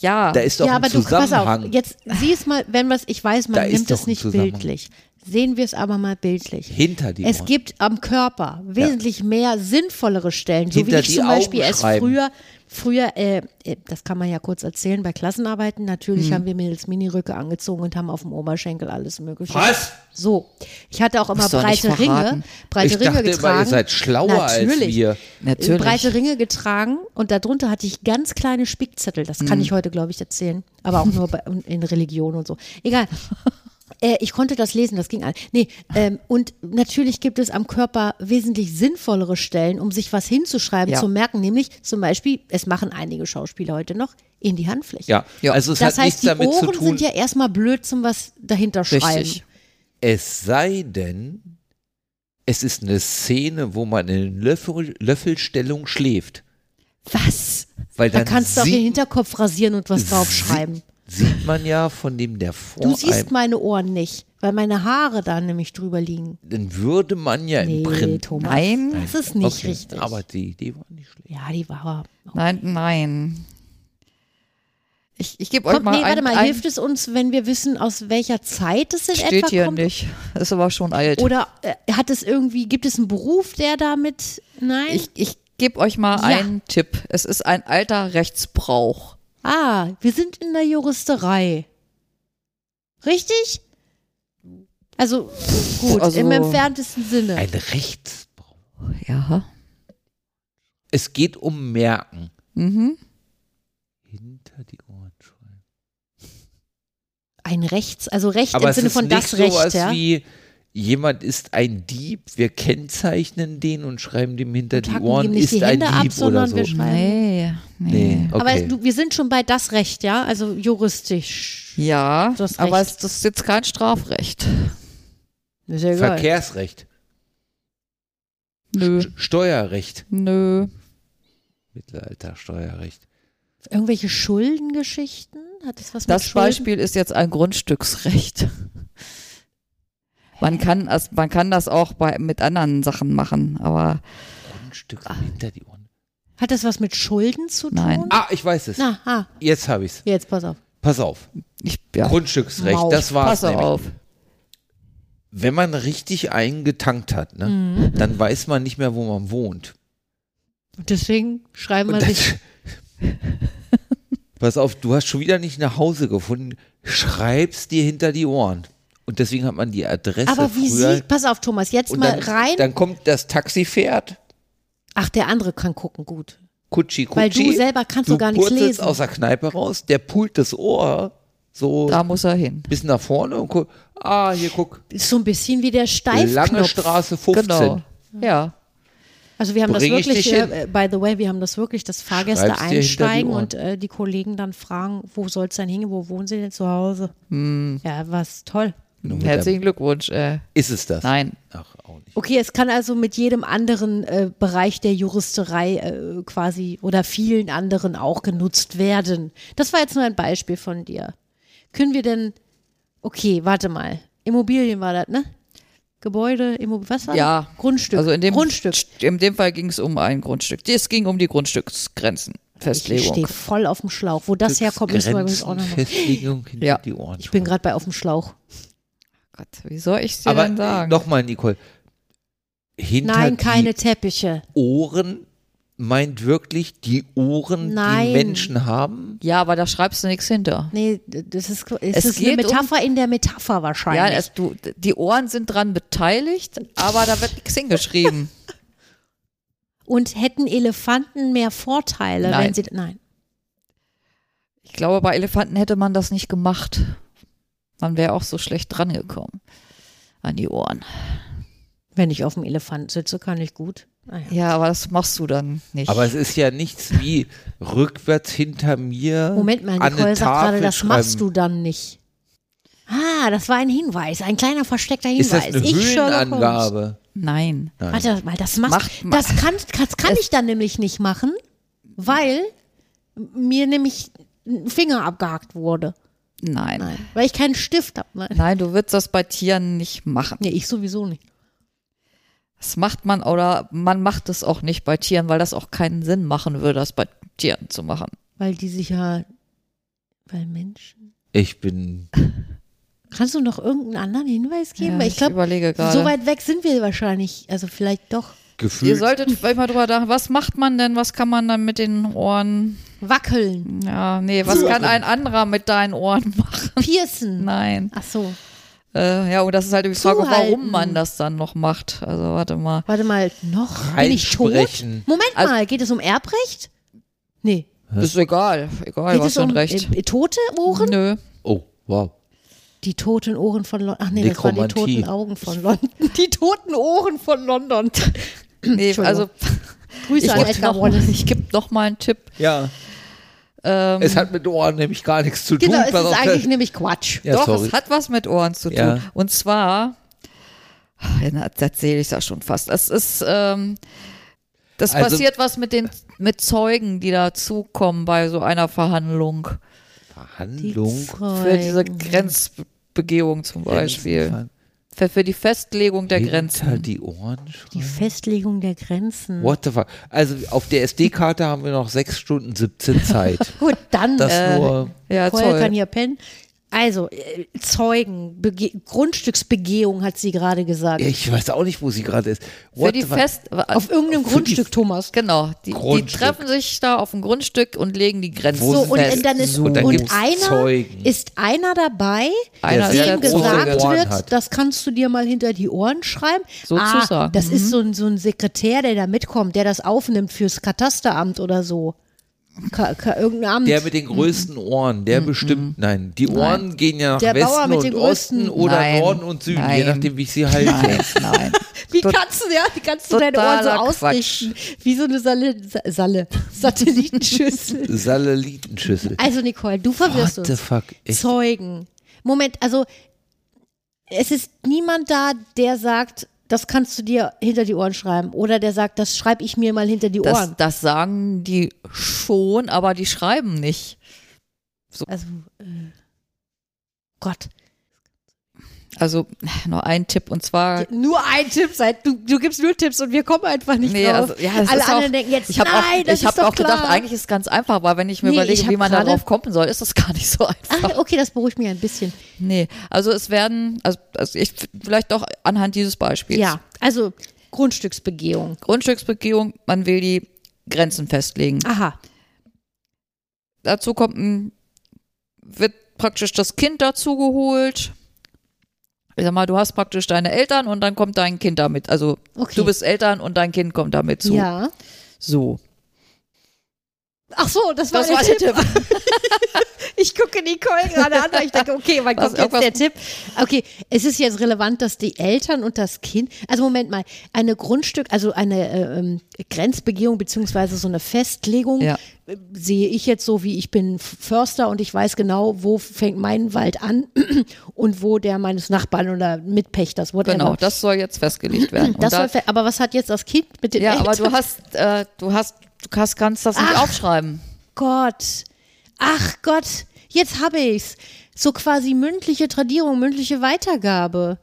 [SPEAKER 4] ja.
[SPEAKER 3] Da ist doch
[SPEAKER 2] ja,
[SPEAKER 3] ein
[SPEAKER 2] aber du, pass
[SPEAKER 3] Zusammenhang.
[SPEAKER 2] auf, jetzt sieh es mal, wenn was, ich weiß,
[SPEAKER 3] Da
[SPEAKER 2] man
[SPEAKER 3] ist
[SPEAKER 2] nimmt es nicht
[SPEAKER 3] Zusammenhang.
[SPEAKER 2] bildlich. Sehen wir es aber mal bildlich.
[SPEAKER 3] Hinter die
[SPEAKER 2] Es
[SPEAKER 3] Ohren.
[SPEAKER 2] gibt am Körper wesentlich mehr sinnvollere Stellen, so wie
[SPEAKER 3] Hinter
[SPEAKER 2] ich
[SPEAKER 3] die
[SPEAKER 2] zum Beispiel es früher, früher, äh, äh, das kann man ja kurz erzählen, bei Klassenarbeiten, natürlich
[SPEAKER 3] Hm.
[SPEAKER 2] haben wir Mädels Miniröcke angezogen und haben auf dem Oberschenkel alles mögliche.
[SPEAKER 3] Was?
[SPEAKER 2] So, ich hatte auch immer breite Ringe, breite
[SPEAKER 3] ich
[SPEAKER 2] Ringe
[SPEAKER 3] dachte immer,
[SPEAKER 2] getragen.
[SPEAKER 3] ihr seid schlauer als
[SPEAKER 2] Natürlich.
[SPEAKER 3] wir.
[SPEAKER 4] Natürlich.
[SPEAKER 2] breite Ringe getragen und darunter hatte ich ganz kleine Spickzettel. Das kann ich heute, glaube ich, erzählen. Aber auch nur bei, in Religion und so. Egal. Äh, ich konnte das lesen, das ging an. Nee, ähm, und natürlich gibt es am Körper wesentlich sinnvollere Stellen, um sich was hinzuschreiben,
[SPEAKER 4] Ja.
[SPEAKER 2] zu merken, nämlich zum Beispiel, es machen einige Schauspieler heute noch, in die Handfläche.
[SPEAKER 3] Ja,
[SPEAKER 4] Ja.
[SPEAKER 3] also es
[SPEAKER 2] Das
[SPEAKER 3] hat nichts
[SPEAKER 2] heißt, die
[SPEAKER 3] damit zu
[SPEAKER 2] Ohren
[SPEAKER 3] tun.
[SPEAKER 2] sind ja erstmal blöd zum was dahinter schreiben.
[SPEAKER 4] Richtig.
[SPEAKER 3] Es sei denn, es ist eine Szene, wo man in Löffel, Löffelstellung schläft.
[SPEAKER 2] Was?
[SPEAKER 3] Weil
[SPEAKER 2] Da
[SPEAKER 3] dann
[SPEAKER 2] kannst du auch den Hinterkopf rasieren und was draufschreiben.
[SPEAKER 3] Sieht man ja von dem, der vor
[SPEAKER 2] Du siehst meine Ohren nicht, weil meine Haare da nämlich drüber liegen.
[SPEAKER 3] dann würde man ja
[SPEAKER 2] Nee,
[SPEAKER 3] im Print.
[SPEAKER 2] Thomas.
[SPEAKER 4] Nein.
[SPEAKER 2] Das ist nicht
[SPEAKER 3] Okay,
[SPEAKER 2] richtig.
[SPEAKER 3] Aber die Idee war nicht schlecht.
[SPEAKER 2] ja, die war.
[SPEAKER 4] Nein, nein. Ich, ich gebe euch
[SPEAKER 2] Kommt,
[SPEAKER 4] mal
[SPEAKER 2] nee, warte mal,
[SPEAKER 4] ein
[SPEAKER 2] hilft es uns, wenn wir wissen, aus welcher Zeit es in
[SPEAKER 4] steht
[SPEAKER 2] etwa
[SPEAKER 4] hier
[SPEAKER 2] kommt?
[SPEAKER 4] nicht. Ist aber schon alt.
[SPEAKER 2] Oder äh, hat es irgendwie, gibt es einen Beruf, der damit, nein?
[SPEAKER 4] Ich, ich gebe euch mal
[SPEAKER 2] Ja.
[SPEAKER 4] einen Tipp. Es ist ein alter Rechtsbrauch.
[SPEAKER 2] Ah, wir sind in der Juristerei. Richtig? Also, gut,
[SPEAKER 4] Also-
[SPEAKER 2] im entferntesten Sinne.
[SPEAKER 3] Ein Rechtsbrauch.
[SPEAKER 4] Ja.
[SPEAKER 3] Es geht um Merken.
[SPEAKER 4] Mhm.
[SPEAKER 3] Hinter die Ohren schreiben.
[SPEAKER 2] Ein Rechts, also Recht
[SPEAKER 3] Aber
[SPEAKER 2] im Sinne von das Recht,
[SPEAKER 3] sowas
[SPEAKER 2] ja?
[SPEAKER 3] wie jemand ist ein Dieb, wir kennzeichnen den und schreiben dem hinter
[SPEAKER 2] Und
[SPEAKER 3] die Ohren,
[SPEAKER 2] ihm nicht
[SPEAKER 3] ist
[SPEAKER 2] die
[SPEAKER 3] ein
[SPEAKER 2] ab,
[SPEAKER 3] Dieb
[SPEAKER 2] sondern
[SPEAKER 3] oder
[SPEAKER 2] wir
[SPEAKER 3] so.
[SPEAKER 2] schreiben-
[SPEAKER 4] Nee, nee.
[SPEAKER 3] Nee, okay.
[SPEAKER 2] Aber du, wir sind schon bei das Recht, ja? Also juristisch.
[SPEAKER 4] Ja, aber es, das ist jetzt kein Strafrecht.
[SPEAKER 2] Ist ja.
[SPEAKER 3] Verkehrsrecht,
[SPEAKER 4] Nö,
[SPEAKER 3] St- Steuerrecht,
[SPEAKER 4] nö.
[SPEAKER 3] Mittelalter Steuerrecht.
[SPEAKER 2] Irgendwelche Schuldengeschichten? Hat das was mit
[SPEAKER 4] Das
[SPEAKER 2] Schulden?
[SPEAKER 4] Beispiel ist jetzt ein Grundstücksrecht. Man kann, das, man kann das auch bei, mit anderen Sachen machen, aber
[SPEAKER 3] Grundstück hinter die Ohren.
[SPEAKER 2] Hat das was mit Schulden zu tun?
[SPEAKER 4] Nein.
[SPEAKER 3] Ah, ich weiß es.
[SPEAKER 2] Na, ah,
[SPEAKER 3] Jetzt habe ich's.
[SPEAKER 2] jetzt pass auf.
[SPEAKER 3] Pass auf.
[SPEAKER 4] ich, ja,
[SPEAKER 3] Grundstücksrecht,
[SPEAKER 2] Maus.
[SPEAKER 3] das war's
[SPEAKER 4] pass
[SPEAKER 3] nämlich.
[SPEAKER 4] auf.
[SPEAKER 3] Wenn man richtig eingetankt hat, ne,
[SPEAKER 2] Mhm.
[SPEAKER 3] dann weiß man nicht mehr, wo man wohnt.
[SPEAKER 2] Und deswegen schreiben wir sich.
[SPEAKER 3] das, pass auf, du hast schon wieder nicht nach Hause gefunden. Schreib's dir hinter die Ohren. Und deswegen hat man die Adresse
[SPEAKER 2] Aber wie
[SPEAKER 3] früher.
[SPEAKER 2] sieht, pass auf, Thomas, jetzt
[SPEAKER 3] und
[SPEAKER 2] mal
[SPEAKER 3] dann,
[SPEAKER 2] rein.
[SPEAKER 3] dann kommt das Taxi fährt,
[SPEAKER 2] Ach, der andere kann gucken, gut.
[SPEAKER 3] Kutschi, Kutschi.
[SPEAKER 2] Weil du selber kannst
[SPEAKER 3] du
[SPEAKER 2] gar nichts lesen.
[SPEAKER 3] aus der Kneipe raus, der pult das Ohr so
[SPEAKER 4] Da muss er hin.
[SPEAKER 3] bis nach vorne und guckt, ah, hier guck,
[SPEAKER 2] Ist so ein bisschen wie der Steifknopf.
[SPEAKER 3] lange Straße 15.
[SPEAKER 4] Genau. Ja.
[SPEAKER 2] Also wir haben das
[SPEAKER 3] Bring ich
[SPEAKER 2] wirklich, äh, by the way, wir haben das wirklich, dass Fahrgäste
[SPEAKER 3] Schreib's die
[SPEAKER 2] einsteigen
[SPEAKER 3] Ohren.
[SPEAKER 2] und äh, die Kollegen dann fragen, wo soll es denn hingehen, wo wohnen sie denn zu Hause?
[SPEAKER 3] Hm.
[SPEAKER 2] Ja, was toll.
[SPEAKER 4] Herzlichen Glückwunsch. Äh,
[SPEAKER 3] Ist es das?
[SPEAKER 4] nein.
[SPEAKER 3] Ach, auch nicht.
[SPEAKER 2] Okay, es kann also mit jedem anderen äh, Bereich der Juristerei äh, quasi oder vielen anderen auch genutzt werden. Das war jetzt nur ein Beispiel von dir. Können wir denn, okay, warte mal, Immobilien war das, ne? Gebäude, Immobilien, was war
[SPEAKER 4] Ja.
[SPEAKER 2] das? Grundstück.
[SPEAKER 4] Also in dem,
[SPEAKER 2] Grundstück.
[SPEAKER 4] in dem Fall ging es um ein Grundstück. Es ging um die Grundstücksgrenzen.
[SPEAKER 2] Ich
[SPEAKER 4] Festlegung.
[SPEAKER 2] stehe voll auf dem Schlauch. Wo das herkommt, müssen wir übrigens auch noch.
[SPEAKER 3] Festlegung hinter
[SPEAKER 4] Ja.
[SPEAKER 3] die Ohren.
[SPEAKER 2] Ich bin gerade bei auf dem Schlauch.
[SPEAKER 4] Gott, wie soll ich dir
[SPEAKER 3] Aber
[SPEAKER 4] denn sagen?
[SPEAKER 3] nochmal, Nicole. Hinter
[SPEAKER 2] Nein,
[SPEAKER 3] die
[SPEAKER 2] keine Teppiche.
[SPEAKER 3] Ohren meint wirklich die Ohren,
[SPEAKER 2] Nein.
[SPEAKER 3] die Menschen haben?
[SPEAKER 4] Ja, aber da schreibst du nichts hinter.
[SPEAKER 2] Nee, das ist, es
[SPEAKER 4] Es
[SPEAKER 2] ist eine
[SPEAKER 4] geht um-
[SPEAKER 2] Metapher in der Metapher
[SPEAKER 4] Ja,
[SPEAKER 2] wahrscheinlich.
[SPEAKER 4] es, du, die Ohren sind dran beteiligt, aber da wird nichts hingeschrieben.
[SPEAKER 2] Und hätten Elefanten mehr Vorteile, wenn
[SPEAKER 4] Nein.
[SPEAKER 2] sie. Nein.
[SPEAKER 4] Ich glaube, bei Elefanten hätte man das nicht gemacht. Man wäre auch so schlecht drangekommen an die Ohren.
[SPEAKER 2] Wenn ich auf dem Elefant sitze, kann ich gut. Ah ja.
[SPEAKER 4] Ja, aber das machst du dann nicht.
[SPEAKER 3] Aber es ist ja nichts wie rückwärts hinter mir.
[SPEAKER 2] Moment mal, Nicole sagt gerade,
[SPEAKER 3] Tafel
[SPEAKER 2] das machst
[SPEAKER 3] schreiben.
[SPEAKER 2] du dann nicht. Ah, das war ein Hinweis, ein kleiner versteckter Hinweis.
[SPEAKER 3] Ist das eine
[SPEAKER 2] ich.
[SPEAKER 3] Höhenangabe?
[SPEAKER 4] Nein.
[SPEAKER 3] Nein.
[SPEAKER 2] Warte mal, das machst
[SPEAKER 4] Macht ma-
[SPEAKER 2] das kann, das kann ich dann nämlich nicht machen, weil mir nämlich ein Finger abgehakt wurde.
[SPEAKER 4] Nein.
[SPEAKER 2] Nein, weil ich keinen Stift habe. Nein.
[SPEAKER 4] Nein, du würdest das bei Tieren nicht machen.
[SPEAKER 2] Nee, ich sowieso nicht.
[SPEAKER 4] Das macht man oder man macht es auch nicht bei Tieren, weil das auch keinen Sinn machen würde, das bei Tieren zu machen.
[SPEAKER 2] Weil die sich ja, weil Menschen.
[SPEAKER 3] Ich bin.
[SPEAKER 2] Kannst du noch irgendeinen anderen Hinweis geben?
[SPEAKER 4] Ja,
[SPEAKER 2] weil
[SPEAKER 4] ich
[SPEAKER 2] ich glaube,
[SPEAKER 4] überlege gerade.
[SPEAKER 2] so weit weg sind wir wahrscheinlich. Also vielleicht doch.
[SPEAKER 4] Ihr
[SPEAKER 3] Gefühlt.
[SPEAKER 4] solltet vielleicht mal drüber nachdenken, was macht man denn, was kann man dann mit den Ohren,
[SPEAKER 2] Wackeln,
[SPEAKER 4] ja, nee, was kann ein anderer mit deinen Ohren machen?
[SPEAKER 2] piercen.
[SPEAKER 4] Nein.
[SPEAKER 2] Ach so.
[SPEAKER 4] Äh, ja, und das ist halt die Frage,
[SPEAKER 2] Zuhalten.
[SPEAKER 4] warum man das dann noch macht. Also warte mal.
[SPEAKER 2] Warte mal, noch? Bin ich tot? Moment
[SPEAKER 4] Also-
[SPEAKER 2] mal, geht es um Erbrecht? Nee.
[SPEAKER 4] Ist egal, egal,
[SPEAKER 2] Geht
[SPEAKER 4] was
[SPEAKER 2] es
[SPEAKER 4] für ein
[SPEAKER 2] um
[SPEAKER 4] Recht.
[SPEAKER 2] äh, tote Ohren?
[SPEAKER 4] Nö.
[SPEAKER 3] Oh, wow.
[SPEAKER 2] Die toten Ohren von London. Ach nee, das waren die toten Augen von London. Die toten Ohren von London.
[SPEAKER 4] Nee, also
[SPEAKER 2] Grüße
[SPEAKER 4] ich
[SPEAKER 2] an
[SPEAKER 4] gebe
[SPEAKER 2] Edgar Wallace.
[SPEAKER 4] ich geb noch mal einen Tipp.
[SPEAKER 3] Ja.
[SPEAKER 4] Ähm,
[SPEAKER 3] Es hat mit Ohren nämlich gar nichts zu tun.
[SPEAKER 2] Genau, es ist eigentlich nämlich Quatsch.
[SPEAKER 3] ja,
[SPEAKER 4] Doch,
[SPEAKER 3] sorry.
[SPEAKER 4] es hat was mit Ohren zu tun.
[SPEAKER 3] Ja.
[SPEAKER 4] Und zwar, ja, erzähle ich das schon fast. Es ist, ähm, das
[SPEAKER 3] Also-
[SPEAKER 4] passiert was mit den mit Zeugen, die dazukommen bei so einer Verhandlung.
[SPEAKER 3] Verhandlung.
[SPEAKER 4] Für diese Grenzbegehung zum Beispiel. Für, für die Festlegung der
[SPEAKER 3] Hinter
[SPEAKER 4] Grenzen.
[SPEAKER 3] die Ohren
[SPEAKER 2] Die
[SPEAKER 3] schreiben.
[SPEAKER 2] Festlegung der Grenzen.
[SPEAKER 3] What the fuck? Also auf der SD-Karte haben wir noch 6 Stunden 17 Zeit.
[SPEAKER 2] Gut, dann
[SPEAKER 3] Das
[SPEAKER 2] äh,
[SPEAKER 3] nur.
[SPEAKER 4] Ja,
[SPEAKER 2] Vorher kann
[SPEAKER 4] toll.
[SPEAKER 2] hier pennen. Also, äh, Zeugen, Bege Grundstücksbegehung hat sie gerade gesagt.
[SPEAKER 3] Ich weiß auch nicht, wo sie gerade ist.
[SPEAKER 4] Für
[SPEAKER 3] What
[SPEAKER 4] die
[SPEAKER 3] the fuck?
[SPEAKER 4] Fest.
[SPEAKER 2] Auf irgendeinem
[SPEAKER 3] für die-
[SPEAKER 2] Grundstück, Thomas.
[SPEAKER 4] Genau, die, die
[SPEAKER 3] Grundstück.
[SPEAKER 4] treffen sich da auf dem Grundstück und legen die Grenzen
[SPEAKER 2] So, und
[SPEAKER 4] fest.
[SPEAKER 2] dann ist
[SPEAKER 3] So,
[SPEAKER 2] und,
[SPEAKER 3] dann gibt's
[SPEAKER 2] einer
[SPEAKER 3] Zeugen.
[SPEAKER 2] ist einer dabei,
[SPEAKER 4] Einer, der
[SPEAKER 2] dem gesagt
[SPEAKER 3] Ohren
[SPEAKER 2] wird,
[SPEAKER 3] hat.
[SPEAKER 2] das kannst du dir mal hinter die Ohren schreiben.
[SPEAKER 4] Sozusagen.
[SPEAKER 2] Ah, das ist so ein, so ein Sekretär, der da mitkommt, der das aufnimmt fürs Katasteramt oder so. Ka, ka, irgendein Amt.
[SPEAKER 3] Der mit den größten Ohren, der bestimmt, nein, die Ohren gehen ja nach
[SPEAKER 2] Der Bauer
[SPEAKER 3] Westen
[SPEAKER 2] mit
[SPEAKER 3] und
[SPEAKER 2] den
[SPEAKER 3] Osten oder
[SPEAKER 4] Nein,
[SPEAKER 3] Norden und Süden, je
[SPEAKER 4] nein.
[SPEAKER 3] nachdem, wie ich sie halte.
[SPEAKER 4] Nein, nein.
[SPEAKER 2] wie
[SPEAKER 4] tot-
[SPEAKER 2] kannst du, ja, wie kannst du deine Ohren so ausrichten? Wie so eine Salle, Sa- Salle, Satellitenschüssel.
[SPEAKER 3] Satellitenschüssel.
[SPEAKER 2] Also Nicole, du verwirrst
[SPEAKER 3] What the
[SPEAKER 2] uns.
[SPEAKER 3] fuck? Echt?
[SPEAKER 2] Zeugen. Moment, also es ist niemand da, der sagt, das kannst du dir hinter die Ohren schreiben. Oder der sagt, das schreibe ich mir mal hinter die
[SPEAKER 4] Das,
[SPEAKER 2] Ohren.
[SPEAKER 4] das sagen die schon, aber die schreiben nicht.
[SPEAKER 2] Also, äh, Gott.
[SPEAKER 4] Also noch ein Tipp und zwar.
[SPEAKER 2] Nur ein Tipp seit du, du gibst nur Tipps und wir kommen einfach nicht
[SPEAKER 4] Nee,
[SPEAKER 2] drauf.
[SPEAKER 4] also, ja,
[SPEAKER 2] Alle anderen
[SPEAKER 4] auch,
[SPEAKER 2] denken jetzt,
[SPEAKER 4] ich habe
[SPEAKER 2] nein,
[SPEAKER 4] auch,
[SPEAKER 2] das
[SPEAKER 4] ich hab auch gedacht,
[SPEAKER 2] klar.
[SPEAKER 4] eigentlich ist es ganz einfach, aber wenn ich mir
[SPEAKER 2] Nee,
[SPEAKER 4] überlege,
[SPEAKER 2] ich
[SPEAKER 4] wie man darauf kommen soll, ist das gar nicht so einfach.
[SPEAKER 2] Ach, okay, das beruhigt mich ein bisschen.
[SPEAKER 4] Nee, also es werden, also, also ich vielleicht doch anhand dieses Beispiels.
[SPEAKER 2] Ja, also Grundstücksbegehung.
[SPEAKER 4] Grundstücksbegehung, man will die Grenzen festlegen.
[SPEAKER 2] Aha.
[SPEAKER 4] Dazu kommt ein, wird praktisch das Kind dazu geholt. Ich sag mal, du hast praktisch deine Eltern und dann kommt dein Kind damit. Also
[SPEAKER 2] Okay.
[SPEAKER 4] du bist Eltern und dein Kind kommt damit zu.
[SPEAKER 2] Ja.
[SPEAKER 4] So.
[SPEAKER 2] Ach so, das war,
[SPEAKER 4] Das
[SPEAKER 2] der,
[SPEAKER 4] war der
[SPEAKER 2] Tipp. ich gucke Nicole gerade an, weil ich denke, okay, wann
[SPEAKER 4] Was,
[SPEAKER 2] kommt jetzt der Tipp? Okay, es ist jetzt relevant, dass die Eltern und das Kind, also Moment mal, eine Grundstück, also eine äh, ähm, Grenzbegehung beziehungsweise so eine Festlegung
[SPEAKER 4] Ja.
[SPEAKER 2] äh, sehe ich jetzt so, wie ich bin Förster und ich weiß genau, wo fängt mein Wald an und wo der meines Nachbarn oder Mitpächters, whatever.
[SPEAKER 4] Genau, das soll jetzt festgelegt werden.
[SPEAKER 2] Das
[SPEAKER 4] da,
[SPEAKER 2] soll fe- aber was hat jetzt das Kind mit den
[SPEAKER 4] ja,
[SPEAKER 2] Eltern?
[SPEAKER 4] aber du hast, äh, du hast, du kannst, kannst das nicht
[SPEAKER 2] Ach.
[SPEAKER 4] aufschreiben.
[SPEAKER 2] Gott. Ach Gott, jetzt habe ich's. So quasi mündliche Tradierung, mündliche Weitergabe.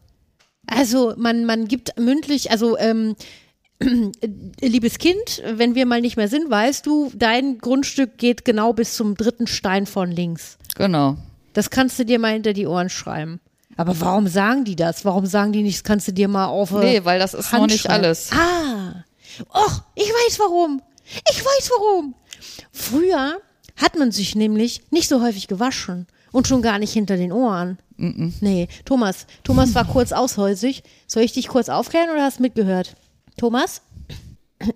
[SPEAKER 2] Also man, man gibt mündlich, also ähm, liebes Kind, wenn wir mal nicht mehr sind, weißt du, dein Grundstück geht genau bis zum dritten Stein von links.
[SPEAKER 4] Genau.
[SPEAKER 2] Das kannst du dir mal hinter die Ohren schreiben. Aber warum sagen die das? Warum sagen die nicht, das kannst du dir mal auf äh,
[SPEAKER 4] Nee, weil das ist noch nicht
[SPEAKER 2] schreiben?
[SPEAKER 4] alles.
[SPEAKER 2] Ah. Och, ich weiß warum. Ich weiß warum. Früher hat man sich nämlich nicht so häufig gewaschen und schon gar nicht hinter den Ohren. Nee, Thomas, Thomas war kurz aushäusig. Soll ich dich kurz aufklären oder hast du mitgehört? Thomas?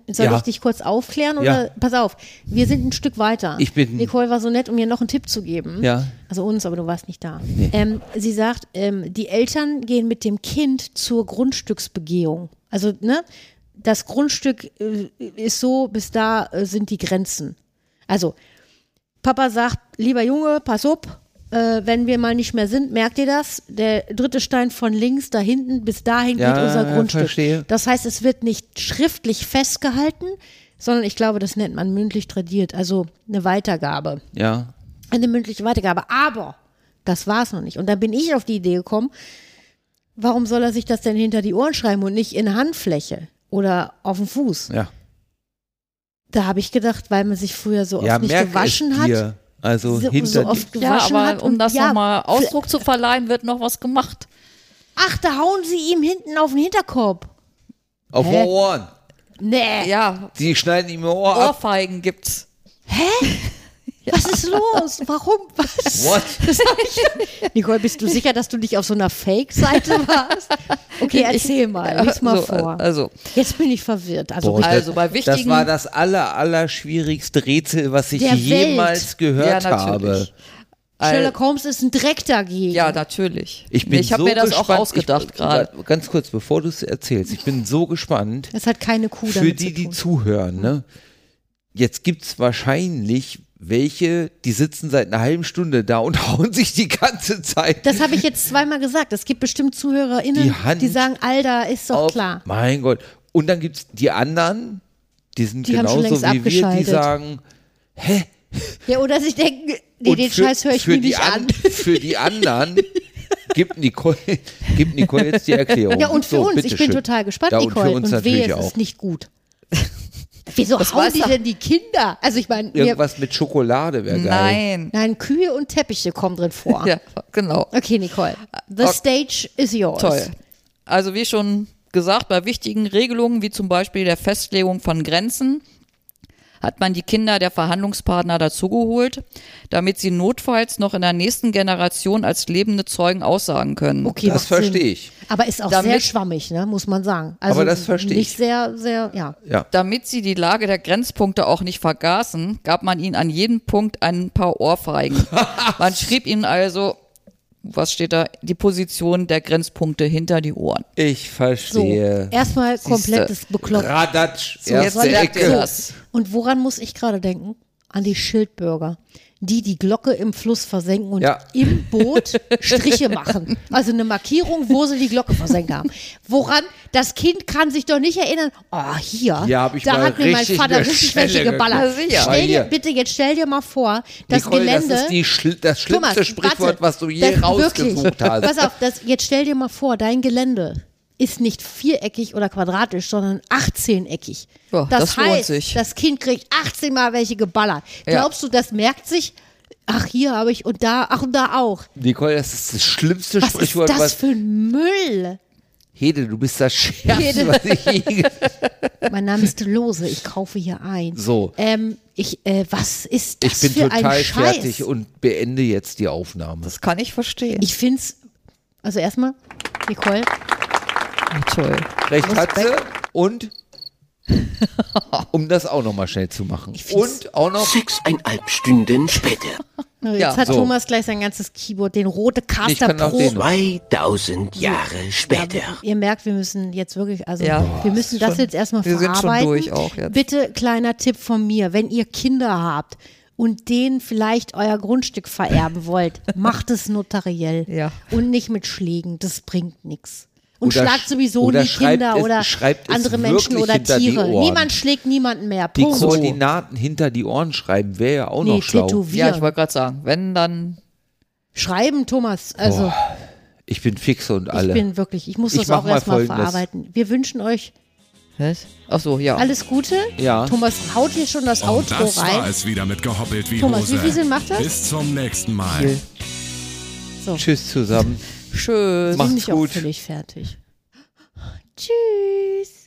[SPEAKER 2] Soll
[SPEAKER 3] Ja.
[SPEAKER 2] ich dich kurz aufklären oder
[SPEAKER 3] Ja.
[SPEAKER 2] pass auf, wir sind ein Stück weiter.
[SPEAKER 3] Ich bin-
[SPEAKER 2] Nicole war so nett, um mir noch einen Tipp zu geben.
[SPEAKER 3] Ja.
[SPEAKER 2] Also uns, aber du warst nicht da. Ähm, sie sagt, ähm, die Eltern gehen mit dem Kind zur Grundstücksbegehung. Also, ne, das Grundstück äh, ist so, bis da äh, sind die Grenzen. Also, Papa sagt, lieber Junge, pass auf, äh, wenn wir mal nicht mehr sind, merkt ihr das? Der dritte Stein von links, da hinten, bis dahin
[SPEAKER 3] Ja,
[SPEAKER 2] geht unser Grundstück.
[SPEAKER 3] verstehe.
[SPEAKER 2] Das heißt, es wird nicht schriftlich festgehalten, sondern ich glaube, das nennt man mündlich tradiert, also eine Weitergabe
[SPEAKER 3] Ja.
[SPEAKER 2] eine mündliche Weitergabe. Aber das war es noch nicht. Und dann bin ich auf die Idee gekommen, warum soll er sich das denn hinter die Ohren schreiben und nicht in Handfläche oder auf den Fuß?
[SPEAKER 3] Ja.
[SPEAKER 2] Da habe ich gedacht, weil man sich früher so
[SPEAKER 3] Ja,
[SPEAKER 2] oft nicht gewaschen
[SPEAKER 3] es
[SPEAKER 2] hat.
[SPEAKER 3] Also
[SPEAKER 2] so,
[SPEAKER 3] hinter
[SPEAKER 2] so oft
[SPEAKER 3] die,
[SPEAKER 4] Ja,
[SPEAKER 2] gewaschen
[SPEAKER 4] aber
[SPEAKER 2] hat.
[SPEAKER 4] um das
[SPEAKER 2] ja,
[SPEAKER 4] nochmal Ausdruck zu verleihen, wird noch was gemacht.
[SPEAKER 2] Ach, da hauen sie ihm hinten auf den Hinterkopf.
[SPEAKER 3] auf
[SPEAKER 2] Hä?
[SPEAKER 3] die Ohren.
[SPEAKER 2] Nee.
[SPEAKER 4] Ja,
[SPEAKER 3] Die schneiden ihm Ohr ab.
[SPEAKER 4] Ohrfeigen gibt's.
[SPEAKER 2] Was ist los? Warum? Was?
[SPEAKER 3] What?
[SPEAKER 2] Das Nicole, bist du sicher, dass du nicht auf so einer Fake-Seite warst? Okay, erzähl mal. Lies mal
[SPEAKER 4] so,
[SPEAKER 2] vor.
[SPEAKER 4] Also,
[SPEAKER 2] Jetzt bin ich verwirrt. Also,
[SPEAKER 3] Boah,
[SPEAKER 4] Also bei
[SPEAKER 3] Das
[SPEAKER 4] wichtigen-
[SPEAKER 3] war das aller, aller schwierigste Rätsel, was ich jemals gehört
[SPEAKER 4] Ja,
[SPEAKER 3] habe.
[SPEAKER 4] natürlich.
[SPEAKER 2] Sherlock Holmes ist ein Dreck dagegen.
[SPEAKER 4] ja, natürlich.
[SPEAKER 3] Ich bin
[SPEAKER 4] ich habe
[SPEAKER 3] so
[SPEAKER 4] mir das
[SPEAKER 3] gespannt.
[SPEAKER 4] auch ausgedacht gerade.
[SPEAKER 3] Ganz kurz, bevor du es erzählst, ich bin so gespannt
[SPEAKER 2] Das hat keine Kuh
[SPEAKER 3] für
[SPEAKER 2] damit
[SPEAKER 3] die,
[SPEAKER 2] zu
[SPEAKER 3] die zuhören. Ne? Jetzt gibt es wahrscheinlich welche, die sitzen seit einer halben Stunde da und hauen sich die ganze Zeit
[SPEAKER 2] Das habe ich jetzt zweimal gesagt. Es gibt bestimmt ZuhörerInnen,
[SPEAKER 3] Die Hand
[SPEAKER 2] die sagen, Alter, ist doch
[SPEAKER 3] auf.
[SPEAKER 2] klar.
[SPEAKER 3] Mein Gott. Und dann gibt es die anderen, die sind
[SPEAKER 2] Die
[SPEAKER 3] genauso wie wir, die sagen, hä?
[SPEAKER 2] Ja, oder sich denken, nee,
[SPEAKER 3] Und
[SPEAKER 2] den
[SPEAKER 3] für-
[SPEAKER 2] Scheiß höre ich
[SPEAKER 3] für
[SPEAKER 2] mir
[SPEAKER 3] die
[SPEAKER 2] nicht an.
[SPEAKER 3] Für die anderen gibt Nicole, gibt Nicole jetzt die Erklärung.
[SPEAKER 2] Ja, und für
[SPEAKER 3] so,
[SPEAKER 2] uns. Ich bin
[SPEAKER 3] bitteschön.
[SPEAKER 2] total gespannt,
[SPEAKER 3] ja, und
[SPEAKER 2] Nicole.
[SPEAKER 3] Für uns
[SPEAKER 2] und wehe, es
[SPEAKER 3] auch.
[SPEAKER 2] ist nicht gut. Wieso
[SPEAKER 4] Das
[SPEAKER 2] hauen die denn die Kinder? Also ich meine,
[SPEAKER 3] Irgendwas mit Schokolade wäre geil.
[SPEAKER 4] Nein.
[SPEAKER 2] nein, Kühe und Teppiche kommen drin vor.
[SPEAKER 4] Ja, genau.
[SPEAKER 2] Okay, Nicole. The
[SPEAKER 4] Okay.
[SPEAKER 2] stage is yours.
[SPEAKER 4] Toll. Also wie schon gesagt, bei wichtigen Regelungen wie zum Beispiel der Festlegung von Grenzen hat man die Kinder der Verhandlungspartner dazugeholt, damit sie notfalls noch in der nächsten Generation als lebende Zeugen aussagen können.
[SPEAKER 2] Okay,
[SPEAKER 3] Das verstehe ich.
[SPEAKER 2] Aber ist auch
[SPEAKER 4] Damit-
[SPEAKER 2] sehr schwammig, ne, muss man sagen. Also
[SPEAKER 3] Aber das verstehe
[SPEAKER 2] Nicht
[SPEAKER 3] ich.
[SPEAKER 2] sehr, sehr, ja.
[SPEAKER 3] Ja.
[SPEAKER 4] Damit sie die Lage der Grenzpunkte auch nicht vergaßen, gab man ihnen an jedem Punkt ein paar Ohrfeigen. man schrieb ihnen also, was steht da, die Position der Grenzpunkte hinter die Ohren.
[SPEAKER 3] Ich
[SPEAKER 2] So,
[SPEAKER 3] verstehe.
[SPEAKER 2] erstmal komplettes Bekloppt.
[SPEAKER 3] Radatsch,
[SPEAKER 4] So, jetzt
[SPEAKER 3] erste Ecke.
[SPEAKER 4] das.
[SPEAKER 2] Und woran muss ich gerade denken? an die Schildbürger, die die Glocke im Fluss versenken und
[SPEAKER 3] Ja.
[SPEAKER 2] im Boot Striche machen. Also eine Markierung, wo sie die Glocke versenkt haben. Woran das Kind kann sich doch nicht erinnern, oh hier,
[SPEAKER 3] Ja,
[SPEAKER 2] da hat mir mein Vater richtig welche geballert. Stell dir, bitte, jetzt stell dir mal vor, das
[SPEAKER 3] Nicole,
[SPEAKER 2] Gelände.
[SPEAKER 3] das ist die schl das schlimmste
[SPEAKER 2] Thomas,
[SPEAKER 3] Sprichwort,
[SPEAKER 2] warte.
[SPEAKER 3] was du je rausgesucht
[SPEAKER 2] wirklich.
[SPEAKER 3] hast.
[SPEAKER 2] Pass auf, das, jetzt stell dir mal vor, dein Gelände ist nicht viereckig oder quadratisch, sondern 18-eckig.
[SPEAKER 4] Ja, das lohnt
[SPEAKER 2] heißt,
[SPEAKER 4] sich.
[SPEAKER 2] das Kind kriegt 18 Mal welche geballert.
[SPEAKER 4] Ja.
[SPEAKER 2] Glaubst du, das merkt sich? Ach, hier habe ich und da, ach und da auch.
[SPEAKER 3] Nicole, das ist das schlimmste
[SPEAKER 2] Was ist
[SPEAKER 3] Sprichwort,
[SPEAKER 2] das
[SPEAKER 3] was.
[SPEAKER 2] für ein Müll?
[SPEAKER 3] Hede, du bist das Schärfste, was ich je
[SPEAKER 2] Mein Name ist Lose, ich kaufe hier ein.
[SPEAKER 3] So.
[SPEAKER 2] Ähm, ich, äh, was ist das
[SPEAKER 3] Ich bin
[SPEAKER 2] für
[SPEAKER 3] total fertig und beende jetzt die Aufnahme.
[SPEAKER 4] Das kann ich verstehen.
[SPEAKER 2] Ich find's, also erstmal, Nicole,
[SPEAKER 4] Toll.
[SPEAKER 3] Recht hat sie und um das auch nochmal schnell zu machen. Und auch noch,
[SPEAKER 5] Sechseinhalb Stunden später.
[SPEAKER 2] jetzt
[SPEAKER 4] Ja,
[SPEAKER 2] hat
[SPEAKER 3] so.
[SPEAKER 2] Thomas gleich sein ganzes Keyboard, den rote
[SPEAKER 3] Ich
[SPEAKER 2] Caster Pro.
[SPEAKER 3] den-
[SPEAKER 5] 2000 Jahre später.
[SPEAKER 2] Ihr merkt, wir müssen jetzt wirklich, also
[SPEAKER 4] Ja,
[SPEAKER 2] wir müssen das
[SPEAKER 4] schon.
[SPEAKER 2] jetzt erstmal
[SPEAKER 4] Wir sind schon
[SPEAKER 2] verarbeiten.
[SPEAKER 4] durch auch jetzt.
[SPEAKER 2] Bitte kleiner Tipp von mir, wenn ihr Kinder habt und denen vielleicht euer Grundstück vererben wollt, macht es notariell
[SPEAKER 4] Ja.
[SPEAKER 2] und nicht mit Schlägen, das bringt nichts. Und
[SPEAKER 3] Oder
[SPEAKER 2] schlagt
[SPEAKER 3] sch-
[SPEAKER 2] sowieso
[SPEAKER 3] oder
[SPEAKER 2] nie Kinder
[SPEAKER 3] es-
[SPEAKER 2] oder andere Menschen oder
[SPEAKER 3] die
[SPEAKER 2] Tiere. Niemand schlägt niemanden mehr.
[SPEAKER 3] die
[SPEAKER 2] Punkt.
[SPEAKER 3] Koordinaten hinter die Ohren schreiben wäre ja auch
[SPEAKER 2] nee,
[SPEAKER 3] noch schlau.
[SPEAKER 2] tätowieren.
[SPEAKER 4] Ja, ich wollte gerade sagen, wenn dann
[SPEAKER 2] Schreiben, Thomas. Also
[SPEAKER 3] Ich bin fix und alle.
[SPEAKER 2] ich bin wirklich, ich muss
[SPEAKER 3] Ich
[SPEAKER 2] das auch
[SPEAKER 3] mal
[SPEAKER 2] erstmal verarbeiten. Wir wünschen euch
[SPEAKER 4] Was? Ach so, ja.
[SPEAKER 2] alles Gute.
[SPEAKER 3] Ja.
[SPEAKER 2] Thomas haut hier schon das
[SPEAKER 1] Und
[SPEAKER 2] Outro
[SPEAKER 1] das war
[SPEAKER 2] rein.
[SPEAKER 1] es wieder mit gehoppelt wie
[SPEAKER 2] Thomas,
[SPEAKER 1] Hose.
[SPEAKER 2] wie viel Sinn macht das?
[SPEAKER 1] Bis zum nächsten Mal.
[SPEAKER 2] So.
[SPEAKER 3] Tschüss zusammen.
[SPEAKER 4] Tschüss.
[SPEAKER 3] Macht's
[SPEAKER 2] bin ich auch
[SPEAKER 3] gut.
[SPEAKER 2] völlig fertig. Tschüss.